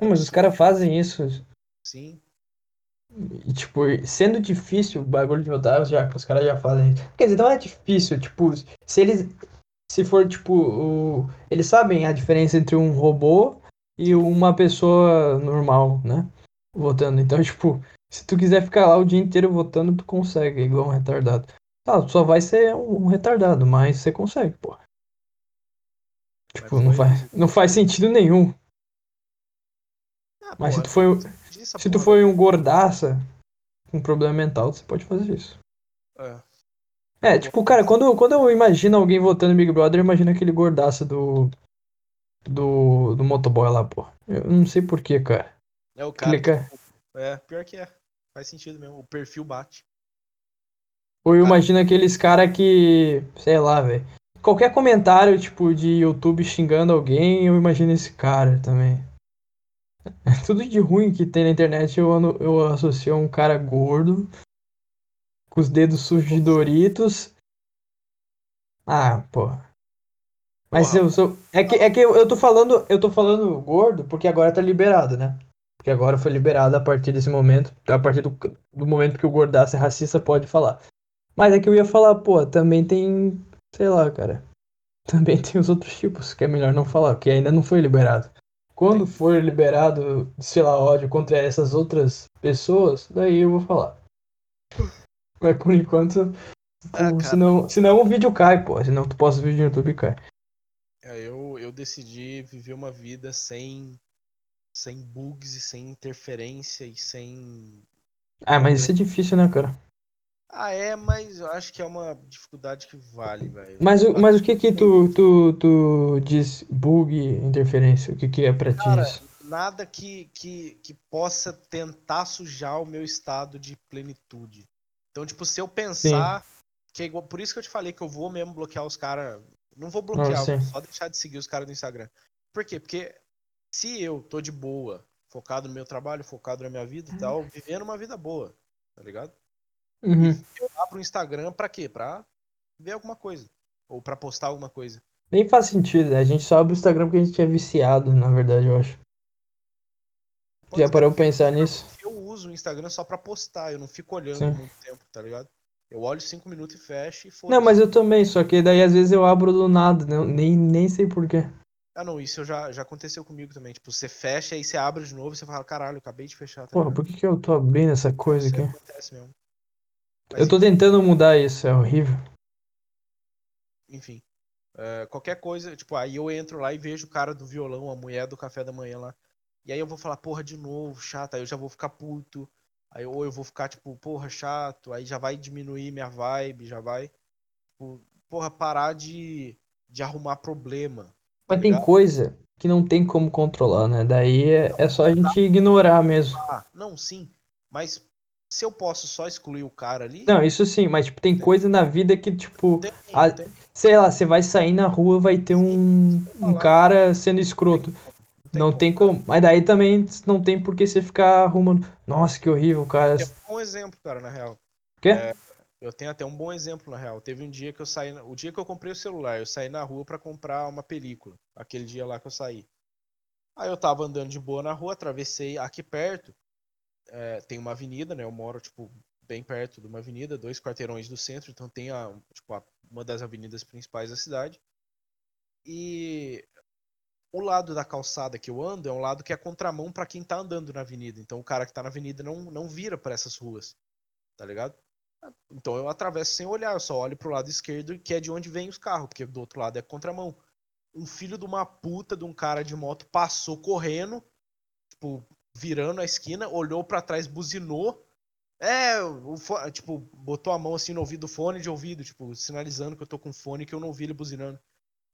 S1: Não, mas os caras fazem isso.
S2: Sim.
S1: E, tipo, sendo difícil o bagulho de votar, já, os caras já fazem isso. Quer dizer, não é difícil, tipo, se eles. Se for, tipo, o, eles sabem a diferença entre um robô e uma pessoa normal, né? Votando. Então, <laughs> tipo, se tu quiser ficar lá o dia inteiro votando, tu consegue, igual um retardado. Tá, só vai ser um retardado, mas você consegue, pô. Tipo, não faz, não faz sentido nenhum. Ah, mas se tu foi, se tu foi um gordaça com problema mental, você pode fazer isso.
S2: É.
S1: É, tipo, cara, quando, quando eu imagino alguém votando Big Brother, eu imagino aquele gordaça do. Do. Do motoboy lá, pô. Eu não sei porquê, cara.
S2: É o cara. Que, é, pior que é. Faz sentido mesmo. O perfil bate.
S1: Ou eu imagino aqueles cara que. Sei lá, velho. Qualquer comentário, tipo, de YouTube xingando alguém, eu imagino esse cara também. <laughs> Tudo de ruim que tem na internet eu, eu associo a um cara gordo, com os dedos sujos de Doritos. Ah, pô. Mas eu sou. É que, é que eu, eu tô falando. Eu tô falando gordo porque agora tá liberado, né? Porque agora foi liberado a partir desse momento. A partir do, do momento que o gordaço é racista, pode falar. Mas é que eu ia falar, pô, também tem. Sei lá, cara. Também tem os outros tipos que é melhor não falar, que ainda não foi liberado. Quando for liberado, sei lá, ódio contra essas outras pessoas, daí eu vou falar. <laughs> Mas por enquanto, ah, senão, senão o vídeo cai, pô. Senão tu posta o vídeo no YouTube e cai.
S2: É, eu, eu decidi viver uma vida sem, sem bugs e sem interferência e sem.
S1: Ah, mas isso é difícil, né, cara?
S2: Ah, é, mas eu acho que é uma dificuldade que vale, velho.
S1: Mas, o, mas o que que tu, tu, tu diz bug, interferência? O que que é pra Cara, ti isso?
S2: Nada que, que, que possa tentar sujar o meu estado de plenitude. Então, tipo, se eu pensar... Que é igual, por isso que eu te falei que eu vou mesmo bloquear os caras... Não vou bloquear, vou só deixar de seguir os caras no Instagram. Por quê? Porque se eu tô de boa, focado no meu trabalho, focado na minha vida e tal, vivendo uma vida boa, tá ligado?
S1: Uhum.
S2: Eu abro o Instagram pra quê? Pra ver alguma coisa. Ou pra postar alguma coisa.
S1: Nem faz sentido, né? A gente só abre o Instagram porque a gente é viciado, na verdade, eu acho. Pode Já parou pra pensar nisso?
S2: Eu uso o Instagram só pra postar, eu não fico olhando Sim. muito tempo, tá ligado? Eu olho cinco minutos e fecho e foda
S1: Não, mas eu também, só que daí às vezes eu abro do nada, né? nem, nem sei porquê.
S2: Ah, não, isso já, já aconteceu comigo também. Tipo, você fecha e você abre de novo e você fala, caralho, eu acabei de fechar. Tá
S1: Porra, por que, que eu tô abrindo essa coisa isso aqui?
S2: Acontece mesmo.
S1: Mas, eu tô enfim. tentando mudar isso, é horrível.
S2: Enfim. Uh, qualquer coisa, tipo, aí eu entro lá e vejo o cara do violão, a mulher do café da manhã lá. E aí eu vou falar, porra, de novo, chato. Aí eu já vou ficar puto. Aí, ou eu vou ficar, tipo, porra, chato. Aí já vai diminuir minha vibe, já vai. Tipo, porra, parar de, de arrumar problema. Tá
S1: Mas ligado? tem coisa que não tem como controlar, né? Daí é, é só a gente ignorar mesmo.
S2: Ah, não, sim. Mas se eu posso só excluir o cara ali.
S1: Não, isso sim, mas tipo, tem, tem. coisa na vida que, tipo. Tem, a, tem. Sei lá, você vai sair na rua, vai ter um, um cara sendo escroto. Não tem como. Mas daí também não tem por que você ficar arrumando. Nossa, que horrível, cara. É
S2: um exemplo, cara, na real.
S1: Quê? É,
S2: Eu tenho até um bom exemplo, na real. Teve um dia que eu saí. O dia que eu comprei o celular, eu saí na rua para comprar uma película. Aquele dia lá que eu saí. Aí eu tava andando de boa na rua, atravessei aqui perto. É, tem uma avenida, né? Eu moro, tipo, bem perto de uma avenida, dois quarteirões do centro, então tem a, tipo, a, uma das avenidas principais da cidade. E o lado da calçada que eu ando é um lado que é contramão para quem tá andando na avenida. Então o cara que tá na avenida não, não vira para essas ruas. Tá ligado? Então eu atravesso sem olhar, eu só olho pro lado esquerdo, que é de onde vem os carros, porque do outro lado é contramão. Um filho de uma puta de um cara de moto passou correndo, tipo, virando a esquina, olhou para trás, buzinou. É, o, tipo, botou a mão assim no ouvido, fone de ouvido, tipo, sinalizando que eu tô com fone que eu não ouvi ele buzinando.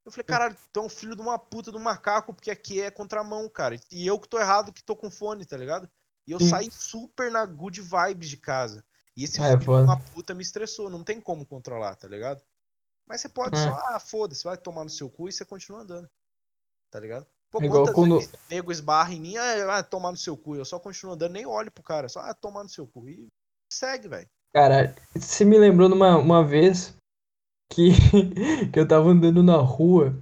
S2: Eu falei, caralho, tu é um filho de uma puta de um macaco, porque aqui é contramão, cara. E eu que tô errado que tô com fone, tá ligado? E eu Sim. saí super na good vibes de casa. E esse é, filho de uma puta me estressou, não tem como controlar, tá ligado? Mas você pode é. só, ah, foda-se, vai tomar no seu cu e você continua andando. Tá ligado? Pô,
S1: é Igual quando...
S2: vezes nego esbarra em mim, ah, tomar no seu cu, eu só continuo andando, nem olho pro cara, só, ah, tomar no seu cu. E segue, velho.
S1: Cara, você me lembrou numa uma vez <laughs> que, eu tava andando na rua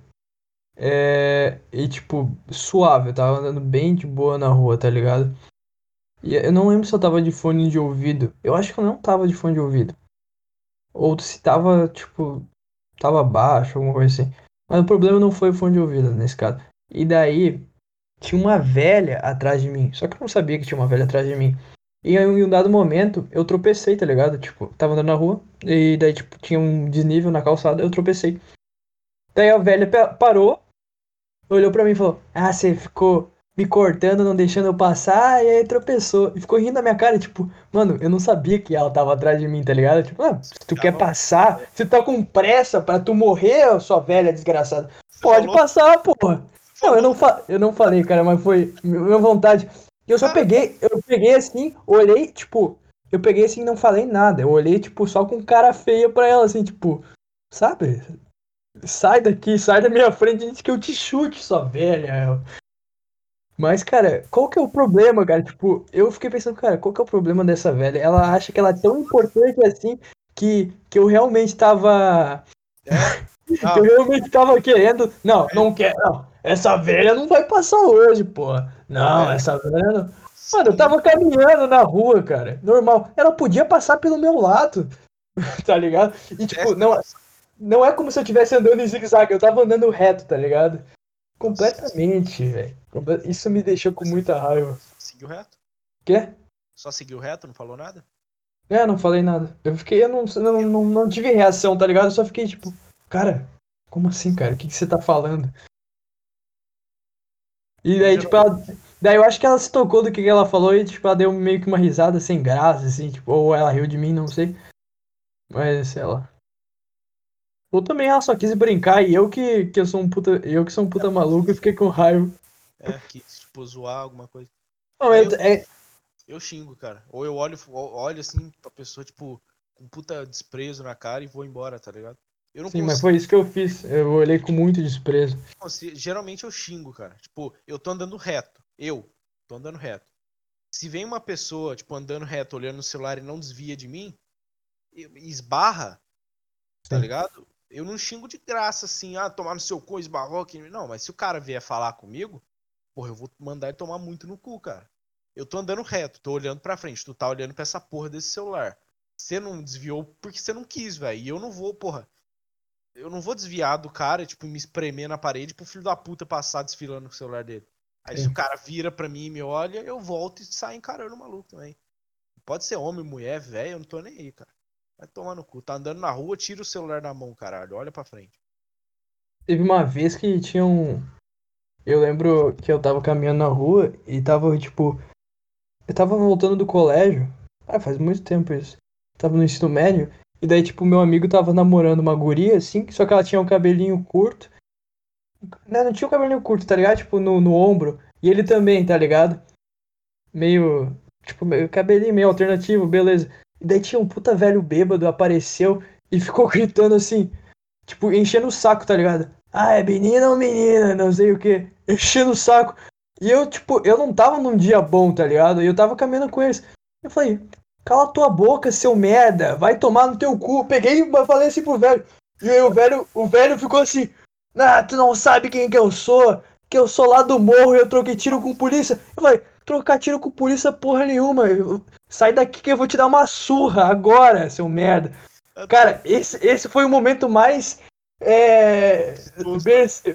S1: é, e, tipo, suave, eu tava andando bem de boa na rua, tá ligado? E eu não lembro se eu tava de fone de ouvido. Eu acho que eu não tava de fone de ouvido. Ou se tava, tipo, tava baixo, alguma coisa assim. Mas o problema não foi o fone de ouvido nesse caso. E daí, tinha uma velha atrás de mim. Só que eu não sabia que tinha uma velha atrás de mim. E em um dado momento, eu tropecei, tá ligado? Tipo, tava andando na rua, e daí, tipo, tinha um desnível na calçada, eu tropecei. Daí a velha parou, olhou pra mim e falou: Ah, você ficou me cortando, não deixando eu passar, e aí tropeçou. E ficou rindo na minha cara, tipo, mano, eu não sabia que ela tava atrás de mim, tá ligado? Tipo, ah, se tu tá quer bom. passar, se tá com pressa pra tu morrer, sua velha desgraçada, pode falou? passar, porra. Não, eu não, eu não falei, cara, mas foi minha vontade. Eu só peguei, eu peguei assim, olhei, tipo, eu peguei assim e não falei nada. Eu olhei, tipo, só com cara feia pra ela, assim, tipo, sabe? Sai daqui, sai da minha frente antes que eu te chute, sua velha. Mas, cara, qual que é o problema, cara? Tipo, eu fiquei pensando, cara, qual que é o problema dessa velha? Ela acha que ela é tão importante assim que, que eu realmente tava. É? <laughs> que eu realmente tava querendo. Não, não quero. Não. Essa velha não vai passar hoje, porra. Não, é. essa velha não. Mano, eu tava caminhando na rua, cara. Normal. Ela podia passar pelo meu lado. <laughs> tá ligado? E tipo, é. não, não é como se eu estivesse andando em zigue-zague. Eu tava andando reto, tá ligado? Completamente, velho. Isso me deixou com muita raiva.
S2: Seguiu reto?
S1: Quê?
S2: Só seguiu reto, não falou nada?
S1: É, não falei nada. Eu fiquei, eu não, não, não, não tive reação, tá ligado? Eu só fiquei tipo, cara, como assim, cara? O que, que você tá falando? E daí, tipo, ela, daí eu acho que ela se tocou do que ela falou e, tipo, ela deu meio que uma risada sem graça, assim, tipo, ou ela riu de mim, não sei. Mas, sei lá. Ou também ela só quis brincar e eu que, que eu sou um puta. Eu que sou um puta maluco e fiquei com raiva.
S2: É, quis, tipo, zoar alguma coisa.
S1: Não, é, eu, é...
S2: eu xingo, cara. Ou eu olho, olho assim pra pessoa, tipo, com puta desprezo na cara e vou embora, tá ligado?
S1: Eu não Sim, consigo... mas foi isso que eu fiz. Eu olhei com muito desprezo.
S2: Geralmente eu xingo, cara. Tipo, eu tô andando reto. Eu tô andando reto. Se vem uma pessoa, tipo, andando reto, olhando no celular e não desvia de mim, esbarra, tá Sim. ligado? Eu não xingo de graça, assim, ah, tomar no seu cu, esbarrou aqui. Não, mas se o cara vier falar comigo, porra, eu vou mandar ele tomar muito no cu, cara. Eu tô andando reto, tô olhando pra frente, tu tá olhando pra essa porra desse celular. Você não desviou porque você não quis, velho. E eu não vou, porra eu não vou desviar do cara, tipo, me espremer na parede pro filho da puta passar desfilando com o celular dele. Aí se o cara vira pra mim e me olha, eu volto e saio encarando o maluco também. Pode ser homem, mulher, velho, eu não tô nem aí, cara. Vai tomar no cu. Tá andando na rua, tira o celular da mão, caralho. Olha pra frente.
S1: Teve uma vez que tinha um. Eu lembro que eu tava caminhando na rua e tava, tipo. Eu tava voltando do colégio. Ah, faz muito tempo isso. tava no ensino médio. E daí, tipo, meu amigo tava namorando uma guria, assim, só que ela tinha um cabelinho curto. Não, não tinha um cabelinho curto, tá ligado? Tipo, no, no ombro. E ele também, tá ligado? Meio. Tipo, meio, cabelinho meio alternativo, beleza. E daí tinha um puta velho bêbado, apareceu e ficou <laughs> gritando assim, tipo, enchendo o saco, tá ligado? Ah, é menina ou menina, não sei o que. Enchendo o saco. E eu, tipo, eu não tava num dia bom, tá ligado? E eu tava caminhando com eles. Eu falei, cala tua boca, seu merda, vai tomar no teu cu. Peguei e falei assim pro velho. E aí o velho, o velho ficou assim, ah, tu não sabe quem que eu sou, que eu sou lá do morro e eu troquei tiro com polícia. Eu falei, trocar tiro com polícia porra nenhuma. Sai daqui que eu vou te dar uma surra agora, seu merda. Cara, esse, esse foi o momento mais é,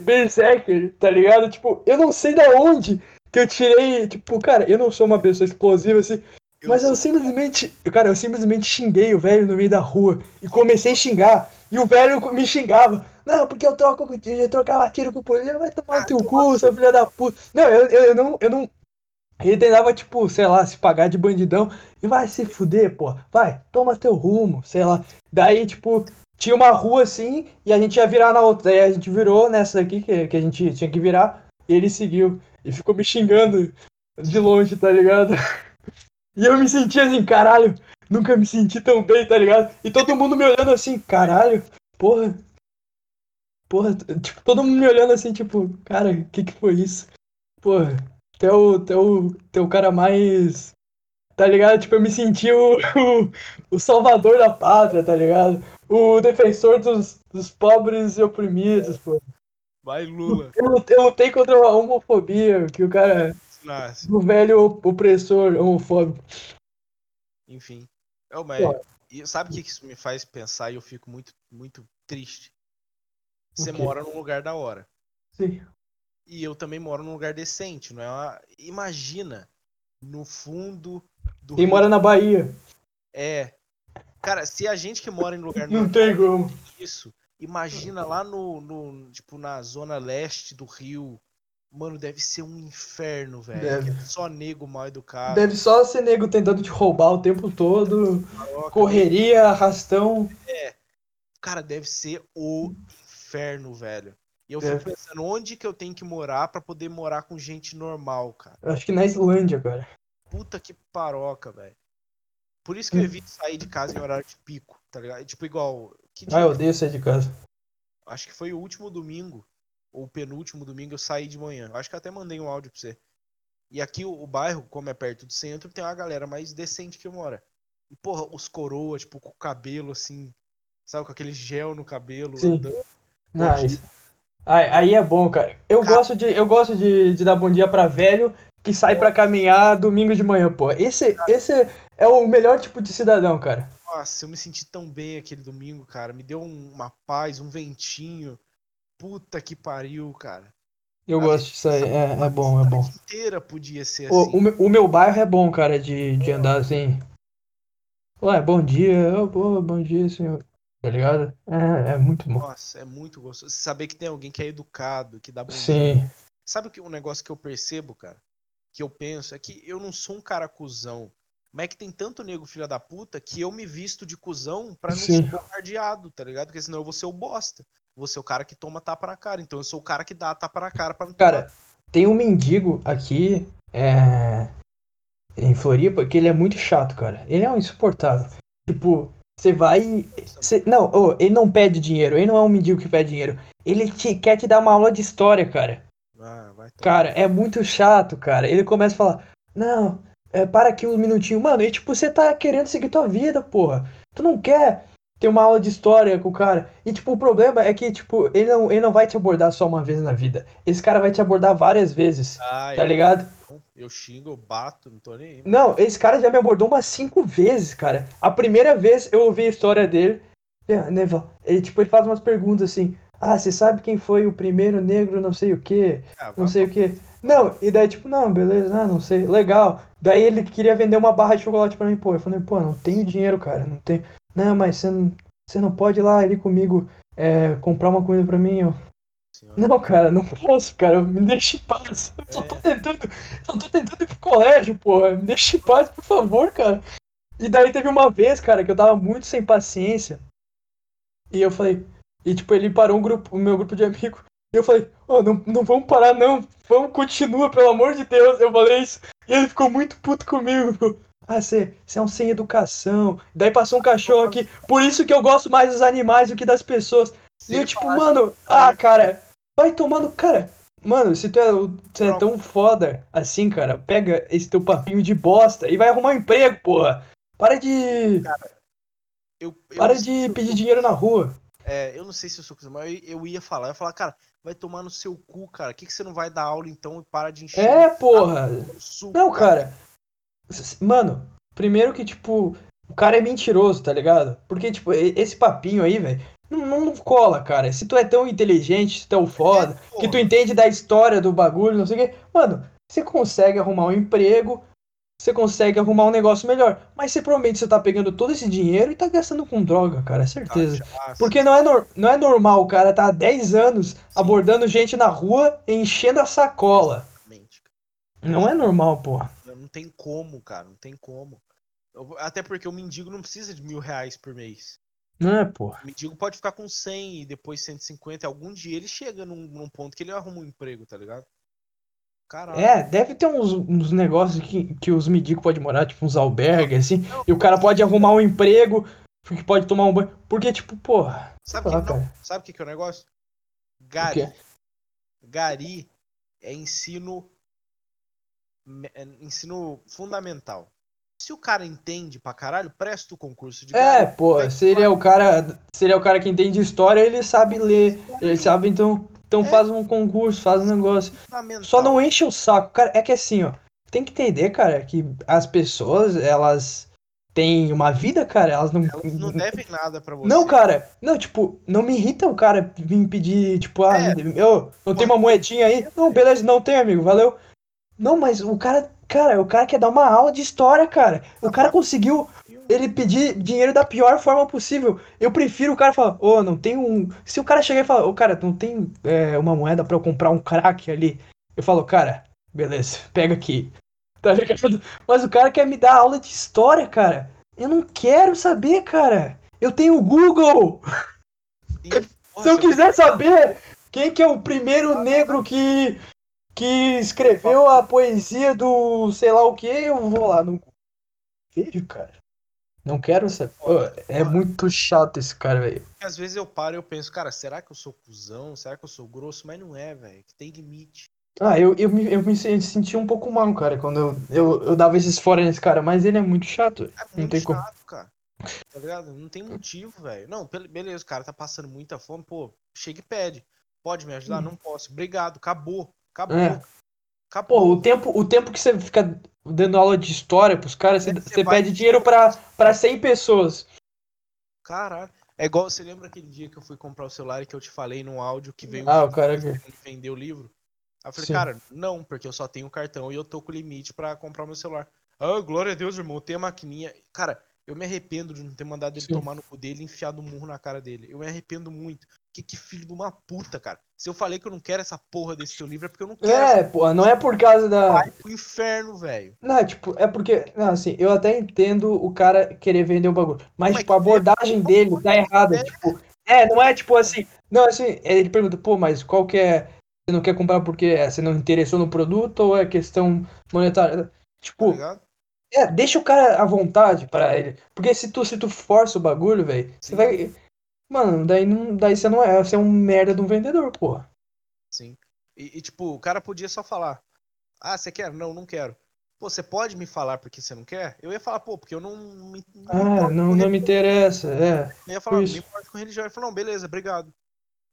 S1: berserker, tá ligado? Tipo, eu não sei da onde que eu tirei, tipo, cara, eu não sou uma pessoa explosiva assim, eu mas eu simplesmente, cara, eu simplesmente xinguei o velho no meio da rua e comecei a xingar. E o velho me xingava. Não, porque eu troco com eu trocava tiro com o polícia, vai tomar ah, teu cu, seu filho da puta. Não, eu, eu, eu não, eu não. Ele tentava, tipo, sei lá, se pagar de bandidão e vai se fuder, pô. Vai, toma teu rumo, sei lá. Daí, tipo, tinha uma rua assim e a gente ia virar na outra. Aí a gente virou nessa aqui que, que a gente tinha que virar. E ele seguiu. E ficou me xingando de longe, tá ligado? <laughs> E eu me sentia assim, caralho, nunca me senti tão bem, tá ligado? E todo mundo me olhando assim, caralho, porra. Porra, tipo, todo mundo me olhando assim, tipo, cara, o que que foi isso? Porra, teu, teu, teu cara mais. Tá ligado? Tipo, eu me senti o, <laughs> o, o salvador da pátria, tá ligado? O defensor dos, dos pobres e oprimidos, pô.
S2: Vai, Lula.
S1: Eu, eu lutei contra a homofobia, que o cara. Nasce. O velho opressor homofóbico.
S2: Enfim. É, mas, e sabe o que isso me faz pensar e eu fico muito, muito triste? Você mora num lugar da hora.
S1: Sim.
S2: E eu também moro num lugar decente, não é? Uma... Imagina no fundo
S1: do. Quem Rio... mora na Bahia.
S2: É. Cara, se a gente que mora em lugar
S1: não tem como.
S2: Isso. Imagina lá no, no, tipo, na zona leste do Rio. Mano, deve ser um inferno, velho. Deve. É só nego mal educado.
S1: Deve só ser nego tentando te roubar o tempo todo. correria, arrastão.
S2: É. Cara, deve ser o inferno, velho. E eu fico pensando, onde que eu tenho que morar para poder morar com gente normal, cara?
S1: Eu acho que na Islândia, cara.
S2: Puta que paroca, velho. Por isso que eu evito sair de casa em horário de pico, tá ligado? Tipo, igual.
S1: ah, eu odeio sair de casa.
S2: Acho que foi o último domingo, ou o penúltimo domingo, eu saí de manhã. Acho que até mandei um áudio pra você. E aqui o, o bairro, como é perto do centro, tem uma galera mais decente que mora. E, porra, os coroas, tipo, com o cabelo assim, sabe, com aquele gel no cabelo,
S1: Sim. Nice. Aí é bom, cara. Eu cara... gosto, de, eu gosto de, de dar bom dia pra velho que sai para caminhar domingo de manhã, pô. Esse, esse é o melhor tipo de cidadão, cara.
S2: Nossa, eu me senti tão bem aquele domingo, cara. Me deu uma paz, um ventinho. Puta que pariu, cara.
S1: Eu a gosto disso aí, é, é bom, é bom.
S2: inteira podia ser
S1: o, assim. O, o, meu bairro é bom, cara, de, de andar assim. Ué, bom dia, oh, bom dia, senhor. Tá ligado? É, é muito bom.
S2: Nossa, é muito gostoso. Saber que tem alguém que é educado, que dá bom
S1: Sim. Dia.
S2: Sabe que um negócio que eu percebo, cara? Que eu penso é que eu não sou um cara cuzão. Mas é que tem tanto nego filha da puta que eu me visto de cuzão pra não Sim. ser bombardeado, tá ligado? Porque senão eu vou ser o bosta. Vou ser o cara que toma tapa na cara. Então eu sou o cara que dá tapa na cara pra não
S1: Cara, tomar. tem um mendigo aqui é... em Floripa que ele é muito chato, cara. Ele é um insuportável. Tipo, você vai. Você, não, oh, ele não pede dinheiro, ele não é um mendigo que pede dinheiro. Ele te, quer te dar uma aula de história, cara. Ah, cara, é muito chato, cara. Ele começa a falar: Não, é, para aqui uns minutinhos. Mano, e tipo, você tá querendo seguir tua vida, porra. Tu não quer ter uma aula de história com o cara. E tipo, o problema é que, tipo, ele não, ele não vai te abordar só uma vez na vida. Esse cara vai te abordar várias vezes. Ah, tá ligado?
S2: Eu xingo, eu bato, não tô nem aí.
S1: Não, esse cara já me abordou umas cinco vezes, cara. A primeira vez eu ouvi a história dele. Ele, tipo, ele faz umas perguntas assim. Ah, você sabe quem foi o primeiro negro, não sei o que, ah, não sei o que. Não, e daí, tipo, não, beleza, ah, não sei, legal. Daí ele queria vender uma barra de chocolate pra mim, pô. Eu falei, pô, não tenho dinheiro, cara, não tenho. Não, mas você não, você não pode ir lá ali comigo é, comprar uma comida pra mim, ó. Não, cara, não posso, cara. Me deixe em paz. Eu só tô é. tentando. Só tô tentando ir pro colégio, porra. Me deixe em paz, por favor, cara. E daí teve uma vez, cara, que eu tava muito sem paciência. E eu falei. E tipo, ele parou um grupo, o meu grupo de amigos. E eu falei, oh, não, não vamos parar, não. Vamos, continua, pelo amor de Deus. Eu falei isso. E ele ficou muito puto comigo. Ah, você é um sem educação. Daí passou um cachorro aqui. Por isso que eu gosto mais dos animais do que das pessoas. E eu, tipo, mano, ah, cara, Vai tomando. Cara, mano, se tu é, tu é tão foda assim, cara, pega esse teu papinho de bosta e vai arrumar um emprego, porra. Para de.
S2: Cara, eu, eu
S1: para de
S2: eu
S1: pedir dinheiro na rua.
S2: É, eu não sei se eu sou mas eu, eu ia falar. Eu ia falar, cara, vai tomar no seu cu, cara. Por que, que você não vai dar aula então e para de encher
S1: É, porra.
S2: sul,
S1: Não, cara. S- Mano, primeiro que, tipo, o cara é mentiroso, tá ligado? Porque, tipo, esse papinho aí, velho, não, não cola, cara. Se tu é tão inteligente, se tu é o foda,
S2: É,
S1: que tu entende da história do bagulho, não sei o quê. Mano, você consegue arrumar um emprego, você consegue arrumar um negócio melhor. Mas você provavelmente você tá pegando todo esse dinheiro e tá gastando com droga, cara, é certeza.
S2: Ah,
S1: Porque não é, nor- não é normal o cara tá há 10 anos abordando gente na rua e enchendo a sacola. Não é normal, porra.
S2: Não tem como, cara. Não tem como. Eu- até porque o mendigo não precisa de mil reais por mês.
S1: Não é, porra.
S2: O mendigo pode ficar com 100 e depois 150. Algum dia ele chega num, num ponto que ele arruma um emprego, tá ligado? Caralho.
S1: É, deve ter uns, uns negócios que, que os mendigos podem morar, tipo uns albergues, assim, e o cara pode arrumar um emprego, porque pode tomar um banho. Porque, tipo, porra.
S2: Sabe o que, não, sabe o que, que é o negócio?
S1: O
S2: Gari.
S1: quê?
S2: Gari é ensino. Me- é ensino fundamental. Se o cara entende pra caralho, presta o concurso de
S1: É,
S2: Gari.
S1: pô,
S2: Vai-
S1: se ele é o cara. Se ele é o cara que entende história, ele sabe ler. Ele sabe, então. Então
S2: É.
S1: faz um concurso, faz um negócio. Só não enche o saco. Cara, é que assim, ó. Tem que entender, cara, que as pessoas, elas têm uma vida, cara. Elas não.
S2: Elas não devem nada pra você.
S1: Não, cara, não, tipo, não me irrita o cara vir pedir, tipo, ah,
S2: É.
S1: eu não tem uma moedinha aí? Não, beleza, não tem, amigo, valeu. Não, mas o cara, cara, o cara quer dar uma aula de história, cara. O cara conseguiu ele pedir dinheiro da pior forma possível. Eu prefiro o cara falar, ô, não tem um. Se o cara chegar e falar, ô, cara, não tem é, uma moeda pra eu comprar um crack ali. Eu falo, cara, beleza, pega aqui. <laughs> Tá ligado? Mas o cara quer me dar aula de história, cara. Eu não quero saber, cara. Eu tenho o Google.
S2: Sim. <laughs>
S1: Se eu quiser saber quem que é o primeiro negro que, que escreveu a poesia do sei lá o que, eu vou lá no. Vejo, cara. Não quero saber. Pô, é muito chato esse cara, velho.
S2: Às vezes eu paro e eu penso, cara, será que eu sou cuzão? Será que eu sou grosso? Mas não é, velho. Que tem limite.
S1: Ah, eu, eu, me, eu me se- senti um pouco mal, cara, quando eu, eu, eu dava esses fora nesse cara, mas ele é muito chato.
S2: É
S1: Não
S2: muito
S1: tem como.
S2: chato, cara. Tá ligado? Não tem motivo, velho. Não, be- beleza, o cara tá passando muita fome, pô, chega e pede. Pode me ajudar? Não posso. Obrigado, acabou. Acabou.
S1: É.
S2: Acabou.
S1: Pô, o tempo, o tempo que você fica dando aula de história pros caras, você,
S2: É, você
S1: você
S2: vai-
S1: pede dinheiro pra, pra 100 pessoas.
S2: Caralho. É igual, você lembra aquele dia que eu fui comprar o celular e que eu te falei no áudio que veio
S1: Ah,
S2: um
S1: o cara
S2: que vendeu o livro? Aí eu falei,
S1: Sim.
S2: cara, não, porque eu só tenho cartão e eu tô com limite pra comprar o meu celular. Ah, glória a Deus, irmão, tem a maquininha. Cara, eu me arrependo de não ter mandado ele
S1: Sim.
S2: tomar no cu dele e enfiado um murro na cara dele. Eu me arrependo muito. Que, que filho de uma puta, cara. Se eu falei que eu não quero essa porra desse teu livro, é porque eu não quero.
S1: É, pô, não é por causa da.
S2: Vai pro inferno, velho.
S1: Não, tipo, é porque, não, assim, eu até entendo o cara querer vender o bagulho, mas,
S2: Mas
S1: tipo, a abordagem dele tá errada,
S2: É.
S1: tipo, é, não é tipo assim, não, assim, ele pergunta, pô, mas qual que é, você não quer comprar porque você não interessou no produto ou é questão monetária?
S2: Tá
S1: Tipo,
S2: ligado?
S1: é, deixa o cara à vontade pra ele, porque se tu, se tu força o bagulho, velho, você vai, mano, daí, não, daí você não é, você é um merda de um vendedor, porra.
S2: Sim. E, e, tipo, o cara podia só falar: Ah, você quer? Não, não quero. Pô, você pode me falar porque você não quer? Eu ia falar, pô, porque eu não me. me
S1: Ah, não, não me interessa, é,
S2: Eu ia falar, não me importo com religião. Ele falou, não, beleza, obrigado.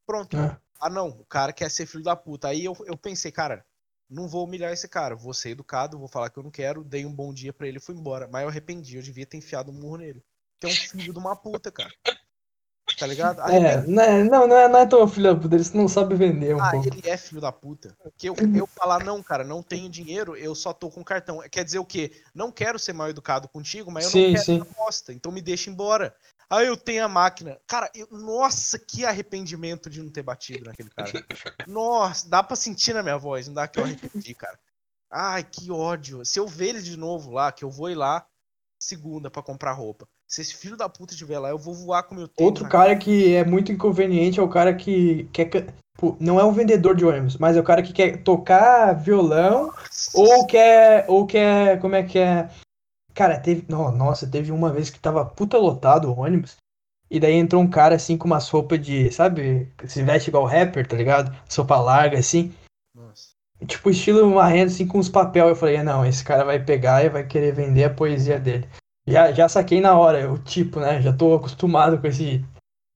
S2: Pronto.
S1: É.
S2: Ah, não, o cara quer ser filho da puta. Aí eu, eu pensei, cara, não vou humilhar esse cara, vou ser educado, vou falar que eu não quero, dei um bom dia pra ele e fui embora. Mas eu arrependi, eu devia ter enfiado um murro nele. Que é um filho de uma puta, cara. Tá ligado?
S1: é,
S2: Arrependi.
S1: né, não, não é, não é tão filho da puta, eles não sabem vender um
S2: Ah,
S1: pouco.
S2: ele é filho da puta. Que eu, eu falar, não, cara, não tenho dinheiro, eu só tô com cartão. Quer dizer o quê? Não quero ser mal educado contigo, mas eu
S1: Sim,
S2: não quero
S1: sim.
S2: essa bosta, então me deixa embora. Aí eu tenho a máquina. Cara, eu- nossa, que arrependimento de não ter batido naquele cara. Nossa, dá pra sentir na minha voz, não dá que eu arrependi, cara. Ai, que ódio. Se eu ver ele de novo lá, que eu vou ir lá segunda pra comprar roupa. Se esse filho da puta estiver lá, eu vou voar com o meu tênis.
S1: Outro
S2: na
S1: cara que é muito inconveniente é o cara que quer. não é um vendedor de ônibus, mas é o cara que quer tocar violão ou quer. Ou quer. Como é que é? Cara, teve. no- Nossa, teve uma vez que tava puta lotado o ônibus. E daí entrou um cara assim com umas roupas de. Sabe? Se veste igual rapper, tá ligado? Sopa larga assim.
S2: Nossa.
S1: Tipo, estilo marrendo assim com os papel. Eu falei, não, esse cara vai pegar e vai querer vender a poesia dele. Já, já saquei na hora, o tipo, né? Já tô acostumado com esse.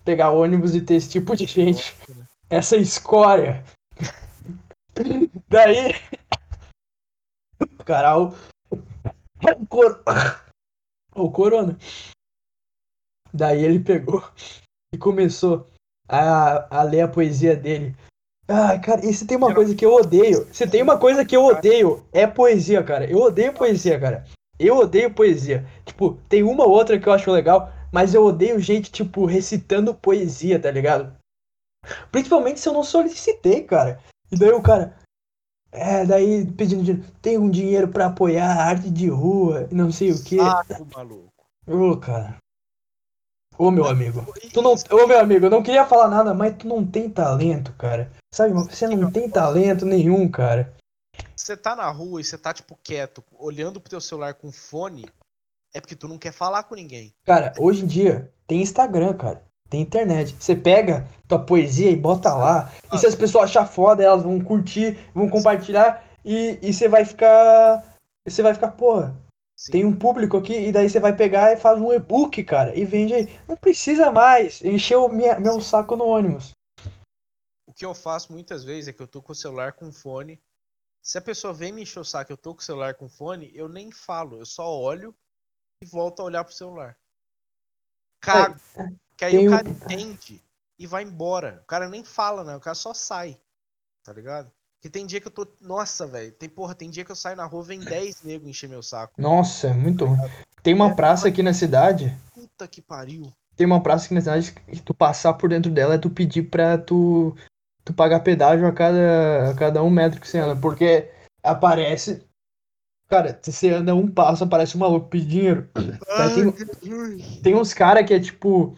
S1: Pegar ônibus e ter esse tipo de gente. Essa escória. Daí. Caralho. O, cor... o Corona. Daí ele pegou e começou a, a ler a poesia dele. Ai, cara, e se tem uma coisa que eu odeio. Se tem uma coisa que eu odeio, é poesia, cara. Eu odeio poesia, cara. Eu odeio poesia. Tipo, tem uma ou outra que eu acho legal, mas eu odeio gente, tipo, recitando poesia, tá ligado? Principalmente se eu não solicitei, cara. E daí o cara. É, daí pedindo dinheiro. Tem um dinheiro para apoiar a arte de rua e não sei o que.
S2: Saco, maluco.
S1: Ô, cara. Ô, meu amigo. Tu não, ô, meu amigo, eu não queria falar nada, mas tu não tem talento, cara. Sabe, você não tem talento nenhum, cara.
S2: Você tá na rua e você tá, tipo, quieto, olhando pro teu celular com fone, é porque tu não quer falar com ninguém.
S1: Cara, hoje em dia tem Instagram, cara. Tem internet. Você pega tua poesia e bota lá. E se as pessoas achar foda, elas vão curtir, vão compartilhar. E, e você vai ficar. Você vai ficar, porra, Sim. Tem um público aqui, e daí você vai pegar e faz um e-book, cara, e vende aí. Não precisa mais encher o minha, meu saco no ônibus.
S2: O que eu faço muitas vezes é que eu tô com o celular com fone. Se a pessoa vem me encher o saco eu tô com o celular com fone, eu nem falo, eu só olho e volto a olhar pro celular. Cago. É, que aí o cara entende e vai embora. O cara nem fala, né? O cara só sai. Tá ligado? Que tem dia que eu tô. Nossa, velho. Tem, porra, tem dia que eu saio na rua vem 10 <laughs> negros encher meu saco.
S1: Nossa, é muito ruim. Tem uma é, praça aqui na cidade.
S2: Puta que pariu.
S1: Tem uma praça aqui na cidade que tu passar por dentro dela é tu pedir pra tu. Tu pagar pedágio a cada, a cada um metro que você anda. Porque aparece. Cara, se você anda um passo, aparece um maluco pedindo dinheiro. Ai, tem, tem uns caras que é tipo.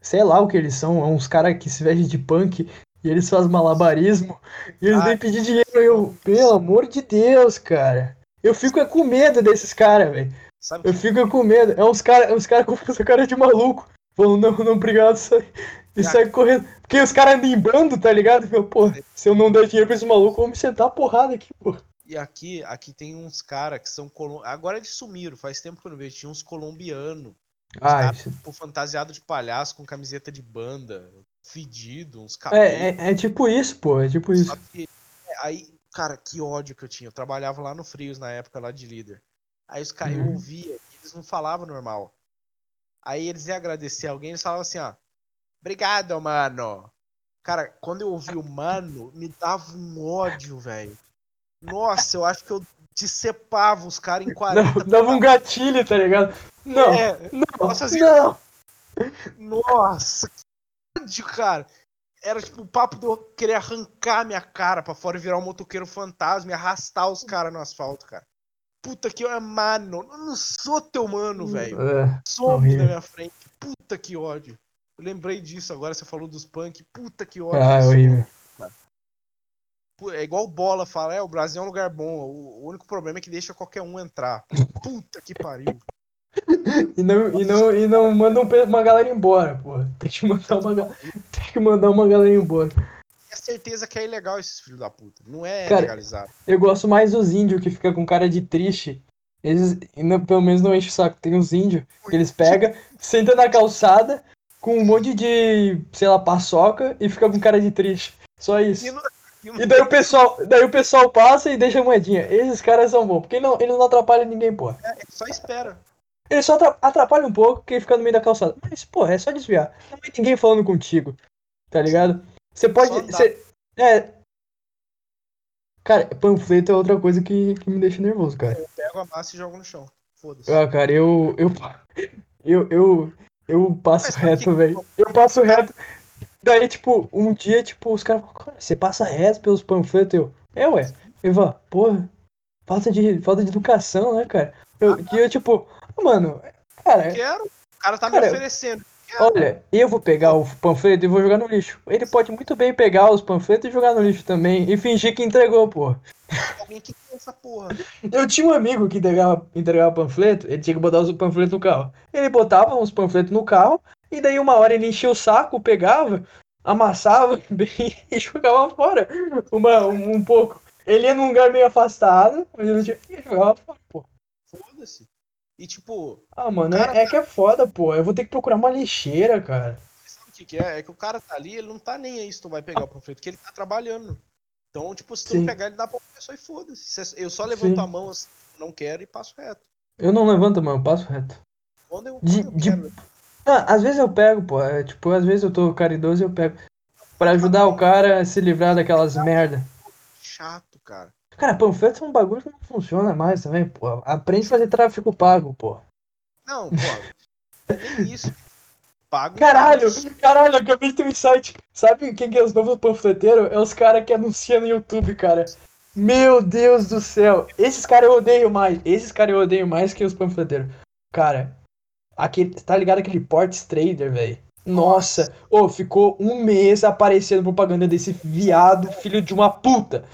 S1: Sei lá o que eles são. É uns caras que se vestem de punk e eles fazem malabarismo. E eles vêm pedir dinheiro. Eu, pelo amor de Deus, cara. Eu fico é com medo desses caras, velho. Eu fico é com medo. É uns caras é uns cara com essa <laughs> cara de maluco. Falando, não, não, obrigado. Sai, e sai correndo. Porque os caras andam em bando, tá ligado? Meu, pô, se eu não der dinheiro pra esse maluco, eu vou me sentar a porrada aqui, pô.
S2: E aqui, aqui tem uns caras que são. Agora eles sumiram, faz tempo que eu não vejo. Tinha uns colombianos. Ah, cara, tipo, fantasiado de palhaço com camiseta de banda fedido, uns
S1: cabelos. É, é, é, tipo isso, pô, é tipo isso.
S2: Que, é, aí, cara, que ódio que eu tinha. Eu trabalhava lá no Frios na época lá de líder. Aí os caras, uhum. eu ouvia, eles não falavam normal. Aí eles iam agradecer alguém, eles falavam assim, ó. Obrigado, mano. Cara, quando eu ouvi o mano, me dava um ódio, velho. Nossa, eu acho que eu decepava os caras em 40.
S1: Não, dava um gatilho, tá ligado? Não, é, não, nossa, assim, não.
S2: Nossa, ódio, cara. Era tipo o papo de eu querer arrancar minha cara pra fora e virar um motoqueiro fantasma e arrastar os caras no asfalto, cara. Puta que eu, mano, eu não sou teu mano, velho. É, Some na minha frente. Puta que ódio. Eu lembrei disso agora, você falou dos punk. Puta que ódio. Ah, é horrível. É igual bola fala, é, o Brasil é um lugar bom. O único problema é que deixa qualquer um entrar. Puta que pariu. <laughs>
S1: e, não, e, não, e não mandam uma galera embora, pô. Tem que mandar uma, tem que mandar uma galera embora.
S2: É certeza que é ilegal esses filhos da puta. Não é cara, legalizado.
S1: Eu gosto mais dos índios que fica com cara de triste. Eles, pelo menos não enche o saco. Tem uns índios que eles pegam, sentam na calçada com um monte de, sei lá, paçoca e fica com cara de triste. Só isso. E daí o pessoal, daí o pessoal passa e deixa a moedinha. Esses caras são bons, porque não, eles não atrapalham ninguém, pô.
S2: É, só espera.
S1: Ele só atrapalha um pouco quem fica no meio da calçada. Mas, pô, é só desviar. Não tem ninguém falando contigo. Tá ligado? Você pode. Você, é. Cara, panfleto é outra coisa que, que me deixa nervoso, cara.
S2: Eu pego a massa e jogo no chão. Foda-se.
S1: Ah, cara, eu. Eu. <laughs> Eu. Eu, eu passo reto, velho. Eu passo reto. Daí, tipo, um dia, tipo, os caras falam, você passa reto pelos panfletos, eu. É, ué. Eu falo, porra, falta de, falta de educação, né, cara? Eu, ah, eu tipo, Mano, cara.
S2: Quero. O cara tá cara, me oferecendo.
S1: Olha, eu vou pegar o panfleto e vou jogar no lixo. Ele pode muito bem pegar os panfletos e jogar no lixo também. E fingir que entregou, pô.
S2: Alguém que tem essa porra.
S1: Eu tinha um amigo que entregava, entregava panfleto, ele tinha que botar os panfletos no carro. Ele botava os panfletos no carro, e daí uma hora ele enchia o saco, pegava, amassava <laughs> bem e jogava fora uma, um, um pouco. Ele ia num lugar meio afastado, mas ele jogava fora, pô.
S2: Foda-se. E tipo.
S1: Ah, mano, cara... é, é, que é foda, pô. Eu vou ter que procurar uma lixeira, cara.
S2: Sabe o que, que é? É que o cara tá ali, ele não tá nem aí se tu vai pegar o panfleto, porque ele tá trabalhando. Então, tipo, se tu Sim. pegar, ele dá pra pessoa e foda-se. Eu só levanto Sim. a mão assim, não quero e passo reto.
S1: Eu não levanto a mão, eu passo reto.
S2: Quando eu, de, quando eu de...
S1: Ah, às vezes eu pego, pô. É, tipo, às vezes eu tô caridoso e eu pego. Pra ajudar o cara a se livrar daquelas merda.
S2: Chato, cara.
S1: Cara, panfleto é um bagulho que não funciona mais também, pô. Aprende a fazer tráfico pago, pô.
S2: Não, pô. <laughs> É isso. Pago.
S1: Caralho, caralho, acabei de ter um insight. Sabe quem que é os novos panfleteiros? É os caras que anunciam no YouTube, cara. Meu Deus do céu. Esses caras eu odeio mais. Esses caras eu odeio mais que os panfleteiros. Cara, aquele, tá ligado aquele Ports Trader, velho? Nossa, ô, oh, ficou um mês aparecendo propaganda desse viado, filho de uma puta.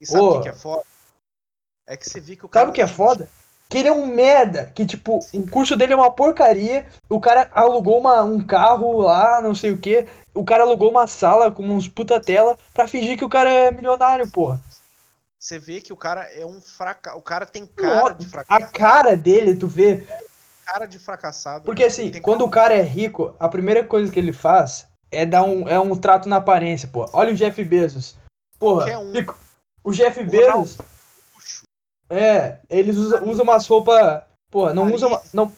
S2: E sabe o oh. que é foda? É que você viu que o
S1: cara. Sabe o que é foda? Que ele é um merda. Que, tipo, Sim. o curso dele é uma porcaria. O cara alugou uma, um carro lá, não sei o que. O cara alugou uma sala com uns puta tela pra fingir que o cara é milionário, porra.
S2: Você vê que o cara é um fracasso. O cara tem cara de
S1: fracasso. A cara dele, tu vê.
S2: Cara de fracassado.
S1: Porque assim, quando o cara é rico, a primeira coisa que ele faz é dar um, é um trato na aparência, pô. Olha o Jeff Bezos. Porra, um. o Jeff Bezos. É, eles usam, usam umas roupas. Pô, não usam. Não,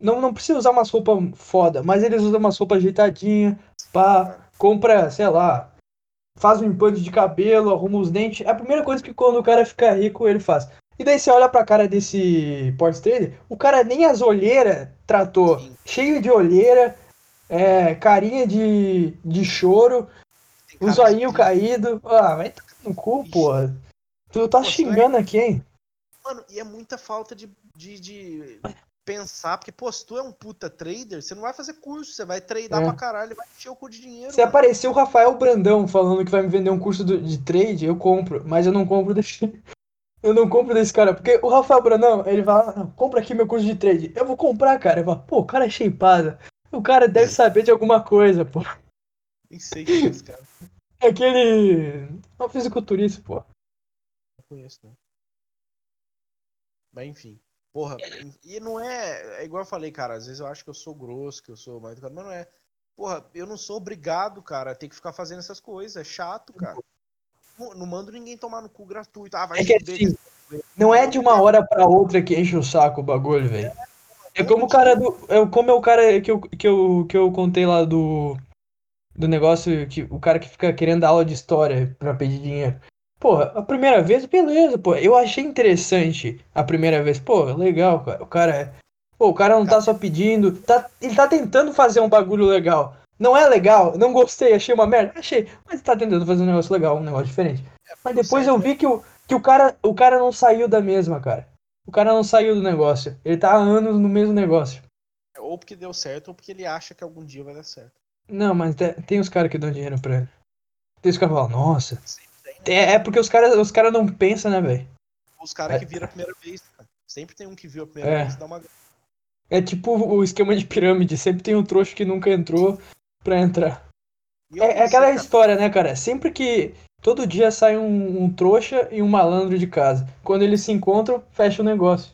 S1: não, não precisa usar umas roupas foda, mas eles usam umas roupas ajeitadinhas, pá, compra, sei lá, faz um implante de cabelo, arruma os dentes. É a primeira coisa que quando o cara fica rico, ele faz. E daí você olha pra cara desse Port Trader, o cara nem as olheiras tratou. Sim. Cheio de olheira, é, carinha de, de choro, o zoinho caído. Ah, vai no cu, porra. Tu tá Pô, xingando é... aqui, hein?
S2: Mano, e é muita falta de, de, de, pensar, porque, pô, se tu é um puta trader, você não vai fazer curso, você vai tradar é. pra caralho, vai encher o cu de dinheiro.
S1: Se mano. aparecer o Rafael Brandão falando que vai me vender um curso de trade, eu compro, mas eu não compro desse. <laughs> Eu não compro desse cara, porque o Rafael Brandão, ele vai, ah, compra aqui meu curso de trade. Eu vou comprar, cara. Eu falo, pô, o cara é shapeado. O cara deve saber de alguma coisa, pô.
S2: Nem sei quem é esse cara. <laughs>
S1: É aquele. É um fisiculturista, pô.
S2: Não conheço, não. Mas enfim. Porra, e não é. É igual eu falei, cara, às vezes eu acho que eu sou grosso, que eu sou mais educado, mas não é. Porra, eu não sou obrigado, cara, a ter que ficar fazendo essas coisas. É chato, cara. Não, não mando ninguém tomar no cu gratuito. Ah, vai
S1: é que assim, não é de uma hora pra outra que enche o saco o bagulho, velho. É como o cara do. É como é o cara que eu, que eu, que eu contei lá do. Do negócio que o cara que fica querendo dar aula de história pra pedir dinheiro. Porra, a primeira vez, beleza, pô. Eu achei interessante a primeira vez. Pô, legal, cara. O cara é. Pô, o cara não tá só pedindo. Tá, ele tá tentando fazer um bagulho legal. Não é legal, não gostei, achei uma merda. Achei, mas tá tentando fazer um negócio legal, um negócio diferente. É, mas depois eu vi que, o, que o, cara, o cara não saiu da mesma, cara. O cara não saiu do negócio. Ele tá há anos no mesmo negócio.
S2: Ou porque deu certo, ou porque ele acha que algum dia vai dar certo.
S1: Não, mas tem, tem os caras que dão dinheiro pra ele. Tem os caras que falam, nossa, é, é porque os caras os cara não pensam, né, velho?
S2: Os caras é. que viram a primeira vez, cara. Sempre tem um que viu a primeira é. vez e dá uma.
S1: É tipo o esquema de pirâmide, sempre tem um trouxa que nunca entrou pra entrar. É, é, aquela cara. história, né, cara? Sempre que. Todo dia sai um, um, trouxa e um malandro de casa. Quando eles se encontram, fecha o negócio.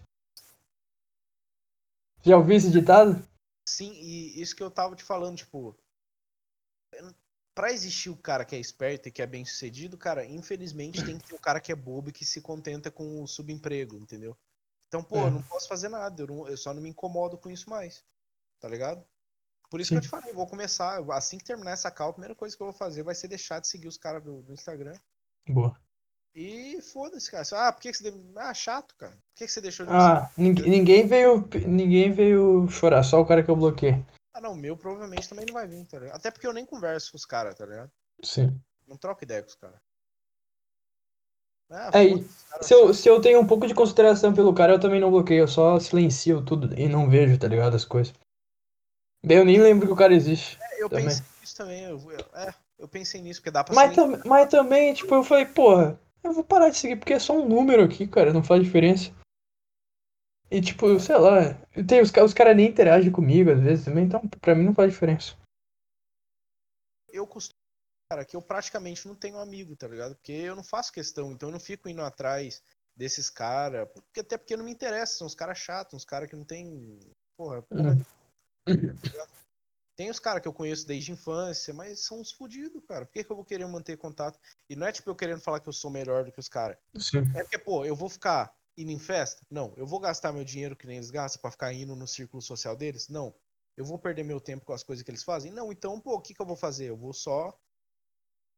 S1: Já ouviu esse ditado?
S2: Sim, e isso que eu tava te falando, tipo para existir o cara que é esperto e que é bem sucedido, cara, infelizmente tem que ter o cara que é bobo e que se contenta com o subemprego, entendeu? Então, pô, é. eu não posso fazer nada, eu, não, eu, só não me incomodo com isso mais, tá ligado? Por isso Sim. que eu te falei, eu vou começar, assim que terminar essa call, a primeira coisa que eu vou fazer vai ser deixar de seguir os caras do, do, Instagram.
S1: Boa.
S2: E foda-se, cara. Ah, por que, que você. Ah, chato, cara. Por que, que você deixou de
S1: Ah, ninguém veio, ninguém veio chorar, só o cara que eu bloqueei.
S2: Ah, não, o meu provavelmente também não vai vir, tá ligado? Até porque eu nem converso com os caras, tá ligado?
S1: Sim.
S2: Não troco ideia com os caras.
S1: Ah, é, se, eu, se eu tenho um pouco de consideração pelo cara, eu também não bloqueio, eu só silencio tudo e não vejo, tá ligado? As coisas. Bem, eu nem lembro que o cara existe.
S2: É, eu também. pensei nisso também, eu, é, eu pensei nisso, porque dá pra
S1: mas, tam, mas também, tipo, eu falei, porra, eu vou parar de seguir, porque é só um número aqui, cara, não faz diferença. E tipo, sei lá, tem, os, os caras nem interagem comigo às vezes também, então pra mim não faz diferença.
S2: Eu costumo, cara, que eu praticamente não tenho amigo, tá ligado? Porque eu não faço questão, então eu não fico indo atrás. desses caras. Porque, até porque não me interessa, são os caras chatos, uns caras que não tem. Porra, porra de... Tem os caras que eu conheço desde a infância, mas são uns fodidos, cara. Por que, que eu vou querer manter contato? E não é tipo eu querendo falar que eu sou melhor do que os caras. É porque, pô, eu vou ficar indo em festa? Não. Eu vou gastar meu dinheiro que nem eles gastam pra ficar indo no círculo social deles? Não. Eu vou perder meu tempo com as coisas que eles fazem? Não. Então, pô, o que, que eu vou fazer? Eu vou só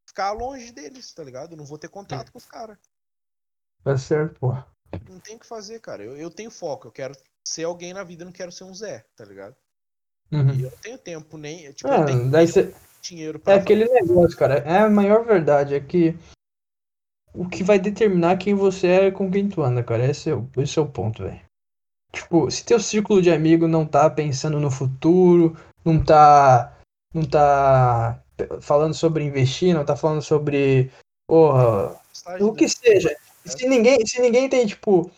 S2: ficar longe deles, tá ligado? Eu não vou ter contato com os caras.
S1: Tá certo, pô.
S2: Não tem o que fazer, cara. Eu, eu tenho foco. Eu quero ser alguém na vida, não quero ser um Zé, tá ligado?
S1: Uhum.
S2: E eu não tenho tempo nem. Tipo,
S1: É,
S2: eu tenho
S1: daí cê-
S2: dinheiro
S1: É
S2: pra
S1: aquele negócio, cara. É a maior verdade. É que o que vai determinar quem você é com quem tu anda, cara. Esse é o, esse é o ponto, velho. Tipo, se teu círculo de amigo não tá pensando no futuro, não tá. Não tá falando sobre investir, não tá falando sobre. Porra, o que
S2: né?
S1: seja. Se ninguém, se ninguém tem, tipo,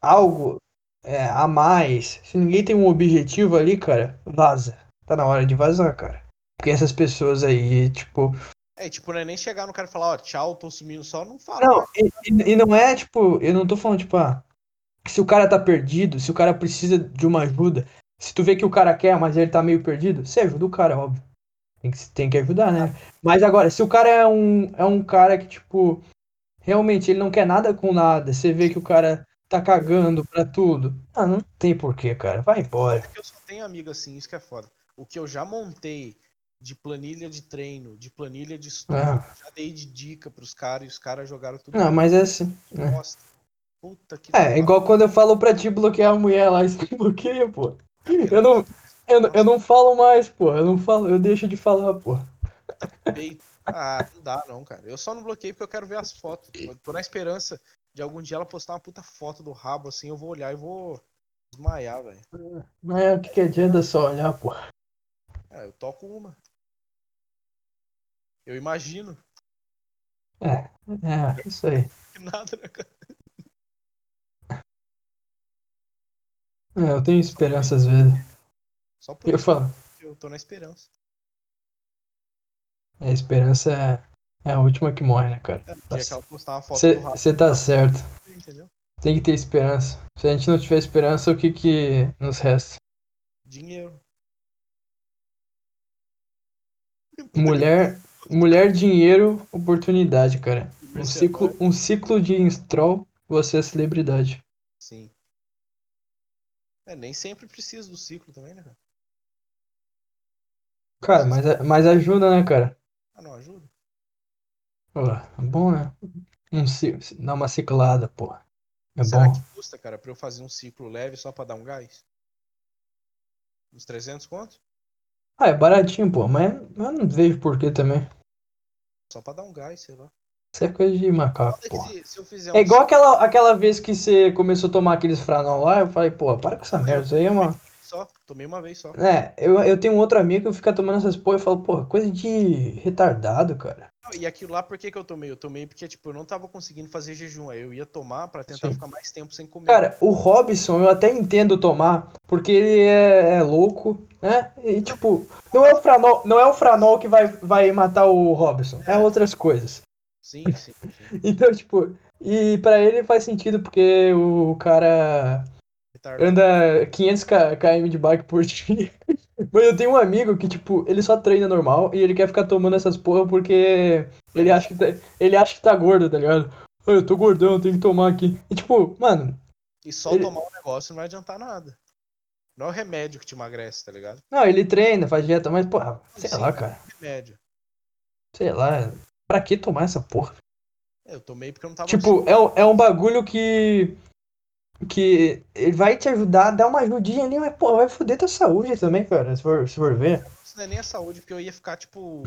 S1: algo é, a mais, se ninguém tem um objetivo ali, cara, vaza. Tá na hora de vazar, cara. Porque essas pessoas aí, tipo.
S2: É, tipo, não é nem chegar no cara e falar, ó, tchau, tô sumindo só, não fala.
S1: Não, e, e- não é, tipo, eu não tô falando, tipo, ah, se o cara tá perdido, se o cara precisa de uma ajuda, se tu vê que o cara quer, mas ele tá meio perdido, você ajuda o cara, óbvio. Tem que, tem que ajudar, né? Mas agora, se o cara é um, é um cara que, tipo, realmente ele não quer nada com nada, você vê que o cara tá cagando pra tudo. Ah, não tem porquê, cara. Vai embora.
S2: Porque eu só tenho amigo assim, isso que é foda. O que eu já montei de planilha de treino, de planilha de estudo,
S1: Ah.
S2: já dei de dica pros caras e os caras jogaram tudo.
S1: Não, mas é assim.
S2: Nossa. Puta que
S1: É, igual quando eu falo pra te bloquear a mulher lá, <laughs> isso me bloqueia, pô. Eu não, eu, eu não falo mais, pô. Eu não falo, eu deixo de falar, pô.
S2: Ah, não dá não, cara. Eu só não bloqueei porque eu quero ver as fotos. Eu tô na esperança de algum dia ela postar uma puta foto do rabo assim, eu vou olhar e vou desmaiar, velho.
S1: Mas é o que, que adianta só olhar, pô.
S2: É, eu toco uma. Eu imagino.
S1: É, é, isso aí. <laughs>
S2: Nada, né, cara?
S1: É, eu tenho esperança às vezes.
S2: Só por
S1: Eu
S2: isso
S1: falo,
S2: eu tô na esperança.
S1: a esperança é, é a última que morre, né, cara?
S2: É, no dia que ela postar uma foto do rabo,
S1: Você tá certo.
S2: entendeu?
S1: Tem que ter esperança. Se a gente não tiver esperança, o que que nos resta?
S2: Dinheiro.
S1: Mulher, mulher, dinheiro, oportunidade, cara. Um ciclo, um ciclo de install, você é celebridade.
S2: Sim. É, nem sempre precisa do ciclo também, né, cara?
S1: Cara, mas, mas ajuda, né, cara?
S2: Ah, não ajuda?
S1: Pô, é bom, né? Um, dar uma ciclada, pô. É
S2: Será
S1: bom.
S2: que custa, cara, pra eu fazer um ciclo leve só pra dar um gás? Uns 300 conto?
S1: Ah, é baratinho, pô, mas eu não vejo porquê também.
S2: Só pra dar um gás, sei lá.
S1: Isso é coisa de macaco,
S2: que
S1: pô.
S2: se, se
S1: É
S2: um
S1: igual aquela, aquela vez que você começou a tomar aqueles Franol lá, eu falei, pô, para com essa merda, isso aí é uma.
S2: Só, tomei uma vez só.
S1: É, eu, eu tenho um outro amigo que fica tomando essas porra e falo, pô, coisa de retardado, cara.
S2: E aquilo lá, por que, que eu tomei? Eu tomei porque, tipo, eu não tava conseguindo fazer jejum. Aí eu ia tomar pra tentar
S1: Sim.
S2: ficar mais tempo sem comer.
S1: Cara, o Robson eu até entendo tomar, porque ele é, é louco, né? E tipo, não é o Franol, não é o Franol que vai, vai matar o Robson, é outras coisas.
S2: Sim, sim, sim. <laughs>
S1: Então, tipo, e pra ele faz sentido porque o cara Anda 500 k- km de bike por <laughs> dia. Mas eu tenho um amigo que, tipo, ele só treina normal e ele quer ficar tomando essas porra porque ele acha que tá, ele acha que tá gordo, tá ligado? "Ah, Eu tô gordão, tenho que tomar aqui. E tipo, mano,
S2: E só
S1: ele-
S2: tomar o negócio não vai adiantar nada. Não é o remédio que te emagrece, tá ligado?
S1: não, ele treina, faz dieta, mas, porra, sei
S2: Sim,
S1: lá,
S2: cara.
S1: cara.
S2: Remédio.
S1: Sei lá. Pra que tomar essa porra?
S2: É, Eu tomei porque eu não tava
S1: Tipo, é, um- é um bagulho que. Que ele vai te ajudar a dar uma ajudinha ali, mas, pô, vai foder tua saúde também, cara, se for, se for ver.
S2: Isso não é nem a saúde, porque eu ia ficar, tipo,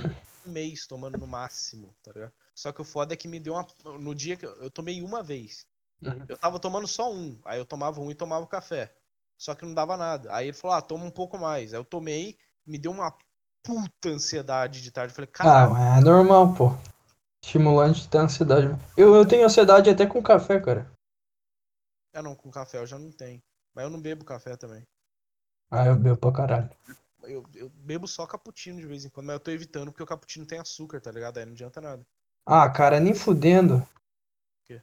S2: um mês tomando no máximo, tá ligado? Só que o foda é que me deu uma. No dia que eu, eu tomei uma vez.
S1: Uhum.
S2: Eu tava tomando só um. Aí eu tomava um e tomava o café. Só que não dava nada. Aí ele falou, ah, toma um pouco mais. Aí eu tomei, me deu uma puta ansiedade de tarde. Eu falei,
S1: Ah,
S2: cara,
S1: mas é normal, pô. Estimulante da ansiedade. Eu, eu tenho ansiedade até com café, cara.
S2: Ah não, com café eu já não tenho. Mas eu não bebo café também.
S1: Ah, eu bebo pra caralho.
S2: Eu, eu bebo só cappuccino de vez em quando, mas eu tô evitando porque o cappuccino tem açúcar, tá ligado? Aí não adianta nada.
S1: Ah, cara, nem fudendo.
S2: quê?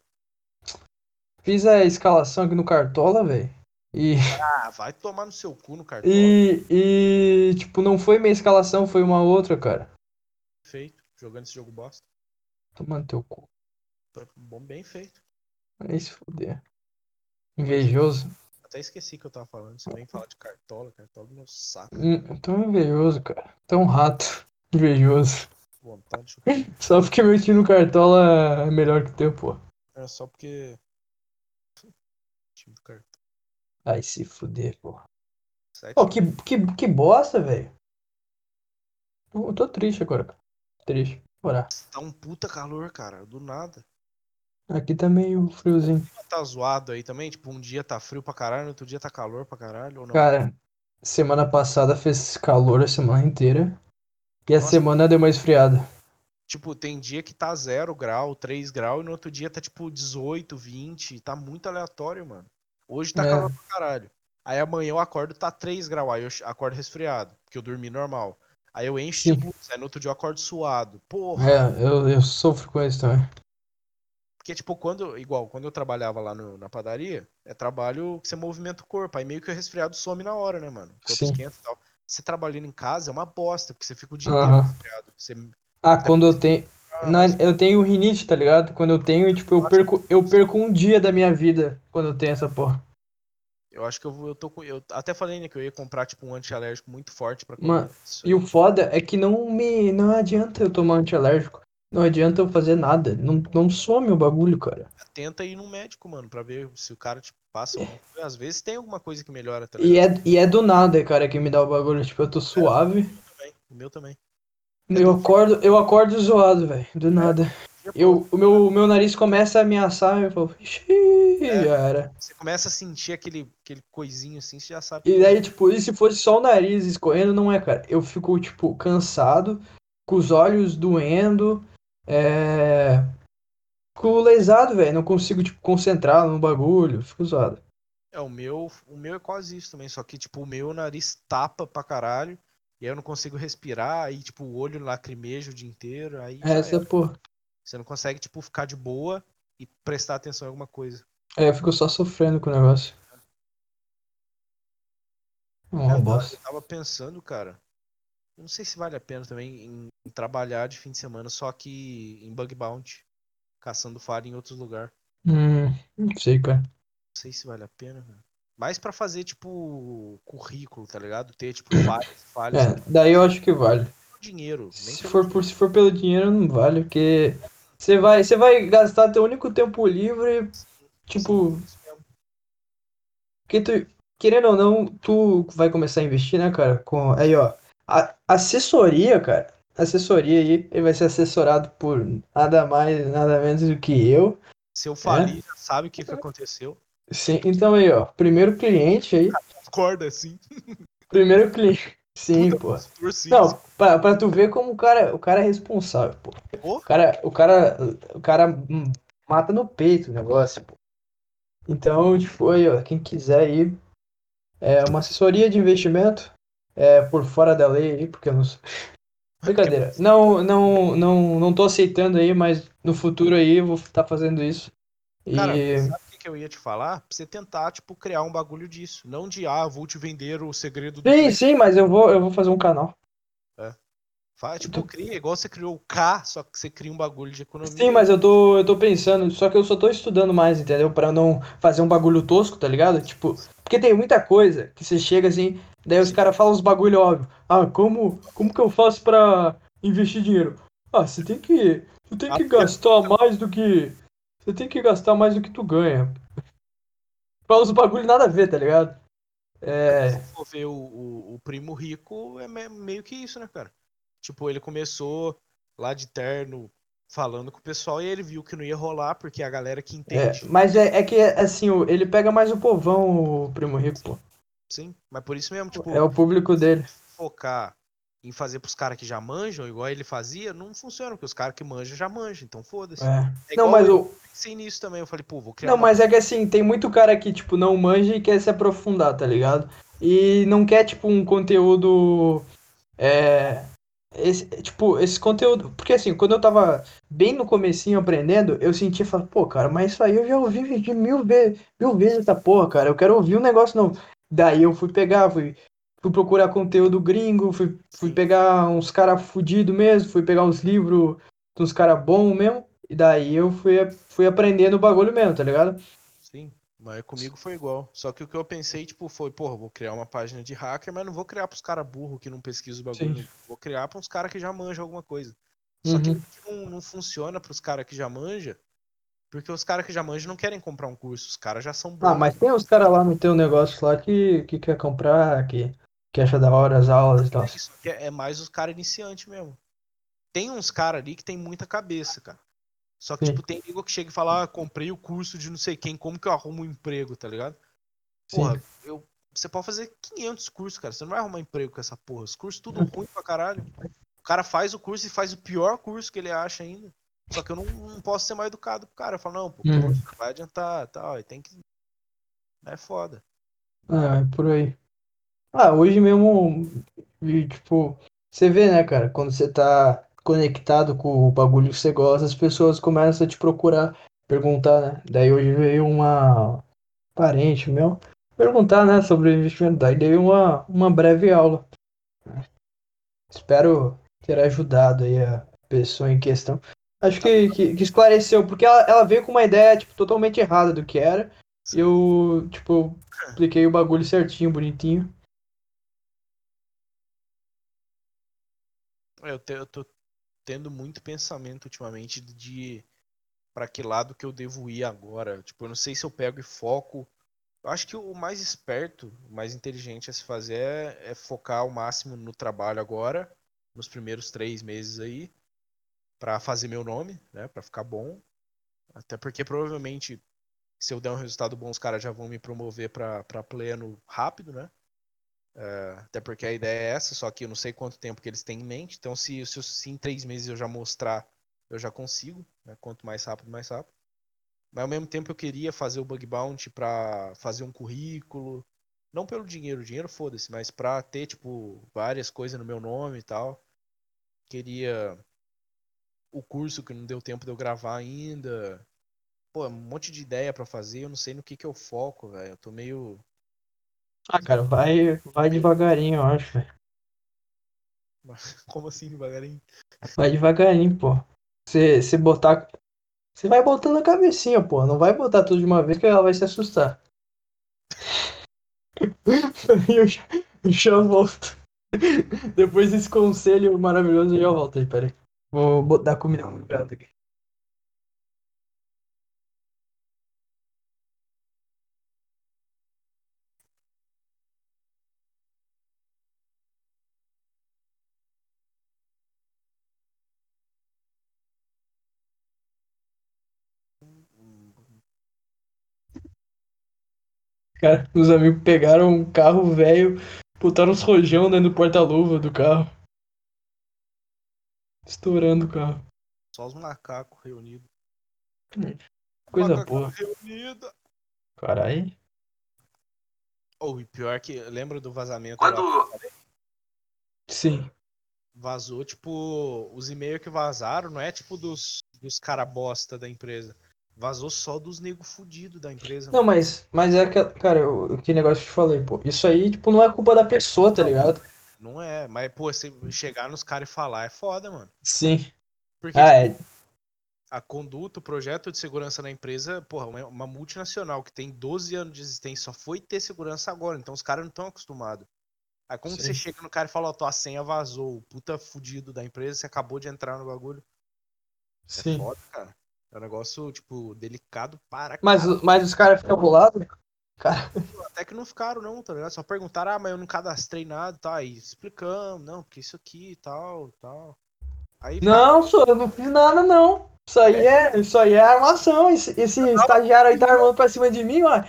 S1: fiz a escalação aqui no Cartola, velho. E, <laughs>
S2: Ah, vai tomar no seu cu no cartão.
S1: e, e, tipo, não foi minha escalação, foi uma outra, cara.
S2: Feito. Jogando esse jogo bosta.
S1: Tomando teu cu.
S2: Bom, bem feito.
S1: Aí se fuder. Invejoso.
S2: Até esqueci que eu tava falando. Você vem falar de cartola, cartola do meu saco.
S1: Hum, Tão invejoso, cara. Tão rato. <laughs> Invejoso.
S2: Vontade. <laughs>
S1: Só porque meu time no Cartola é melhor que o teu, pô.
S2: É só porque. <laughs> Time do cartão.
S1: Ai, se fuder, pô.
S2: Sete.
S1: Pô, que, que, que bosta, velho. Eu tô triste agora, cara. Triste. Bora.
S2: Tá um puta calor, cara. Do nada.
S1: Aqui tá meio friozinho.
S2: Tá zoado aí também? Tipo, um dia tá frio pra caralho, outro dia tá calor pra caralho, ou não?
S1: Cara, semana passada fez calor a semana inteira. E a
S2: Nossa.
S1: semana deu uma esfriada.
S2: Tipo, tem dia que tá 0 grau, 3 grau, e no outro dia tá tipo 18, 20. Tá muito aleatório, mano. Hoje tá
S1: É.
S2: calor pra caralho. Aí amanhã eu acordo, tá 3 graus. Aí eu acordo resfriado, porque eu dormi normal. Aí eu encho de luz, aí no outro dia eu acordo suado. Porra.
S1: É, eu, eu sofro com isso também.
S2: Porque, tipo, quando, igual, quando eu trabalhava lá no- na padaria, é trabalho que você movimenta o corpo. Aí meio que o resfriado some na hora, né, mano? O corpo
S1: Sim.
S2: esquenta e tal. Você trabalhando em casa é uma bosta, porque você fica o dia inteiro resfriado. Você
S1: Ah, quando eu tenho.
S2: Ah,
S1: Na, eu tenho rinite, tá ligado? Quando eu tenho, tipo, eu perco, eu perco um dia da minha vida quando eu tenho essa porra.
S2: Eu acho que eu, vou- eu tô com. Eu até falei, né, que eu ia comprar, tipo, um antialérgico muito forte pra
S1: Mano,
S2: comer isso.
S1: E o foda é que não me. Não adianta eu tomar antialérgico. Não adianta eu fazer nada. Não, não some o bagulho, cara.
S2: Tenta ir no médico, mano, pra ver se o cara te passa coisa. Às vezes tem alguma coisa que melhora, tá
S1: E é, e é do nada, cara, que me dá o bagulho. Tipo, eu tô suave.
S2: Também, o meu também.
S1: Eu acordo, eu acordo zoado, velho. Do nada. Eu, o, meu, o meu nariz começa a ameaçar eu falo, ixi,
S2: É.
S1: já era.
S2: Você começa a sentir aquele, aquele coisinho assim, você já sabe.
S1: E daí, tipo, e se fosse só o nariz escorrendo, não é, cara. Eu fico, tipo, cansado, com os olhos doendo, é. Fico lesado, velho. Não consigo, tipo, concentrar no bagulho. Fico zoado.
S2: É, o meu, o meu é quase isso também, só que, tipo, o meu nariz tapa pra caralho, e aí eu não consigo respirar, aí, tipo, o olho lacrimeja o dia inteiro, aí
S1: Essa porra.
S2: Você não consegue, tipo, ficar de boa e prestar atenção em alguma coisa.
S1: É, eu fico só sofrendo com o negócio. É
S2: É,
S1: uma
S2: eu, tava,
S1: bosta.
S2: eu tava pensando, cara, não sei se vale a pena também em, em trabalhar de fim de semana, só que em bug bounty, caçando falha em outros lugares.
S1: Hum, não sei, cara.
S2: Não sei se vale a pena, velho. Mais pra fazer, tipo, currículo, tá ligado? Ter, tipo, <coughs> falhas, falhas,
S1: É, daí eu acho que vale.
S2: dinheiro.
S1: Se for, por, se for pelo dinheiro, não vale, porque você vai, você vai gastar teu único tempo livre, tipo, porque tu, querendo ou não, tu vai começar a investir, né, cara? Com, aí, ó, a assessoria, cara, assessoria aí, ele vai ser assessorado por nada mais, nada menos do que eu.
S2: Se eu falir, já sabe o que, que aconteceu.
S1: Sim, então aí, ó, primeiro cliente aí,
S2: Acorda assim.
S1: primeiro cliente. Sim, pô.
S2: Sim.
S1: Não, pra, pra tu ver como o cara, o cara é responsável, pô. O cara, o cara, o cara mata no peito o negócio, pô. Então, tipo, aí, ó, quem quiser aí, é uma assessoria de investimento, é por fora da lei aí, porque eu não sou... <laughs> Brincadeira. Não, não, não, não tô aceitando aí, mas no futuro aí eu vou estar fazendo isso. E
S2: Cara, sabe o que, eu ia te falar? Pra você tentar, tipo, criar um bagulho disso. Não de, ah, vou te vender o segredo do
S1: sim,
S2: Play.
S1: sim, mas eu vou, eu vou fazer um canal.
S2: Faz, tipo, cria, igual você criou o K, só que você cria um bagulho de economia.
S1: Sim, mas eu tô, eu tô pensando, só que eu só tô estudando mais, entendeu? Pra não fazer um bagulho tosco, tá ligado? Tipo, porque tem muita coisa que você chega assim, daí os caras falam uns bagulho óbvio. Ah, como, como que eu faço pra investir dinheiro? Ah, você tem que, você tem que gastar mais do que, você tem que gastar mais do que tu ganha. Fala uns bagulho nada a ver, tá ligado? É,
S2: Se for ver o, o, o primo rico, é me- meio que isso, né, cara? Tipo, ele começou lá de terno falando com o pessoal e ele viu que não ia rolar, porque a galera que
S1: é,
S2: entende.
S1: mas é, é que, assim, ele pega mais o povão, o Primo Rico, pô.
S2: Sim, mas por isso mesmo, tipo,
S1: É o público dele.
S2: focar em fazer pros caras que já manjam, igual ele fazia, não funciona, porque os caras que manjam já manjam, então foda-se.
S1: É.
S2: É
S1: Não, mas
S2: eu
S1: o,
S2: pensei nisso também, eu falei, pô, vou criar
S1: Não,
S2: uma
S1: mas é que assim, tem muito cara que, tipo, não manja e quer se aprofundar, tá ligado? E não quer, tipo, um conteúdo. É. Esse, tipo, esse conteúdo. Porque assim, quando eu tava bem no comecinho aprendendo, eu sentia, falava, pô, cara, mas isso aí eu já ouvi de mil vezes, mil vezes essa porra, cara, eu quero ouvir um negócio novo. Daí eu fui pegar, fui, fui procurar conteúdo gringo, fui, fui pegar uns caras fudidos mesmo, fui pegar uns livros dos caras bons mesmo, e daí eu fui, fui aprendendo o bagulho mesmo, tá ligado?
S2: Sim. Mas comigo foi igual. Só que o que eu pensei, tipo, foi, porra, vou criar uma página de hacker, mas não vou criar pros caras burros que não pesquisam o bagulho. Sim. Vou criar pra uns caras que já manjam alguma coisa. Só uhum. que não, não funciona pros caras que já manjam, porque os caras que já manjam não querem comprar um curso, os caras já são
S1: bons. Ah, mas tem os caras lá no teu negócio lá que, que quer comprar, que, que acha da hora as aulas e tal.
S2: É, é mais os caras iniciantes mesmo. Tem uns caras ali que tem muita cabeça, cara. Só que, Sim. tipo, tem nego que chega e fala, ah, comprei o curso de não sei quem, como que eu arrumo um emprego, tá ligado? Porra, eu, você pode fazer 500 cursos, cara. Você não vai arrumar emprego com essa porra. Os cursos tudo ruim pra caralho. O cara faz o curso e faz o pior curso que ele acha ainda. Só que eu não, não posso ser mais educado pro cara. Eu falo, não, pô, uhum. vai adiantar, tal. E tem que. É foda.
S1: Ah, é por aí. Ah, hoje mesmo, tipo, você vê, né, cara, quando você tá conectado com o bagulho que você gosta, as pessoas começam a te procurar, perguntar, né? Daí hoje veio uma parente meu perguntar, né, sobre investimento. Daí dei uma, uma breve aula. Espero ter ajudado aí a pessoa em questão. Acho que, que, que esclareceu, porque ela, ela veio com uma ideia, tipo, totalmente errada do que era. E eu, tipo, expliquei o bagulho certinho, bonitinho.
S2: Eu, te, eu tô tendo muito pensamento ultimamente de para que lado que eu devo ir agora. Tipo, eu não sei se eu pego e foco. Eu acho que o mais esperto, o mais inteligente a se fazer é, é focar ao máximo no trabalho agora, nos primeiros três meses aí, para fazer meu nome, né, para ficar bom. Até porque provavelmente se eu der um resultado bom, os caras já vão me promover para pleno rápido, né? É, até porque a ideia é essa, só que eu não sei quanto tempo que eles têm em mente. Então, se, se, se em três meses eu já mostrar, eu já consigo. Né? Quanto mais rápido, mais rápido. Mas ao mesmo tempo eu queria fazer o bug bounty para fazer um currículo. Não pelo dinheiro, dinheiro foda-se, mas pra ter, tipo, várias coisas no meu nome e tal. Queria o curso que não deu tempo de eu gravar ainda. Pô, um monte de ideia para fazer, eu não sei no que que eu foco, velho. Eu tô meio
S1: ah, cara, vai, vai devagarinho, eu acho, velho. <laughs>
S2: Como assim devagarinho?
S1: Vai devagarinho, pô. Você, você botar. Você vai botando a cabecinha, pô. Não vai botar tudo de uma vez que ela vai se assustar. <laughs> eu, já, eu já volto. Depois desse conselho maravilhoso, eu já volto aí, peraí. Vou botar comida no prato aqui. Cara, os amigos pegaram um carro velho, botaram uns rojão dentro do porta-luva do carro. Estourando o carro.
S2: Só os macacos reunidos.
S1: Coisa Macaco boa. Reunida. Carai.
S2: Ou oh, pior que. Lembra do vazamento
S1: Quando... lá? Sim.
S2: Vazou, tipo, os e-mails que vazaram, não é tipo dos, dos cara bosta da empresa. Vazou só dos nego fudido da empresa.
S1: Não, mas, mas é que, cara, o que negócio que eu te falei, pô. Isso aí, tipo, não é culpa da pessoa, tá ligado?
S2: Não é, mas, pô, você chegar nos caras e falar é foda, mano.
S1: Sim.
S2: Porque ah, é. a conduta, o projeto de segurança na empresa, porra, uma multinacional que tem 12 anos de existência só foi ter segurança agora, então os caras não estão acostumados. Aí como Sim. você chega no cara e fala, ó, tua senha vazou, puta fudido da empresa, você acabou de entrar no bagulho. É Sim. É foda, cara. É um negócio, tipo, delicado para
S1: Mas, mas os caras ficam bolados? Cara.
S2: Até que não ficaram, não, tá ligado? Só perguntaram, ah, mas eu não cadastrei nada, tá? Aí explicando, não, porque isso aqui e tal, tal.
S1: Aí, não, cara... senhor, eu não fiz nada, não. Isso aí é, isso aí é armação. Esse, esse não, estagiário aí tá armando pra cima de mim, ó.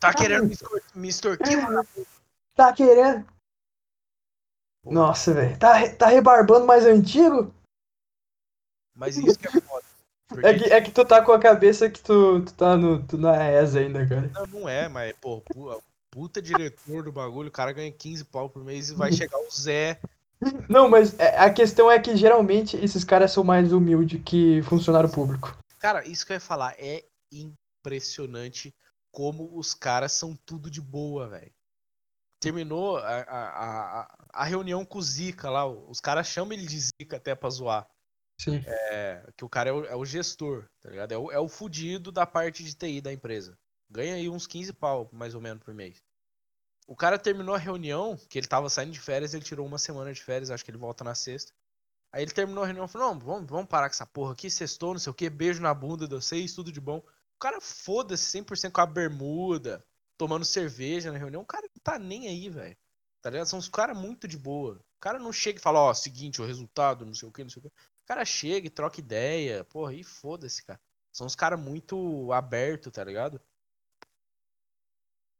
S2: Tá querendo me extorquir, mano?
S1: Tá querendo? Nossa, velho. Tá, tá rebarbando mais antigo?
S2: Mas isso que é foda.
S1: Porque... É, que, é que tu tá com a cabeça que tu, tu tá no, tu na ESA ainda, cara.
S2: Não, não é, mas, pô, puta diretor do bagulho, o cara ganha 15 pau por mês e vai chegar o Zé
S1: Não, mas é, a questão é que geralmente esses caras são mais humildes que funcionário público.
S2: Cara, isso que eu ia falar é impressionante como os caras são tudo de boa, velho. Terminou a, a, a, a, reunião com o Zika lá, os caras chamam ele de Zika até pra zoar.
S1: Sim.
S2: É, que o cara é o, é o, gestor, tá ligado? É o, é o fudido da parte de TI da empresa. Ganha aí uns 15 pau, mais ou menos, por mês. O cara terminou a reunião, que ele tava saindo de férias, ele tirou uma semana de férias, acho que ele volta na sexta. Aí ele terminou a reunião e falou: Não, vamos, vamos parar com essa porra aqui, sextou, não sei o que, beijo na bunda de vocês, tudo de bom. O cara foda-se 100% com a bermuda, tomando cerveja na reunião. O cara não tá nem aí, velho. Tá ligado? São uns caras muito de boa. O cara não chega e fala: Ó, oh, seguinte, o resultado, não sei o que, não sei o que. Cara chega e troca ideia, porra, e foda-se, cara. São uns caras muito abertos, tá ligado?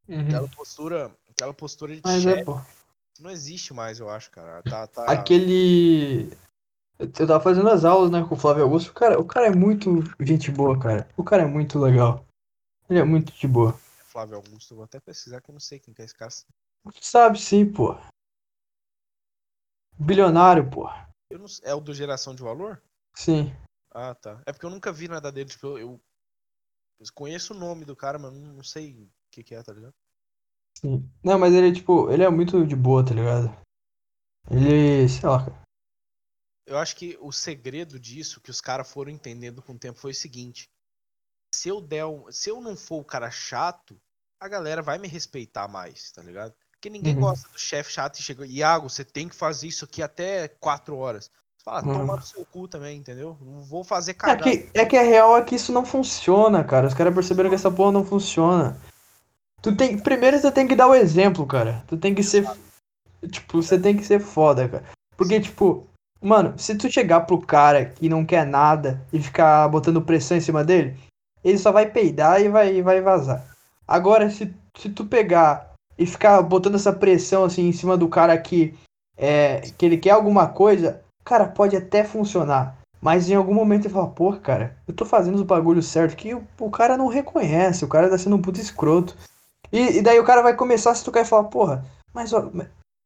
S2: Uhum. Aquela postura, aquela postura de
S1: Mas chefe, é,
S2: não existe mais, eu acho, cara. Tá, tá...
S1: Aquele eu tava fazendo as aulas, né, com o Flávio Augusto. O cara, o cara é muito gente boa, cara. O cara é muito legal. Ele é muito de boa.
S2: Flávio Augusto, eu vou até pesquisar que eu não sei quem que é esse cara.
S1: Sabe sim, pô. Bilionário, pô.
S2: Não... É o do Geração de Valor?
S1: Sim.
S2: Ah, tá. É porque eu nunca vi nada dele. Tipo, eu, eu conheço o nome do cara, mas não, não sei o que, que é, tá ligado?
S1: Sim. Não, mas ele, tipo, ele é muito de boa, tá ligado? Ele, sei lá, cara
S2: eu acho que o segredo disso que os caras foram entendendo com o tempo foi o seguinte: se eu der um, se eu não for o cara chato, a galera vai me respeitar mais, tá ligado? Porque ninguém uhum. gosta do chefe chato e chega, Iago, você tem que fazer isso aqui até quatro horas. Você fala, uhum. toma no seu cu também, entendeu? Não vou fazer cagada.
S1: É que, é que a real é que isso não funciona, cara. Os caras perceberam que essa porra não funciona. Tu tem, primeiro você tem que dar o exemplo, cara. Tu tem que ser. Tipo, você tem que ser foda, cara. Porque, tipo, Mano, se tu chegar pro cara que não quer nada e ficar botando pressão em cima dele, ele só vai peidar e vai, vai vazar. Agora, se, se tu pegar e ficar botando essa pressão assim em cima do cara que, é, que ele quer alguma coisa, cara, pode até funcionar. Mas em algum momento ele fala, pô, cara, eu tô fazendo os bagulhos certo que o, o, cara não reconhece, o cara tá sendo um puto escroto. E, e daí o cara vai começar a se tocar e falar, porra, mas ó,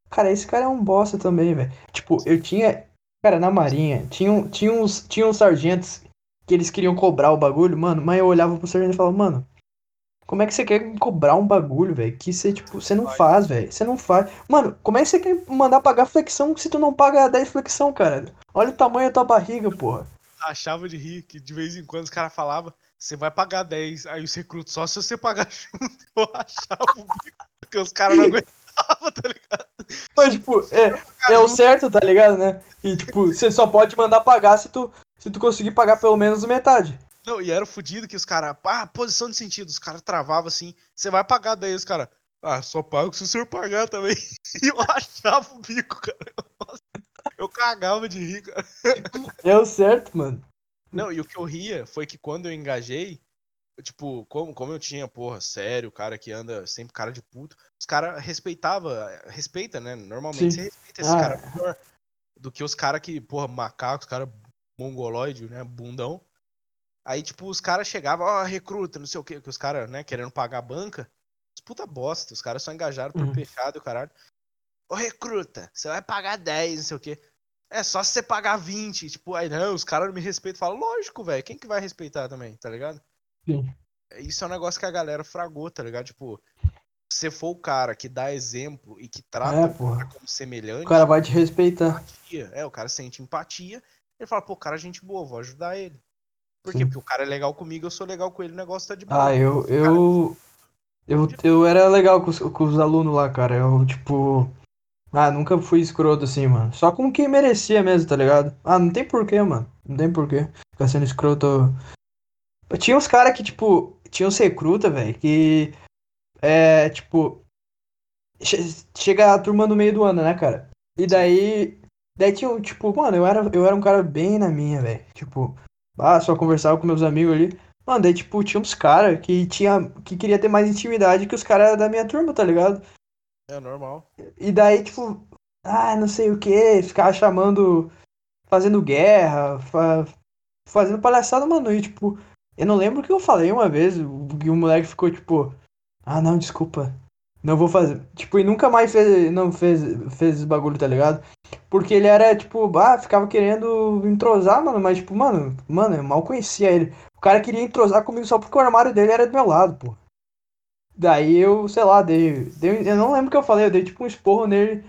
S1: cara, esse cara é um bosta também, velho. Tipo, eu tinha, Cara, na Marinha, tinha, tinha, uns, tinha uns sargentos que eles queriam cobrar o bagulho, mano, mas eu olhava pro sargento e falava, mano, como é que você quer cobrar um bagulho, velho? Que você, tipo, você não faz, velho. Você não faz. Mano, como é que você quer mandar pagar flexão se tu não paga 10 flexão, cara? Olha o tamanho da tua barriga, porra.
S2: Achava de rir que de vez em quando os caras falavam, você vai pagar 10, aí os recrutos só se você pagar junto. <laughs> Eu achava o bico, porque os caras não aguentavam, tá ligado?
S1: Mas, tipo, é, é o certo, tá ligado, né? E, tipo, você só pode mandar pagar se tu, se tu conseguir pagar pelo menos metade.
S2: Não, e era o fudido que os caras, ah, posição de sentido, os caras travavam assim, você vai pagar daí, os caras, ah, só pago se o senhor pagar também. <laughs> E eu achava o bico, cara. Nossa, eu cagava de rir, cara.
S1: É o certo, mano.
S2: Não, e o que eu ria foi que quando eu engajei, tipo, como, como eu tinha, porra, sério, cara que anda sempre cara de puto, os caras respeitava, respeita, né? Normalmente Sim. você respeita esse ah. cara melhor do que os caras que, porra, macacos, cara mongoloide, né, bundão. Aí, tipo, os caras chegavam, ó, oh, recruta, não sei o que, que os caras, né, querendo pagar a banca. Puta bosta, os caras só engajaram por uhum. fechado, caralho. Ô, recruta, você vai pagar 10, não sei o que. É só se você pagar 20. Tipo, aí não, os caras não me respeitam. Fala, lógico, velho, quem que vai respeitar também, tá ligado?
S1: Sim.
S2: Isso é um negócio que a galera fragou, tá ligado? Tipo, se for o cara que dá exemplo e que trata é, o cara como semelhante.
S1: O cara vai te respeitar.
S2: Empatia. É, o cara sente empatia. Ele fala, pô, cara, é gente boa, vou ajudar ele. Por quê? Porque o cara é legal comigo, eu sou legal com ele, o negócio tá de boa.
S1: Ah, eu. Eu, eu, eu era legal com os, com os alunos lá, cara. Eu, tipo. Ah, nunca fui escroto assim, mano. Só com quem merecia mesmo, tá ligado? Ah, não tem porquê, mano. Não tem porquê. Ficar sendo escroto. Tinha uns caras que, tipo, tinha uns recruta, velho, que é, tipo, chega a turma no meio do ano, né, cara? E daí, daí tinha, tipo, mano, eu era, eu era um cara bem na minha, velho. Tipo, ah, só conversava com meus amigos ali. Mano, daí, tipo, tinha uns caras que tinha, que queria ter mais intimidade que os caras da minha turma, tá ligado?
S2: É normal.
S1: E daí, tipo, ah, não sei o que, ficar chamando, fazendo guerra, fa fazendo palhaçada, mano. E, tipo, eu não lembro o que eu falei uma vez, que o moleque ficou, tipo, ah, não, desculpa. Não vou fazer. Tipo, e nunca mais fez, não fez, fez esse bagulho, tá ligado? Porque ele era, tipo, ah, ficava querendo entrosar, mano, mas, tipo, mano, mano, eu mal conhecia ele. O cara queria entrosar comigo só porque o armário dele era do meu lado, pô. Daí eu, sei lá, dei, dei. Eu não lembro o que eu falei, eu dei tipo um esporro nele.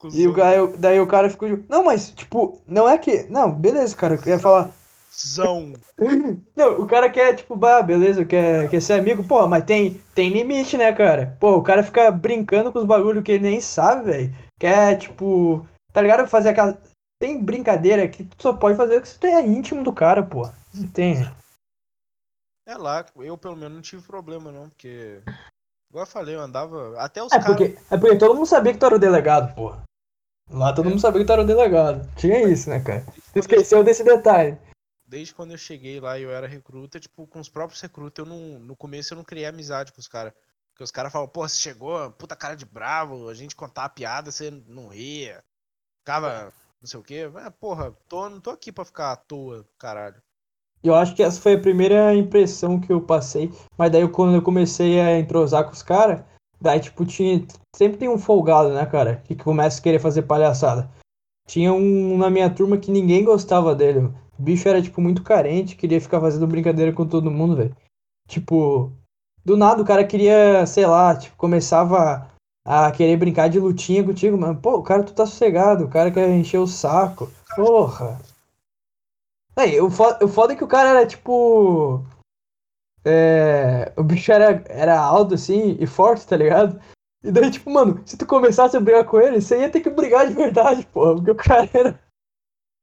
S1: Cusão. E o cara, daí o cara ficou. Não, mas, tipo, não é que. Não, beleza, cara, eu ia falar.
S2: Zão. <laughs>
S1: Não, o cara quer, tipo, bah, beleza, quer, quer ser amigo, pô, mas tem, tem limite, né, cara? Pô, o cara fica brincando com os bagulho que ele nem sabe, velho. Quer, tipo, tá ligado? Fazer aquela. Tem brincadeira que tu só pode fazer que você é íntimo do cara, pô. Não tem.
S2: É lá, eu pelo menos não tive problema, não, porque. Igual eu falei, eu andava. Até os
S1: é caras. Porque, é porque todo mundo sabia que tu era o delegado, pô. Lá todo é. mundo sabia que tu era o delegado. Tinha isso, né, cara? Tu esqueceu desse detalhe
S2: desde quando eu cheguei lá e eu era recruta, tipo, com os próprios recrutas, eu não, no começo eu não criei amizade com os caras. Porque os caras falam, pô, você chegou, puta cara de bravo, a gente contar a piada, você não ria. Ficava, não sei o quê. Mas, porra, tô, não tô aqui pra ficar à toa, caralho.
S1: Eu acho que essa foi a primeira impressão que eu passei. Mas daí quando eu comecei a entrosar com os caras, daí tipo, tinha. Sempre tem um folgado, né, cara? Que começa a querer fazer palhaçada. Tinha um na minha turma que ninguém gostava dele. O bicho era, tipo, muito carente, queria ficar fazendo brincadeira com todo mundo, velho. Tipo, do nada o cara queria, sei lá, tipo, começava a querer brincar de lutinha contigo, mano. Pô, o cara tu tá sossegado, o cara quer encher o saco. Porra. Aí, o foda, o foda é que o cara era, tipo. É, o bicho era, era alto, assim, e forte, tá ligado? E daí, tipo, mano, se tu começasse a brigar com ele, você ia ter que brigar de verdade, porra. Porque o cara era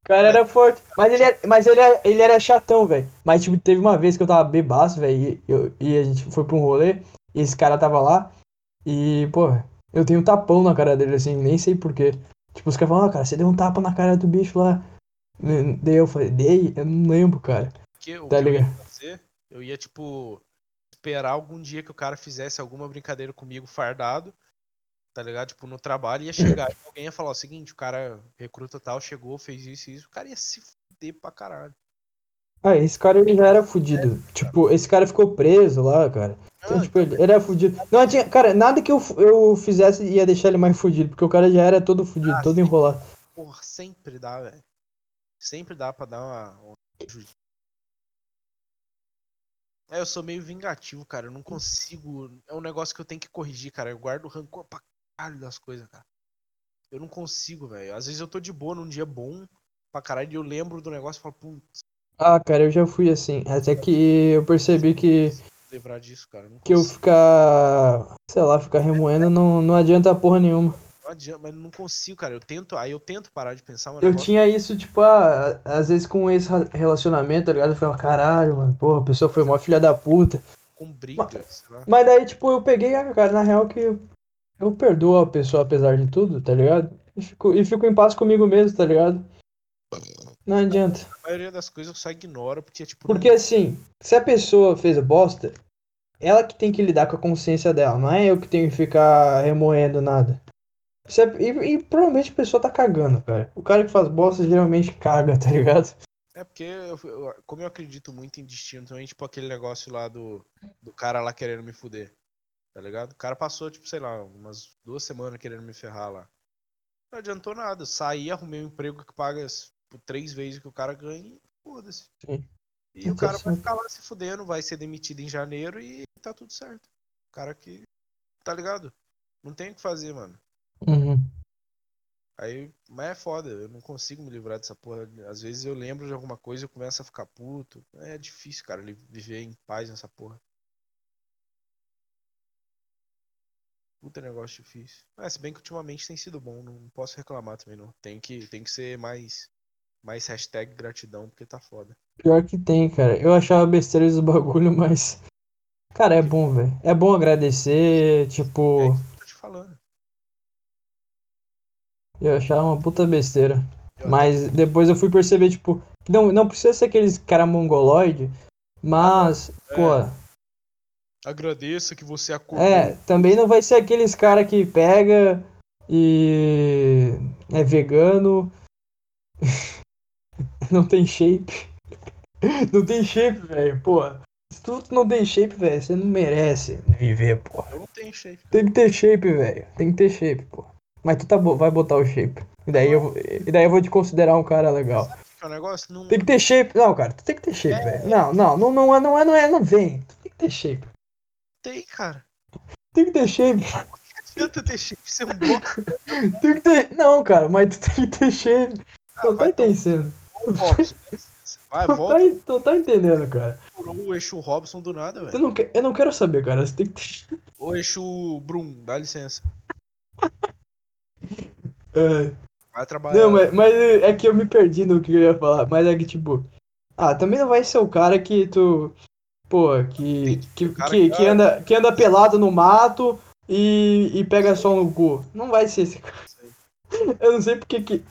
S1: o cara era forte. Mas ele, mas ele, ele era chatão, velho. Mas, tipo, teve uma vez que eu tava bebaço, velho, e, e a gente foi pra um rolê, e esse cara tava lá, e, pô, eu tenho um tapão na cara dele, assim, nem sei porquê. Tipo, os caras falam, ah, cara, você deu um tapa na cara do bicho lá. Daí eu falei, dei? Eu não lembro, cara.
S2: Que, o tá que ligado? eu ia fazer, eu ia, tipo, esperar algum dia que o cara fizesse alguma brincadeira comigo fardado, tá ligado? Tipo, no trabalho ia chegar alguém ia falar o seguinte, o cara recruta tal, chegou, fez isso e isso, o cara ia se fuder pra caralho.
S1: Ah, esse cara ele já era fudido. É, tipo, esse cara ficou preso lá, cara. Então, tipo, ele, ele era fudido. Não tinha, cara, nada que eu, eu fizesse ia deixar ele mais fudido, porque o cara já era todo fudido, ah, todo sempre, enrolado.
S2: Porra, sempre dá, velho. Sempre dá pra dar uma, uma é, eu sou meio vingativo, cara. Eu não consigo. É um negócio que eu tenho que corrigir, cara. Eu guardo rancor pra caralho das coisas, cara. Eu não consigo, velho. Às vezes eu tô de boa num dia bom pra caralho e eu lembro do negócio e falo, putz.
S1: Ah, cara, eu já fui assim. Até que eu percebi que.
S2: Lembrar disso, cara.
S1: que eu ficar. Sei lá, ficar remoendo não, não adianta porra nenhuma.
S2: Não adianta, mas não consigo, cara. Eu tento, aí eu tento parar de pensar.
S1: Eu tinha isso, tipo, ah, às vezes com esse relacionamento, tá ligado? Eu falava, caralho, mano, porra, a pessoa foi uma filha da puta.
S2: Com briga,
S1: mas, mas daí, tipo, eu peguei, ah, cara, na real que eu perdoo a pessoa apesar de tudo, tá ligado? E fico, e fico em paz comigo mesmo, tá ligado? Não adianta.
S2: A maioria das coisas eu só ignoro porque, tipo.
S1: Porque assim, se a pessoa fez bosta, ela que tem que lidar com a consciência dela, não é eu que tenho que ficar remoendo nada. É, e, e, provavelmente a pessoa tá cagando, cara. O cara que faz bosta geralmente caga, tá ligado?
S2: É porque, eu, eu, como eu acredito muito em destino também, tipo aquele negócio lá do, do cara lá querendo me fuder. Tá ligado? O cara passou, tipo, sei lá, umas duas semanas querendo me ferrar lá. Não adiantou nada. Saí, arrumei um emprego que paga tipo, três vezes que o cara ganha e foda-se. E o cara vai ficar lá se fudendo, vai ser demitido em janeiro e tá tudo certo. O cara que. Tá ligado? Não tem o que fazer, mano.
S1: Uhum.
S2: Aí, mas é foda, eu não consigo me livrar dessa porra. Às vezes eu lembro de alguma coisa e eu começo a ficar puto. É difícil, cara, viver em paz nessa porra. Puta negócio difícil. É, se bem que ultimamente tem sido bom, não posso reclamar também não. Tem que, tem que ser mais, mais hashtag gratidão, porque tá foda.
S1: Pior que tem, cara. Eu achava besteira dos bagulho, <laughs> mas. Cara, é bom, velho. É bom agradecer, tipo. É
S2: isso que eu tô te falando.
S1: Eu achava uma puta besteira. Mas depois eu fui perceber, tipo, não, não precisa ser aqueles cara mongoloide, mas, é. pô,
S2: Agradeça que você acordou.
S1: É, também não vai ser aqueles cara que pega e é vegano, <laughs> <laughs> não tem shape. <laughs> Não tem shape, velho, pô. Se tu não tem shape, velho, você não merece viver, pô.
S2: Eu não tenho shape.
S1: Tem que ter shape, velho. Tem que ter shape, pô. Mas tu tá, vai botar o shape. E daí, eu, e daí eu vou te considerar um cara legal.
S2: Que é o negócio? Não...
S1: Tem que ter shape. Não, cara, tu tem que ter shape, é... velho. Não, não, não, não é, não é, não é, não vem. Tu tem que ter shape.
S2: Tem, cara.
S1: Tem que ter shape.
S2: Adianta ter shape, você é um bosta. <laughs>
S1: tem que ter. Não, cara, mas tu tem que ter shape. Ah, não tá entendendo. <laughs> Vai, volta. Tá, tu tá entendendo, cara.
S2: O eixo Robson do nada, velho.
S1: Eu não, eu não quero saber, cara. Você tem que
S2: eixo Brum, dá licença. <laughs>
S1: É.
S2: Vai trabalhar.
S1: Não, mas, mas é que eu me perdi no que eu ia falar. Mas é que, tipo. Ah, também não vai ser o cara que tu. Pô, que. Que, que, que, anda, que anda pelado no mato e, e pega sol no cu. Não vai ser esse cara. Eu não sei porque que.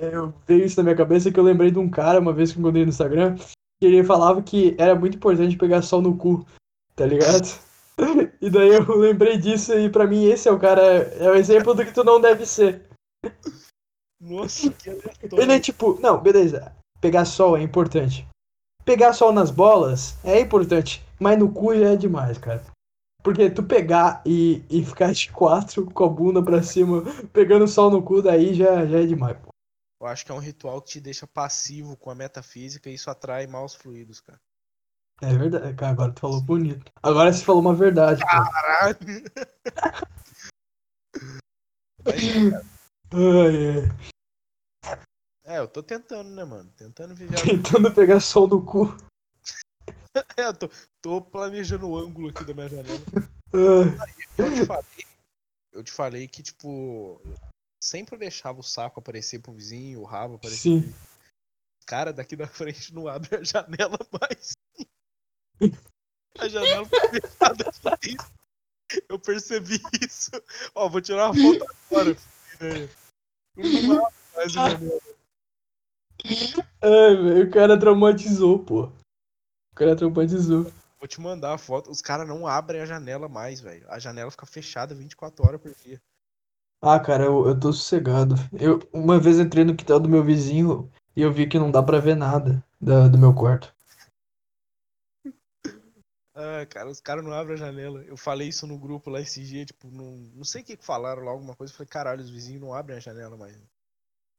S1: Eu veio isso na minha cabeça que eu lembrei de um cara uma vez que eu encontrei no Instagram. Que ele falava que era muito importante pegar sol no cu, tá ligado? E daí eu lembrei disso e pra mim esse é o cara. É o exemplo do que tu não deve ser.
S2: Nossa, que aleatório.
S1: Ele é tipo, não, beleza. Pegar sol é importante. Pegar sol nas bolas é importante. Mas no cu já é demais, cara. Porque tu pegar e, e ficar de quatro com a bunda pra cima, pegando sol no cu, daí já, já é demais, pô.
S2: Eu acho que é um ritual que te deixa passivo com a metafísica e isso atrai maus fluidos, cara.
S1: É verdade, cara. Agora tu falou bonito. Agora você falou uma verdade, pô.
S2: Caralho!
S1: Ai, ai.
S2: É, eu tô tentando, né, mano? Tentando viver.
S1: Tentando pegar sol no cu. <laughs>
S2: é, eu tô, tô planejando o ângulo aqui da minha janela.
S1: Ai.
S2: Eu te falei, eu te falei que, tipo, sempre deixava o saco aparecer pro vizinho, o rabo aparecer.
S1: Sim.
S2: Cara, daqui da frente não abre a janela mais. a janela foi fechada. Eu percebi isso. Ó, vou tirar uma foto agora. Não abre mais a janela.
S1: Ai, velho, o cara traumatizou, pô. O cara traumatizou.
S2: Vou te mandar a foto. Os caras não abrem a janela mais, velho. A janela fica fechada 24 horas por dia.
S1: Ah, cara, eu, eu tô sossegado. Eu uma vez entrei no quintal do meu vizinho e eu vi que não dá pra ver nada da, do meu quarto.
S2: Ah, cara, os caras não abrem a janela. Eu falei isso no grupo lá esse dia, tipo, não, não sei o que falaram lá, alguma coisa. Eu falei, caralho, os vizinhos não abrem a janela mais.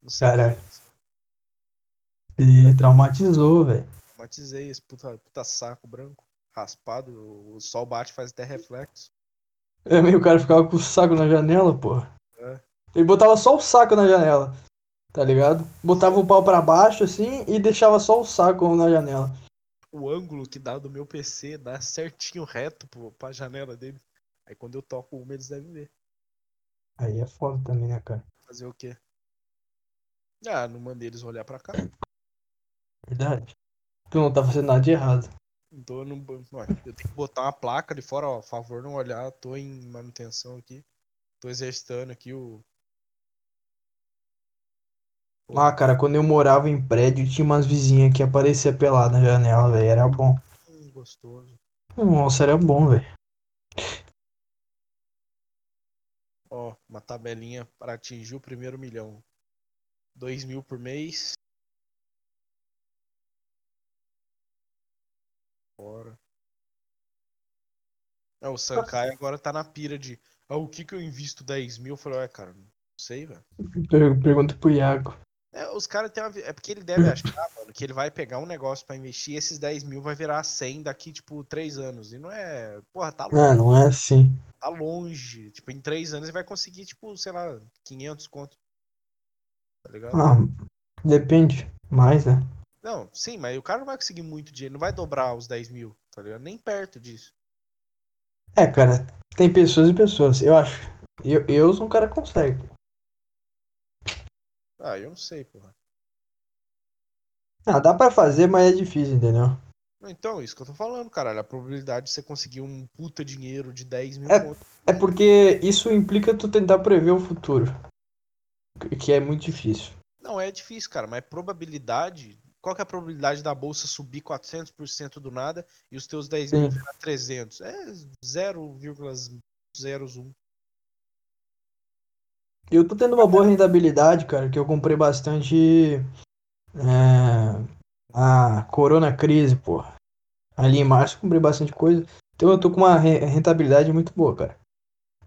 S2: Não sei.
S1: Caralho. E traumatizou, velho.
S2: Traumatizei esse puta, puta saco branco, raspado. O sol bate faz até reflexo.
S1: É, meio o cara ficava com o saco na janela, porra.
S2: É.
S1: Ele botava só o saco na janela, tá ligado? Botava o pau pra baixo assim e deixava só o saco na janela.
S2: O ângulo que dá do meu PC dá certinho reto pô, pra janela dele. Aí quando eu toco uma, eles devem ver.
S1: Aí é foda também, né, cara?
S2: Fazer o quê? Ah, não mandei eles olhar pra cá.
S1: Verdade. Tu não tá fazendo nada de errado.
S2: Tô no... Eu tenho que botar uma placa ali fora, ó. Favor não olhar, tô em manutenção aqui. Tô exercitando aqui o.
S1: Ah, cara, quando eu morava em prédio, tinha umas vizinhas que aparecia pelada na janela, velho. Era bom.
S2: Hum, gostoso.
S1: Nossa, era bom, velho.
S2: Ó, uma tabelinha para atingir o primeiro milhão. Dois mil por mês. Fora. É, o Sankai agora tá na pira de. Ah, o que que eu invisto 10 mil? Eu falei, ué, cara, não sei, velho.
S1: Per- Pergunta pro Iago.
S2: É, os caras têm uma. É porque ele deve <laughs> achar, mano, que ele vai pegar um negócio pra investir e esses 10 mil vai virar 100 daqui, tipo, 3 anos. E não é. Porra, tá longe.
S1: Ah, não é assim.
S2: Tá longe. Tipo, em 3 anos ele vai conseguir, tipo, sei lá, 500 conto. Tá ligado?
S1: Ah, depende. Mais, né?
S2: Não, sim, mas o cara não vai conseguir muito dinheiro. Não vai dobrar os 10 mil, tá ligado? Nem perto disso.
S1: É, cara, tem pessoas e pessoas, eu acho. Eu, eu sou um cara que consegue.
S2: Ah, eu não sei, porra.
S1: Ah, dá pra fazer, mas é difícil, entendeu?
S2: Então, isso que eu tô falando, caralho. A probabilidade de você conseguir um puta dinheiro de 10 mil
S1: É. É porque isso implica tu tentar prever o futuro. Que- Que é muito difícil.
S2: Não, é difícil, cara, mas probabilidade. Qual que é a probabilidade da bolsa subir 400% do nada e os teus 10 mil virar 300? É 0,01.
S1: Eu tô tendo uma boa rentabilidade, cara, que eu comprei bastante. É, a Corona Crise, pô. Ali em março eu comprei bastante coisa. Então eu tô com uma re- rentabilidade muito boa, cara.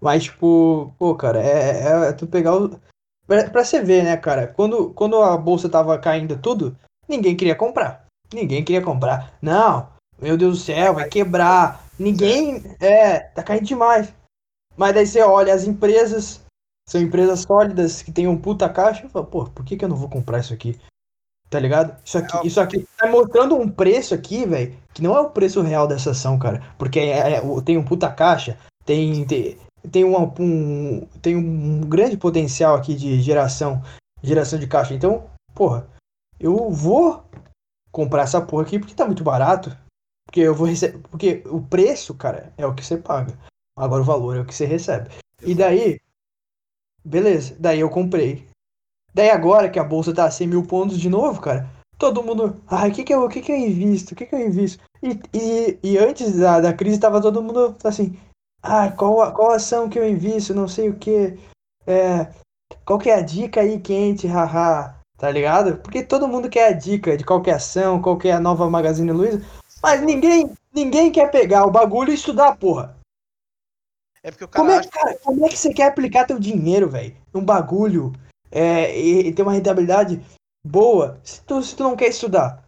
S1: Mas, tipo, pô, cara, é, é, é tu pegar o. Pra, pra você ver, né, cara? Quando, quando a bolsa tava caindo tudo, ninguém queria comprar. Ninguém queria comprar. Não, meu Deus do céu, vai quebrar. Ninguém. É, tá caindo demais. Mas daí você olha, as empresas são empresas sólidas que tem um puta caixa. Fala, pô, por que, que eu não vou comprar isso aqui? Tá ligado? Isso aqui, isso aqui tá mostrando um preço aqui, velho, que não é o preço real dessa ação, cara. Porque é, é, tem um puta caixa, tem, tem, tem, uma, um, tem um grande potencial aqui de geração, geração de caixa. Então, porra, eu vou comprar essa porra aqui porque tá muito barato. Porque eu vou receber. Porque o preço, cara, é o que você paga. Agora o valor é o que você recebe. E daí. Beleza, daí eu comprei. Daí agora que a bolsa tá a 100 mil pontos de novo, cara, todo mundo. Ai, o que que eu, que que eu invisto? O que que eu invisto? E, e, e antes da, da crise tava todo mundo assim. Ah, qual, qual ação que eu invisto? Não sei o que. É, qual que é a dica aí quente, haha. Tá ligado? Porque todo mundo quer a dica de qualquer ação, qual que é a nova Magazine Luiza. Mas ninguém, ninguém quer pegar o bagulho e estudar, porra.
S2: É porque o
S1: cara. Como é, cara, como é que você quer aplicar teu dinheiro, velho? Num bagulho é, e, e ter uma rentabilidade boa se tu, se tu não quer estudar.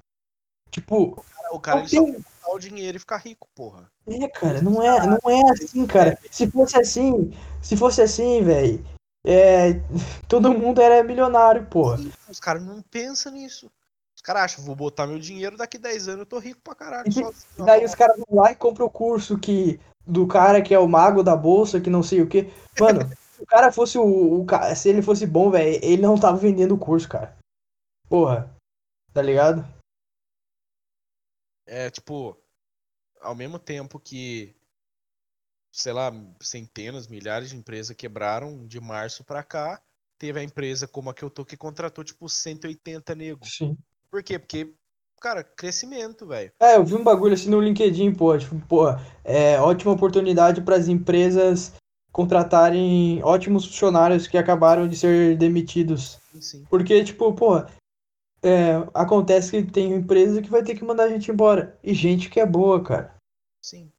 S1: Tipo.
S2: O cara, o cara tem... só o dinheiro e ficar rico, porra.
S1: É, cara, não é, não é assim, cara. Se fosse assim, se fosse assim, velho, é, <laughs> todo mundo era milionário, porra.
S2: Os caras não pensam nisso. Os caras acham, vou botar meu dinheiro, daqui 10 anos eu tô rico pra caralho.
S1: E, daí os caras vão lá e compram o curso que, do cara que é o mago da bolsa, que não sei o que. Mano, <laughs> o cara fosse o, o se ele fosse bom, velho, ele não tava vendendo o curso, cara. Porra. Tá ligado?
S2: É, tipo, ao mesmo tempo que sei lá, centenas, milhares de empresas quebraram de março para cá, teve a empresa como a que eu tô que contratou tipo 180 negros.
S1: Sim.
S2: Por quê? Porque cara, crescimento, velho.
S1: É, eu vi um bagulho assim no LinkedIn, pô, tipo, pô, é ótima oportunidade para as empresas contratarem ótimos funcionários que acabaram de ser demitidos.
S2: Sim.
S1: Porque, tipo, pô, é, acontece que tem empresa que vai ter que mandar a gente embora. E gente que é boa, cara.
S2: Sim.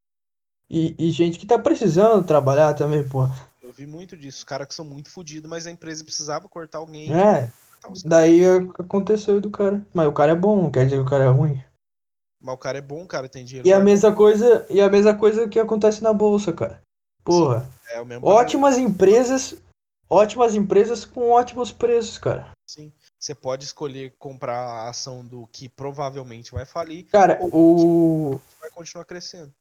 S1: E, e gente que tá precisando trabalhar também, pô.
S2: Eu vi muito disso, os caras que são muito fodidos, mas a empresa precisava cortar alguém.
S1: É. Daí aconteceu do cara. Mas o cara é bom, não quer dizer que o cara é ruim.
S2: Mas o cara é bom, cara tem dinheiro.
S1: E a mesma coisa, e a mesma coisa que acontece na bolsa, cara. Porra.
S2: É o mesmo
S1: ótimas empresas, ótimas empresas com ótimos preços, cara.
S2: Sim. Você pode escolher comprar a ação do que provavelmente vai falir.
S1: Cara, o
S2: vai continuar crescendo.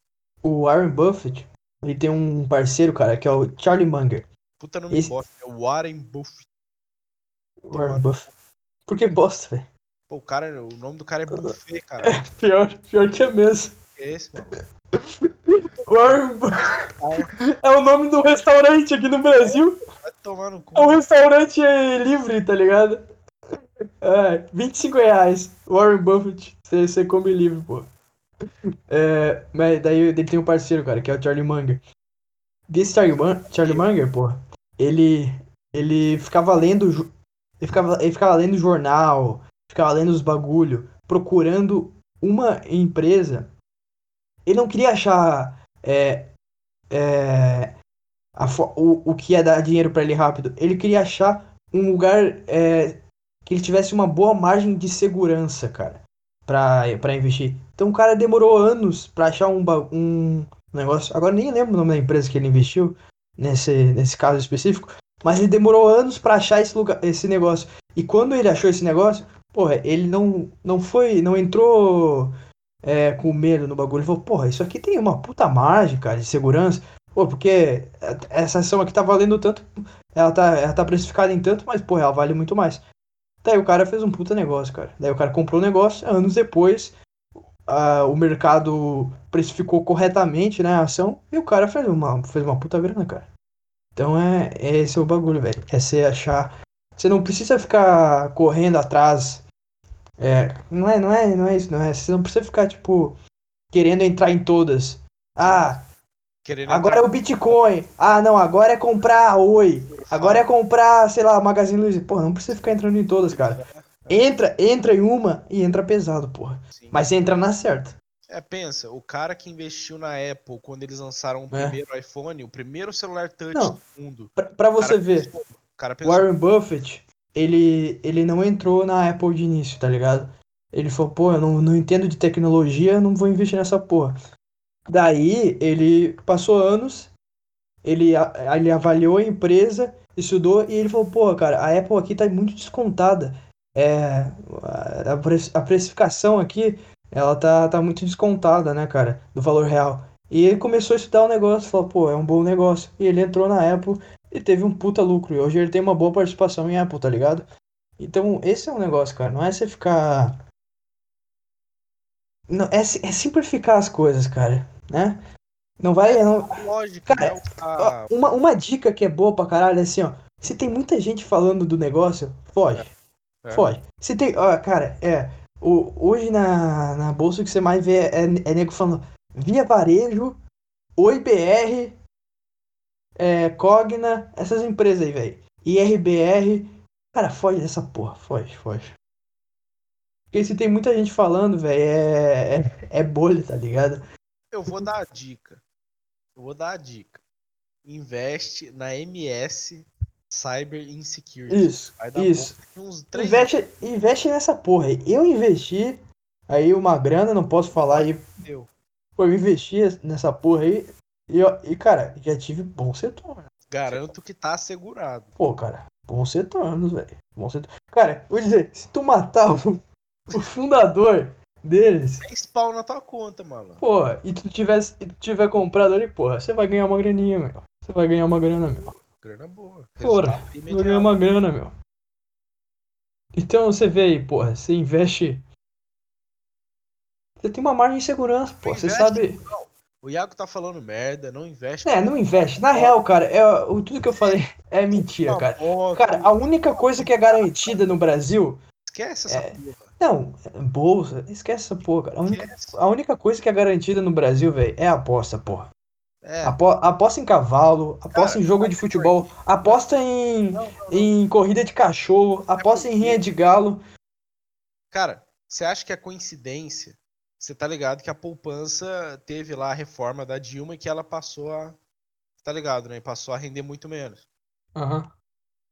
S1: O Warren Buffett, ele tem um parceiro, cara, que é o Charlie Munger.
S2: Puta nome Esse... bosta, é o Warren Buffett.
S1: Warren Buffett. Por que bosta, velho?
S2: Pô, o cara, o nome do cara é Buffet, cara. <laughs>
S1: É, pior, pior que é mesmo.
S2: É esse, mano.
S1: Warren Buffett. É o nome do restaurante aqui no Brasil.
S2: Vai tomar no cu.
S1: É um restaurante livre, tá ligado? É, 25 reais. Warren Buffett. Você come livre, pô. É, mas daí ele tem um parceiro, cara, que é o Charlie Munger. Desse Charlie, Charlie Munger, pô, ele, ele ficava lendo. Ele ficava, ele ficava lendo jornal, ficava lendo os bagulho, procurando uma empresa. Ele não queria achar é, é, a, o, o que ia dar dinheiro para ele rápido. Ele queria achar um lugar é, que ele tivesse uma boa margem de segurança, cara, para investir. Então o cara demorou anos para achar um, um negócio. Agora nem lembro o nome da empresa que ele investiu nesse, nesse caso específico. Mas ele demorou anos para achar esse, lugar, esse negócio. E quando ele achou esse negócio, porra, ele não, não foi. Não entrou é, com medo no bagulho. Ele falou, porra, isso aqui tem uma puta margem, cara, de segurança. Pô, porque essa ação aqui tá valendo tanto. Ela tá, ela tá precificada em tanto, mas, porra, ela vale muito mais. Daí o cara fez um puta negócio, cara. Daí o cara comprou o negócio, anos depois uh, o mercado precificou corretamente né, a ação e o cara fez uma, fez uma puta grana, cara. Então é, é esse é o bagulho, velho. É você achar. Você não precisa ficar correndo atrás. É, não é, não é, não é isso, não é. Você não precisa ficar, tipo, querendo entrar em todas. Ah, Querendo agora entrar... é o Bitcoin. Ah, não, agora é comprar Oi. Agora é comprar, sei lá, Magazine Luiza. Porra, não precisa ficar entrando em todas, cara. Entra, entra em uma e entra pesado, porra. Sim. Mas entra na certa.
S2: É, pensa, o cara que investiu na Apple quando eles lançaram o é. primeiro iPhone, o primeiro celular touch
S1: não,
S2: do mundo.
S1: Pra, pra você ver, pensou, o cara pensou, Warren Buffett, ele, ele não entrou na Apple de início, tá ligado? Ele falou, pô, eu não, não entendo de tecnologia, não vou investir nessa porra. Daí, ele passou anos, ele, ele avaliou a empresa, estudou e ele falou, pô, cara, a Apple aqui tá muito descontada. É, a, precificação aqui, ela tá, tá muito descontada, né, cara, do valor real. E ele começou a estudar o negócio, falou, pô, é um bom negócio. E ele entrou na Apple e teve um puta lucro. E hoje ele tem uma boa participação em Apple, tá ligado? Então, esse é um negócio, cara. Não é você ficar não, é, é simplificar as coisas, cara, né? Não vai. Não...
S2: Lógico,
S1: cara, né? uma, uma dica que é boa pra caralho é assim, ó. Se tem muita gente falando do negócio, foge. É. Foge. Se tem. Ó, cara, é. O, hoje na, na bolsa o que você mais vê é, é nego falando via varejo, OIBR, é, Cogna, essas empresas aí, velho. IRBR. Cara, foge dessa porra, foge, foge. Porque se tem muita gente falando, velho, é, é, é bolha, tá ligado?
S2: Eu vou dar a dica. Eu vou dar a dica. Investe na MS Cyber Insecurity.
S1: Isso, isso. Investe, investe nessa porra aí. Eu investi aí uma grana, não posso falar aí. Eu. Pô, eu investi nessa porra aí e, e cara, já tive bom setor.
S2: Garanto que tá assegurado.
S1: Pô, cara, bons retornos, velho. Bom setor. Cara, vou dizer, se tu matar o o fundador deles.
S2: Tem spawn na tua conta, mano.
S1: Porra, e tu tivesse, e tu tiver comprado ali, porra, você vai ganhar uma graninha, meu. Você vai ganhar uma grana, meu.
S2: Grana boa.
S1: Porra, vai ganhar uma grana, meu. Então você vê aí, porra, você investe. Você tem uma margem de segurança, pô. Você sabe.
S2: Não. O Iago tá falando merda, não investe.
S1: É, não investe. Na real, cara, é, o, tudo que eu falei é mentira, cara. Cara, a única coisa que é garantida no Brasil.
S2: Esquece essa é, porra.
S1: Não, bolsa, esquece essa porra, cara. A única, a única coisa que é garantida no Brasil, velho, é a aposta, porra. É. Apo, aposta em cavalo, aposta cara, em jogo de futebol, aposta em, não, não, não. em corrida de cachorro, aposta em rinha de galo.
S2: Cara, você acha que é coincidência? Você tá ligado que a poupança teve lá a reforma da Dilma e que ela passou a. Tá ligado, né? Passou a render muito menos.
S1: Aham. Uhum.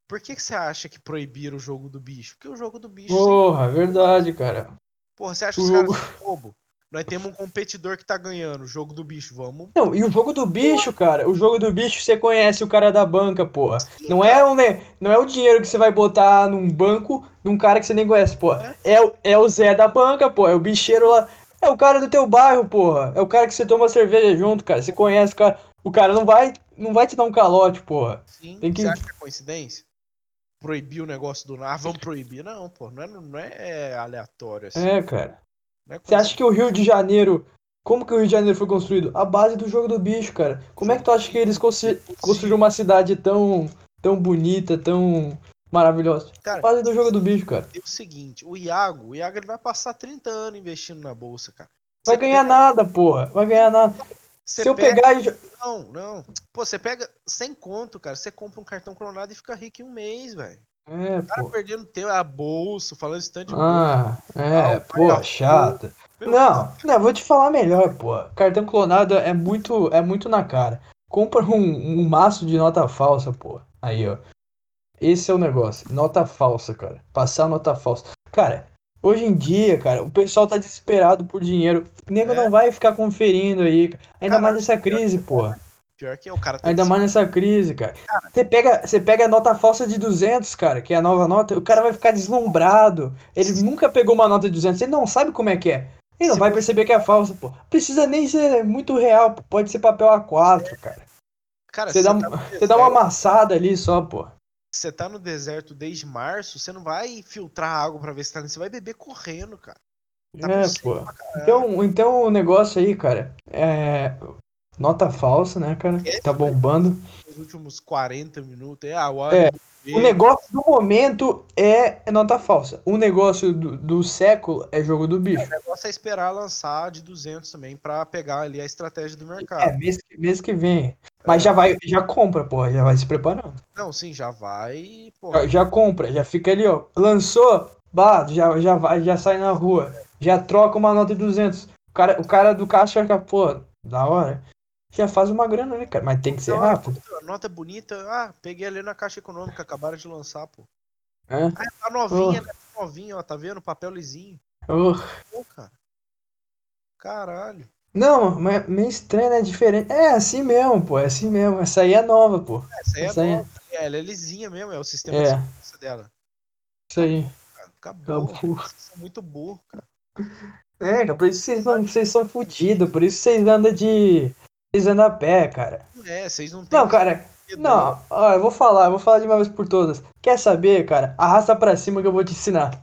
S2: Por que, que você acha que proibiram o jogo do bicho? Porque o jogo do bicho.
S1: Porra, sempre... verdade, cara.
S2: Porra, você acha que os caras são bobo? Nós temos um competidor que tá ganhando, o jogo do bicho, vamos.
S1: Não, e o jogo do bicho, cara, o jogo do bicho você conhece o cara da banca, porra. Não é, um, não é o dinheiro que você vai botar num banco num cara que você nem conhece, porra. É, é, é o Zé da banca, porra. É o bicheiro lá. É o cara do teu bairro, porra. É o cara que você toma cerveja junto, cara. Você conhece o cara. O cara não vai, não vai te dar um calote, porra.
S2: Sim, Tem que... você acha que é coincidência? Proibir o negócio do ah, vamos proibir. Não, pô, não é, não é aleatório assim.
S1: É, cara. É Você acha que o Rio de Janeiro. Como que o Rio de Janeiro foi construído? A base do jogo do bicho, cara. Como é que tu acha que eles construíram uma cidade tão, tão bonita, tão maravilhosa? Cara, a base do jogo do bicho, cara.
S2: É o seguinte, o Iago, o Iago ele vai passar 30 anos investindo na bolsa, cara.
S1: Vai ganhar nada, porra. Vai ganhar nada. Você Se eu pega... pegar e.
S2: Não, não. Pô, você pega sem conto, cara. Você compra um cartão clonado e fica rico em um mês, velho.
S1: É, o cara
S2: pô. perdendo tempo, a bolsa, falando de
S1: Ah, é, ah, pô, chata. Não, não, vou te falar melhor, pô. Cartão clonado é muito, é muito na cara. Compra um, um maço de nota falsa, pô. Aí, ó. Esse é o negócio. Nota falsa, cara. Passar nota falsa. Cara, Hoje em dia, cara, o pessoal tá desesperado por dinheiro. O nego é. não vai ficar conferindo aí. Ainda cara, mais nessa crise, porra.
S2: Pior que é o cara tá
S1: Ainda mais nessa crise, cara. cara. Você pega, você pega a nota falsa de 200, cara, que é a nova nota, o cara vai ficar deslumbrado. Ele nunca pegou uma nota de 200, ele não sabe como é que é. Ele não Se vai você... perceber que é falsa, pô. Precisa nem ser muito real, pô. pode ser papel A4, cara. Cara, você dá, tá você dá uma amassada ali só, pô
S2: você tá no deserto desde março, você não vai filtrar água para ver se tá Você vai beber correndo, cara.
S1: Tá é, pô. Então, então o negócio aí, cara, é. Nota falsa, né, cara? É, tá bombando.
S2: Nos últimos 40 minutos. É, a
S1: é. O negócio do momento é nota falsa. O negócio do, do século é jogo do bicho. É, o
S2: negócio é esperar lançar de 200 também para pegar ali a estratégia do mercado.
S1: É, mês, mês que vem. Mas já vai, já compra, porra, já vai se preparando.
S2: Não, sim, já vai,
S1: Já, já, compra, já fica ali, ó. Lançou, bah, já, já vai, já sai na rua. Já troca uma nota de 200. O cara, o cara do caixa fica, pô, da hora. Já faz uma grana, né, cara? Mas tem que ser rápido.
S2: Nota bonita. Ah, peguei ali na Caixa Econômica, acabaram de lançar, pô.
S1: É?
S2: Ah, tá novinha, oh. né? Tá novinha, ó, tá vendo? Papel lisinho.
S1: Oh.
S2: Pô, cara. Caralho.
S1: Não, mas meio estranho, né? Diferente. É assim mesmo, pô. É assim mesmo. Essa aí é nova, pô.
S2: Essa aí é
S1: Essa
S2: nova. É... Ela é lisinha mesmo, é o sistema
S1: É.
S2: de segurança dela.
S1: Isso aí.
S2: Acabou.
S1: Acabou.
S2: Vocês são muito burro, cara.
S1: É, cara, por isso vocês, vocês são fodidos. Por isso vocês andam de. Vocês andam a pé, cara.
S2: É, vocês não têm.
S1: Não, cara. Não, ó, eu vou falar, eu vou falar de uma vez por todas. Quer saber, cara? Arrasta pra cima que eu vou te ensinar.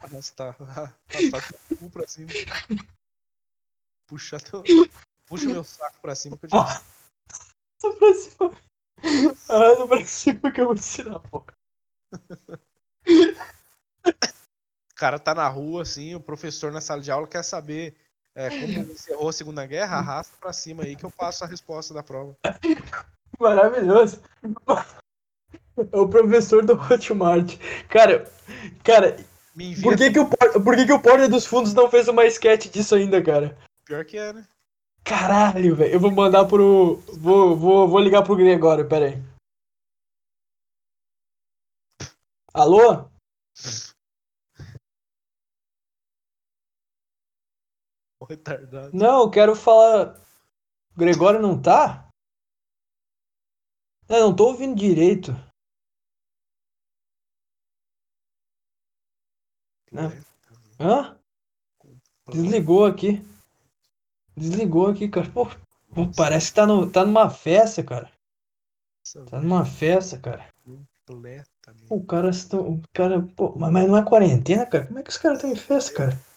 S2: Arrastar. Arrastar teu cu pra cima. Puxa teu. Puxa meu saco pra cima que eu te
S1: Arrasta pra cima. Arrasta pra cima que eu vou te ensinar, pô.
S2: O cara tá na rua, assim, o professor na sala de aula quer saber é, como <laughs> encerrou a Segunda Guerra, arrasta pra cima aí que eu passo a resposta da prova. <laughs>
S1: Maravilhoso. <laughs> É o professor do Hotmart. Cara, cara, por que que, o, por- por que que o Porta dos Fundos não fez uma sketch disso ainda, cara?
S2: Pior que é, né?
S1: Caralho, velho. Eu vou mandar pro. Vou, vou, vou ligar pro Gregório, pera aí. Alô?
S2: Retardado.
S1: Não, eu quero falar. O Gregório não tá? Eu não tô ouvindo direito. Não. Hã? Desligou aqui. Desligou aqui, cara. Pô, pô, parece que tá, no, tá numa festa, cara. Tá numa festa, cara. o cara. O cara. Pô, mas não é quarentena, cara? Como é que os caras estão em festa, cara?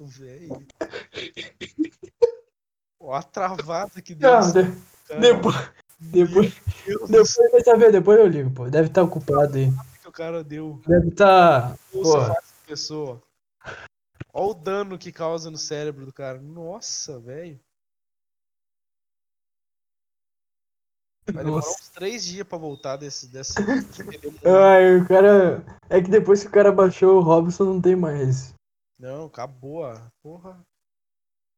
S2: Velho. Ó a travada que deu.
S1: Não, de- depois. Depois, depois vai saber, depois eu ligo, pô. Deve estar ocupado aí.
S2: que o cara deu.
S1: Deve estar.
S2: Ou
S1: Pô.
S2: pessoa. Olha o dano que causa no cérebro do cara. Nossa, velho. Vai demorar
S1: Nossa.
S2: uns três dias pra voltar desse. desse... <laughs>
S1: Ai, o cara. É que depois que o cara baixou o Robson não tem mais.
S2: Não, acabou a. Porra.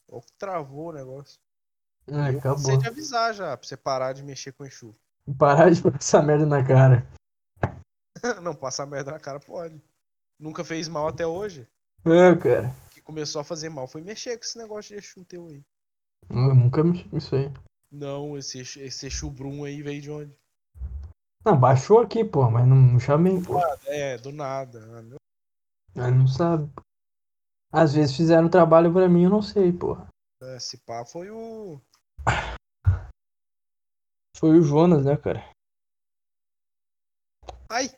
S2: Que travou o negócio.
S1: É,
S2: eu
S1: acabou.
S2: cansei de avisar já, pra você parar de mexer com o Exu. <laughs>
S1: Parar de passar merda na cara. <laughs>
S2: Não, passar merda na cara pode. Nunca fez mal até hoje.
S1: É, cara.
S2: O que começou a fazer mal foi mexer com esse negócio de Exu teu aí.
S1: Eu nunca mexi com isso aí.
S2: Não, esse, esse Exu Brum aí veio de onde?
S1: Não, baixou aqui, pô, mas não, não chamei, pô.
S2: É, do nada. Ah, meu-
S1: Aí não sabe. Às vezes fizeram trabalho pra mim, eu não sei, pô.
S2: Esse pá foi o.
S1: Foi o Jonas, né, cara?
S2: Ai!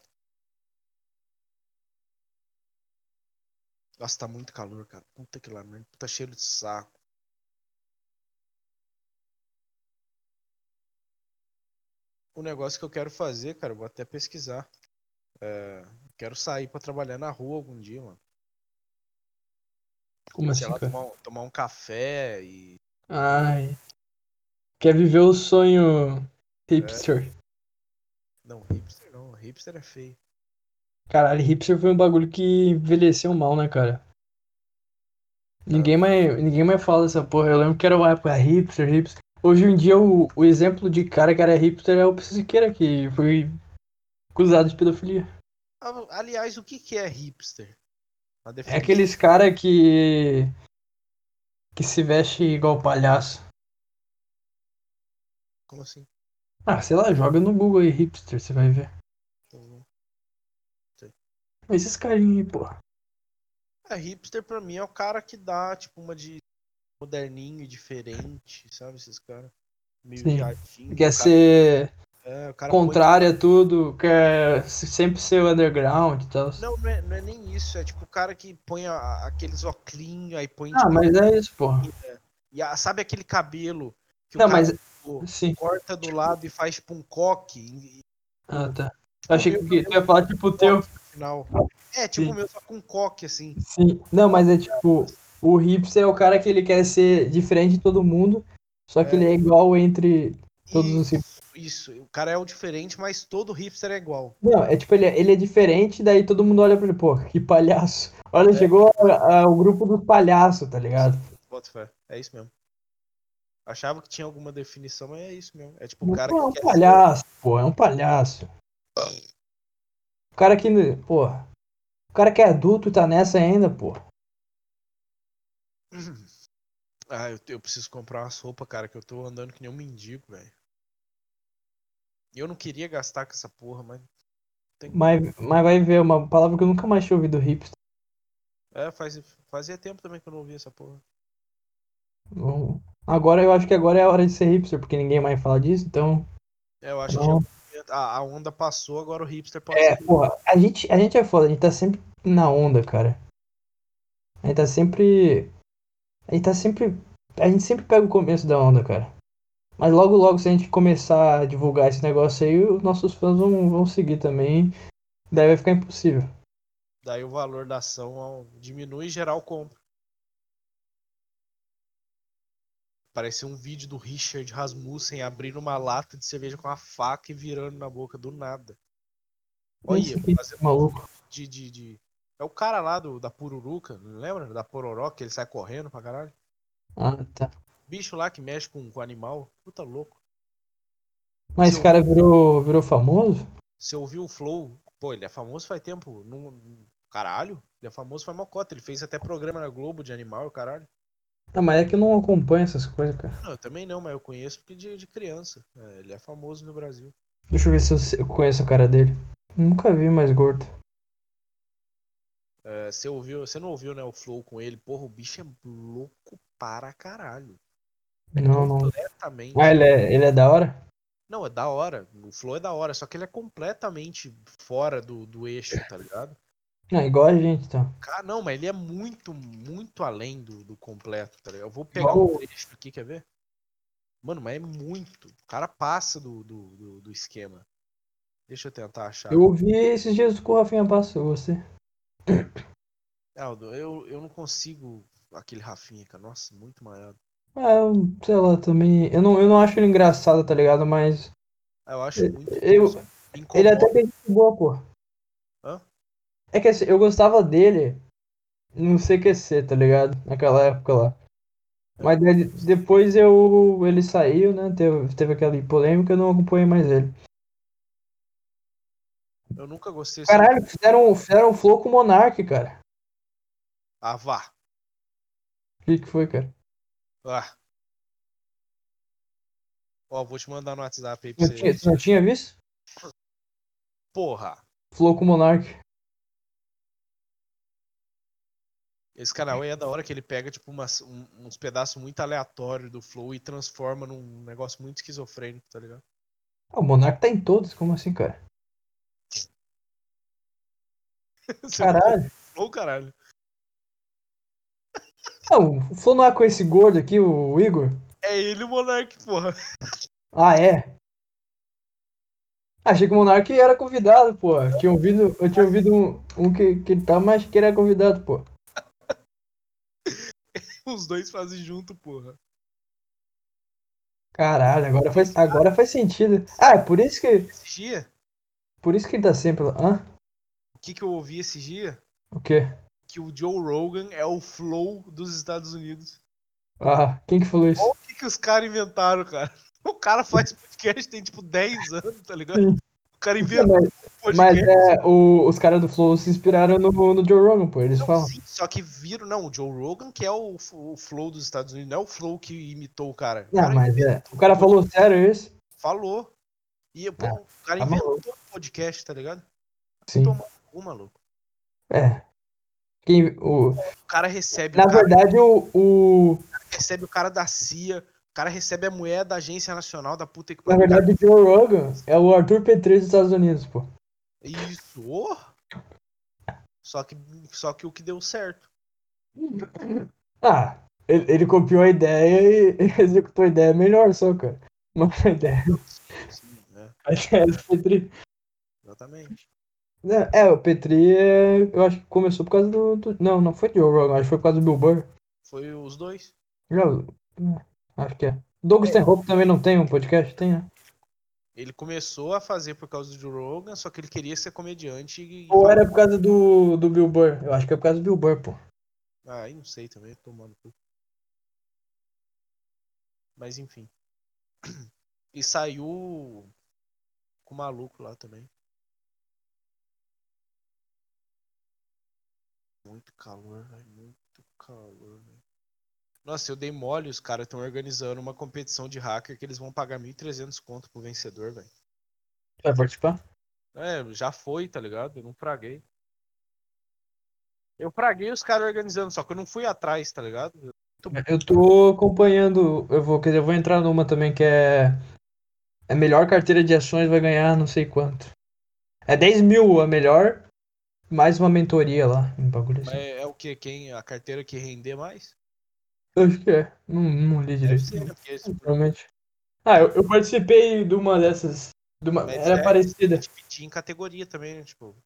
S2: Nossa, tá muito calor, cara. Puta que lá, merda. Tá cheiro de saco. O negócio que eu quero fazer, cara, eu vou até pesquisar. É, quero sair pra trabalhar na rua algum dia, mano.
S1: Como assim,
S2: lá, tomar, um- tomar um café e.
S1: Ai. Quer viver o sonho hipster.
S2: Não, hipster não. Hipster é feio.
S1: Caralho, hipster foi um bagulho que envelheceu mal, né, cara? Ninguém mais, ninguém mais fala dessa porra. Eu lembro que era uma época hipster, hipster. Hoje em dia, o, o exemplo de cara que era hipster é o Siqueira, que foi acusado de pedofilia.
S2: Aliás, o que que é hipster?
S1: É aqueles cara que. que se veste igual palhaço.
S2: Como assim?
S1: Ah, sei lá, joga no Google aí, hipster, você vai ver. Esses carinhos aí, porra.
S2: É, hipster pra mim é o cara que dá, tipo, uma de moderninho diferente, sabe? Esses caras. Meio
S1: Sim. Quer
S2: cara-
S1: ser
S2: é, o
S1: contrário a tudo, quer sempre ser underground e tal.
S2: Não, não é, não é nem isso. É tipo o cara que põe a- aqueles oclinhos, aí põe.
S1: Ah,
S2: tipo,
S1: mas é isso, porra.
S2: e a- sabe aquele cabelo que
S1: Não,
S2: o cara
S1: mas.
S2: tipo,
S1: Sim.
S2: corta do lado e faz tipo um coque e-
S1: Ah, tá. Eu achei que tu ia falar tipo o teu.
S2: final. É, tipo o meu, só com coque, assim.
S1: Sim. Não, mas é tipo. O hipster é o cara que ele quer ser diferente de todo mundo, só que
S2: É.
S1: ele é igual entre todos os hipsters.
S2: Isso, o cara é o diferente, mas todo hipster é igual.
S1: Não, é tipo, ele é, ele é diferente, daí todo mundo olha pra ele, pô, que palhaço. Olha, é. chegou o grupo dos palhaços, tá ligado?
S2: É isso mesmo. Achava que tinha alguma definição, mas é isso mesmo. É tipo o cara
S1: pô,
S2: que.
S1: É um palhaço, ser... pô, é um palhaço. O cara que. Pô. O cara que é adulto tá nessa ainda, pô.
S2: Ah, eu, eu preciso comprar umas roupas, cara, que eu tô andando que nem um mendigo, velho. Eu não queria gastar com essa porra, mas.
S1: Tem... Mas, mas vai ver, uma palavra que eu nunca mais tinha ouvido hipster.
S2: É, faz, fazia tempo também que eu não ouvia essa porra.
S1: Agora eu acho que agora é a hora de ser hipster, porque ninguém mais fala disso, então.
S2: É, eu acho não. que a, a onda passou, agora o hipster pode
S1: É, porra, a gente, a gente é foda, a gente tá sempre na onda, cara. A gente tá sempre a gente tá sempre. A gente sempre pega o começo da onda, cara. Mas logo, logo, se a gente começar a divulgar esse negócio aí, os nossos fãs vão, vão seguir também. Daí vai ficar impossível.
S2: Daí o valor da ação diminui e geral compra. Parece um vídeo do Richard Rasmussen abrindo uma lata de cerveja com a faca e virando na boca do nada. Olha, fazendo maluco. De, de, de, é o cara lá do, da Pururuca, lembra? Da Pororoca, que ele sai correndo pra caralho.
S1: Ah, tá.
S2: Bicho lá que mexe com, com animal. Puta louco.
S1: Mas esse cara virou, virou famoso?
S2: Você ouviu o Flow? Pô, ele é famoso faz tempo. Num... Caralho, ele é famoso faz mocota. Ele fez até programa na Globo de animal, caralho.
S1: Não, mas é que eu não acompanho essas coisas, cara.
S2: Não, eu também não, mas eu conheço porque de, de criança. É, ele é famoso no Brasil.
S1: Deixa eu ver se eu conheço a cara dele. Nunca vi mais gordo.
S2: É, você ouviu, você não ouviu, né, o flow com ele? Porra, o bicho é louco para caralho.
S1: É não, completamente. não. Ah, ele é, ele é da hora?
S2: Não, é da hora. O flow é da hora, só que ele é completamente fora do, do eixo, tá ligado?
S1: É igual a gente, tá?
S2: Cara, não, mas ele é muito, muito além do, do completo, tá ligado? Eu vou pegar igual... um trecho aqui, quer ver? Mano, mas é muito. O cara passa do, do, do, do esquema. Deixa eu tentar achar.
S1: Eu ouvi esses dias que o Rafinha passou, você.
S2: Aldo, eu, eu não consigo aquele Rafinha, cara. Nossa, muito maior.
S1: É, sei lá, também. Eu não, eu não acho ele engraçado, tá ligado? Mas.
S2: Eu acho muito.
S1: Eu, ele até tem boa, pô.
S2: Hã?
S1: É que assim, eu gostava dele no CQC, tá ligado? Naquela época lá. Mas depois eu. ele saiu, né? Teve, teve aquela polêmica, eu não acompanhei mais ele.
S2: Eu nunca gostei.
S1: Caralho, fizeram, fizeram um flow com o Monark, cara.
S2: Ah, vá.
S1: O que, que foi, cara?
S2: Ah. Ó, vou te mandar no WhatsApp aí
S1: pra você. Tinha, não tinha visto?
S2: Porra.
S1: Flow com o Monark.
S2: Esse canal aí é da hora que ele pega, tipo, umas, um, uns pedaços muito aleatórios do Flow e transforma num negócio muito esquizofrênico, tá ligado?
S1: Ah, o Monark tá em todos, como assim, cara? <laughs> Caralho.
S2: Flow, caralho.
S1: Não, o Flow não é com esse gordo aqui, o Igor?
S2: É ele o Monark, porra.
S1: Ah, é? Achei que o Monark era convidado, pô. Tinha ouvido, eu tinha ouvido um, um que, que tá, mas que ele é convidado, pô. <laughs>
S2: Os dois fazem junto, porra.
S1: Caralho, agora faz, agora faz sentido. Ah, é por isso que.
S2: Esse dia?
S1: Por isso que ele tá sempre lá. Hã?
S2: que, que eu ouvi esse dia?
S1: O quê?
S2: Que o Joe Rogan é o flow dos Estados Unidos.
S1: Ah, quem que falou isso?
S2: Olha o que, que os caras inventaram, cara. <laughs> O cara faz podcast tem tipo 10 anos, tá ligado? Sim. O cara inventou
S1: mas, podcast. Mas é, o, os caras do Flow se inspiraram no, no Joe Rogan, pô, eles não, falam. Sim,
S2: só que viram, não, o Joe Rogan que é o, o Flow dos Estados Unidos, não é o Flow que imitou o cara.
S1: O não,
S2: cara
S1: mas é. O cara falou sério isso?
S2: Falou. E, pô, ah, o cara tá inventou o podcast, tá ligado?
S1: Sim.
S2: Tomou um maluco.
S1: É. Quem, o...
S2: o cara recebe.
S1: Na verdade, o, o.
S2: Recebe o cara da CIA. O cara recebe a mulher da Agência Nacional da puta que
S1: Na verdade, o Joe Rogan é o Arthur Petri dos Estados Unidos, pô.
S2: Isso. Oh. Só que, só que o que deu certo.
S1: Ah, ele, ele copiou a ideia e <laughs> executou a ideia melhor só, cara. Uma ideia. Sim, <laughs> é. A ideia do Petri.
S2: Exatamente.
S1: É, é, o Petri, é, eu acho que começou por causa do, do, Não, não foi Joe Rogan, acho que foi por causa do Bill Burr.
S2: Foi os dois?
S1: Já, acho que é. Douglas é. Stanhope também não tem um podcast? Tem, né?
S2: Ele começou a fazer por causa do Joe Rogan, só que ele queria ser comediante. E...
S1: Ou era por causa do, do Bill Burr? Eu acho que é por causa do Bill Burr, pô.
S2: Ah, aí não sei também, tomando tudo. Mas enfim. <clears throat> E saiu com o maluco lá também. Muito calor, velho. Muito calor, velho. Nossa, eu dei mole, os caras estão organizando uma competição de hacker que eles vão pagar 1.300 conto pro vencedor, velho.
S1: Vai participar?
S2: É, já foi, tá ligado? Eu não fraguei. Eu fraguei os caras organizando, só que eu não fui atrás, tá ligado?
S1: Eu tô acompanhando, eu vou, quer dizer, eu vou entrar numa também que é. A melhor carteira de ações vai ganhar não sei quanto. É 10 mil a melhor, mais uma mentoria lá, um bagulho assim.
S2: É, é o que? Quem? A carteira que render mais?
S1: Acho que é. Não, não li direito.
S2: Ser, esse...
S1: Provavelmente. Ah, eu, eu, participei de uma dessas. De uma, era é, parecida.
S2: Dividir em categoria também, né? Tipo.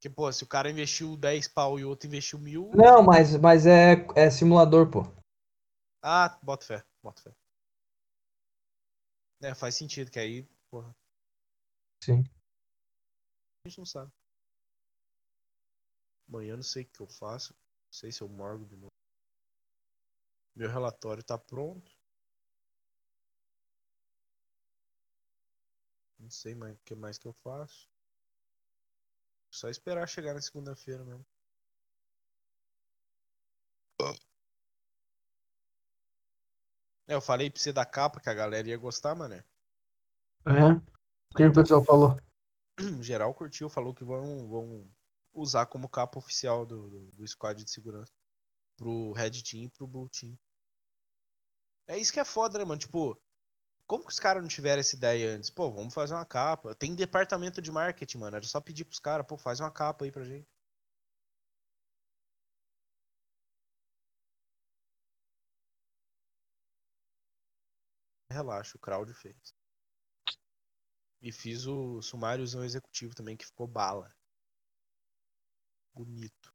S2: Que, pô, se o cara investiu 10 pau e o outro investiu mil.
S1: Não, mas, mas é, é simulador, pô.
S2: Ah, bota fé, bota fé. É, faz sentido, que aí, porra.
S1: Sim.
S2: A gente não sabe. Amanhã não sei o que eu faço. Não sei se eu morgo de novo. Meu relatório tá pronto. Não sei mais o que mais que eu faço. Só esperar chegar na segunda-feira mesmo. É, eu falei pra você da capa que a galera ia gostar, mané.
S1: É? O que o pessoal falou?
S2: Geral curtiu, falou que vão, vão usar como capa oficial do, do, do squad de segurança. Pro Red Team e pro Blue Team. É isso que é foda, né, mano? Tipo, como que os caras não tiveram essa ideia antes? Pô, vamos fazer uma capa. Tem departamento de marketing, mano. Era só pedir pros caras, pô, faz uma capa aí pra gente. Relaxa, o crowd fez. E fiz o sumáriozão executivo também, que ficou bala. Bonito.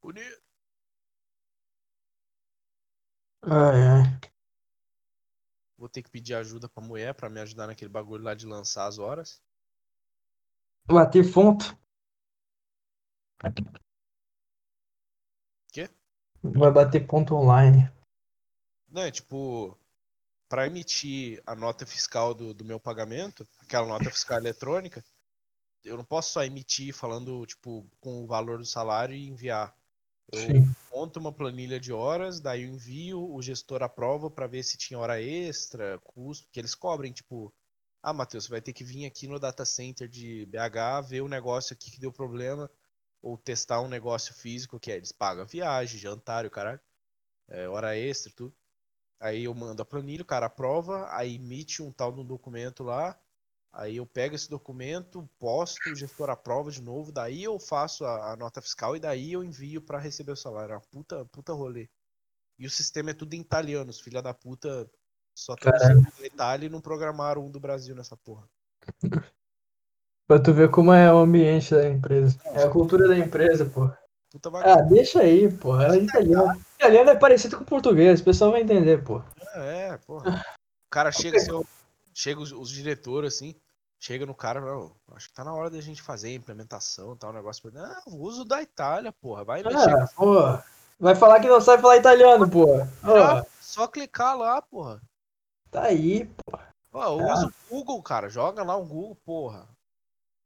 S2: Bonito.
S1: Ai, ai.
S2: Vou ter que pedir ajuda pra mulher pra me ajudar naquele bagulho lá de lançar as horas.
S1: Bater fonte.
S2: Quê?
S1: Vai bater ponto online.
S2: Não, é tipo, para emitir a nota fiscal do, do meu pagamento, aquela nota fiscal eletrônica, eu não posso só emitir falando, tipo, com o valor do salário e enviar. Eu Sim. monto uma planilha de horas, daí eu envio, o gestor aprova para ver se tinha hora extra, custo, que eles cobrem, tipo, ah, Matheus, você vai ter que vir aqui no data center de BH, ver o negócio aqui que deu problema, ou testar um negócio físico, que é, eles pagam viagem, jantar, o caralho, é, hora extra, tudo. Aí eu mando a planilha, o cara aprova, aí emite um tal no documento lá, Aí eu pego esse documento, posto, o gestor aprova de novo, daí eu faço a, a nota fiscal e daí eu envio para receber o salário. É uma puta, puta rolê. E o sistema é tudo em italiano, os filha da puta só traduziram em Itália e não programaram um do Brasil nessa porra.
S1: pra tu ver como é o ambiente da empresa. É a cultura da empresa, pô. ah, deixa aí, pô. É italiano. Italiano é parecido com português, o pessoal vai entender, pô.
S2: É, é porra. O cara chega assim, chega os, os diretores assim, chega no cara, acho que tá na hora da gente fazer a implementação, tal, um negócio. Não, uso da Itália, porra, vai mexer.
S1: Ah, porra. Vai falar que não sabe falar italiano, porra.
S2: Já, só clicar lá, porra.
S1: Tá aí, porra.
S2: Ó, usa o Google, cara, joga lá o Google, porra.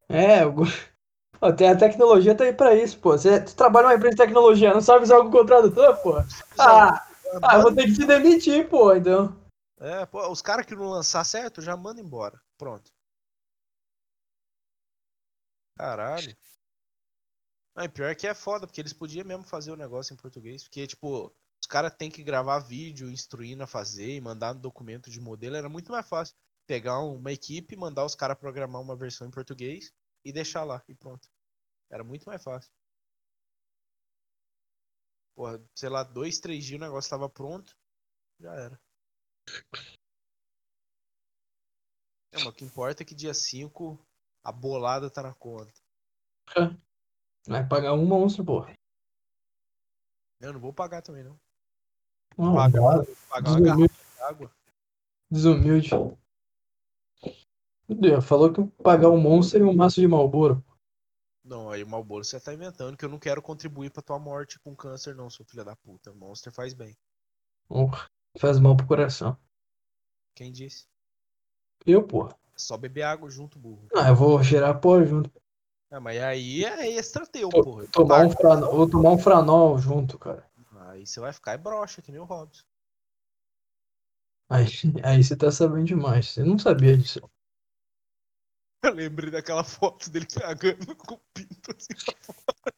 S1: É, o Google. <laughs> tem a tecnologia tá aí pra isso, pô. Você, trabalha numa empresa de tecnologia, não sabe usar o Google Tradutor, pô? Ah, ah, vou ter que te demitir, pô, então.
S2: É, pô, os caras que não lançar certo, já manda embora. Pronto. Caralho. Não, pior que é foda, porque eles podiam mesmo fazer o negócio em português. Porque, tipo, os caras têm que gravar vídeo instruindo a fazer e mandar no documento de modelo. Era muito mais fácil pegar uma equipe, mandar os caras programar uma versão em português e deixar lá. E pronto. Era muito mais fácil. Porra, sei lá, dois, três dias o negócio tava pronto. Já era. É, mas o que importa é que dia 5 a bolada tá na conta.
S1: Vai pagar uma onça, pô.
S2: Eu não vou pagar também, não.
S1: Não, pagar,
S2: pagar uma garrafa de água.
S1: Desumilde. Falou que pagar um monstro e um maço de Malboro.
S2: Não, aí o Malboro você tá inventando que eu não quero contribuir pra tua morte com câncer, não, seu filho da puta. O Monster faz bem.
S1: Oh, faz mal pro coração.
S2: Quem disse?
S1: Eu, porra.
S2: É só beber água junto, burro.
S1: Ah, eu vou cheirar pó junto.
S2: É, mas aí é extra teu, Tô, porra.
S1: Tomar um franol, vou tomar um franol junto, cara.
S2: Aí você vai ficar é broxa, que nem o Robson.
S1: Aí, aí você tá sabendo demais. Você não sabia disso.
S2: Eu lembrei daquela foto dele cagando com o pinto assim
S1: pra fora.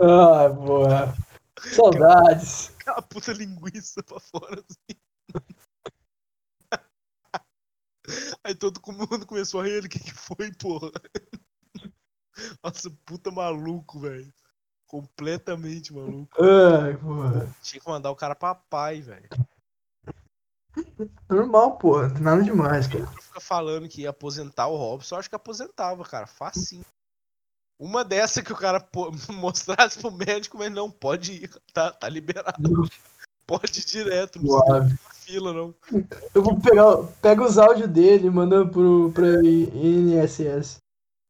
S1: Ah, boa. Saudades.
S2: Aquela puta linguiça pra fora assim. <laughs> Aí todo mundo começou a rir, o que que foi, porra? Nossa, puta maluco, velho. Completamente maluco.
S1: Ai, porra.
S2: Tinha que mandar o cara pra pai, velho.
S1: Normal, porra. Nada demais, cara.
S2: Fica falando que ia aposentar o Robson, eu acho que aposentava, cara. Facinho. Uma dessa que o cara <laughs> mostrasse pro médico, mas não, pode ir. Tá, tá liberado. Pode ir direto, não precisa fila, não.
S1: Eu vou pegar. Pega os áudios dele e manda pro, pra INSS.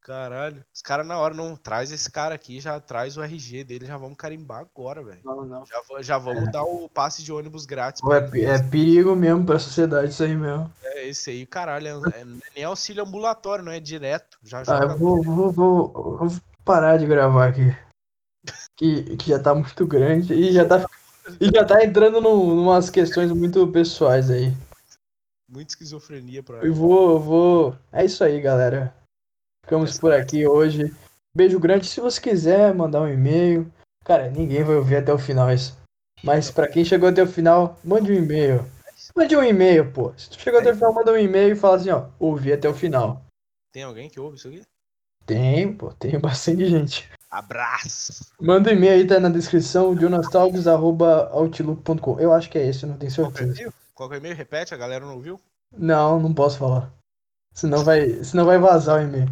S2: Caralho. Os caras na hora não traz esse cara aqui, já traz o RG dele, já vamos carimbar agora, velho.
S1: Não, não.
S2: Já, já vamos é. dar o passe de ônibus grátis.
S1: É, é, perigo mesmo pra sociedade isso aí mesmo.
S2: É, esse aí, caralho, é, é nem auxílio ambulatório, não é direto. Já
S1: ah, eu vou, vou, vou, vou, parar de gravar aqui. Que, que já tá muito grande e já tá, e já tá entrando no, numas questões muito pessoais aí.
S2: Muita esquizofrenia pra.
S1: Eu vou, eu vou. É isso aí, galera. Ficamos por aqui hoje. Beijo grande. Se você quiser mandar um e-mail, cara, ninguém vai ouvir até o final isso. Mas para quem chegou até o final, mande um e-mail. Mande um e-mail, pô. Se tu chegou até o final, manda um e-mail e fala assim, ó, ouvi até o final.
S2: Tem alguém que ouve isso aqui?
S1: Tem, pô, tem bastante gente.
S2: Abraço!
S1: Manda um e-mail aí, tá na descrição, jonastalves.outlook.com. Eu acho que é esse, não tenho certeza.
S2: Qual é o e-mail? Repete, a galera não ouviu?
S1: Não, não posso falar. Senão vai, senão vai vazar o e-mail.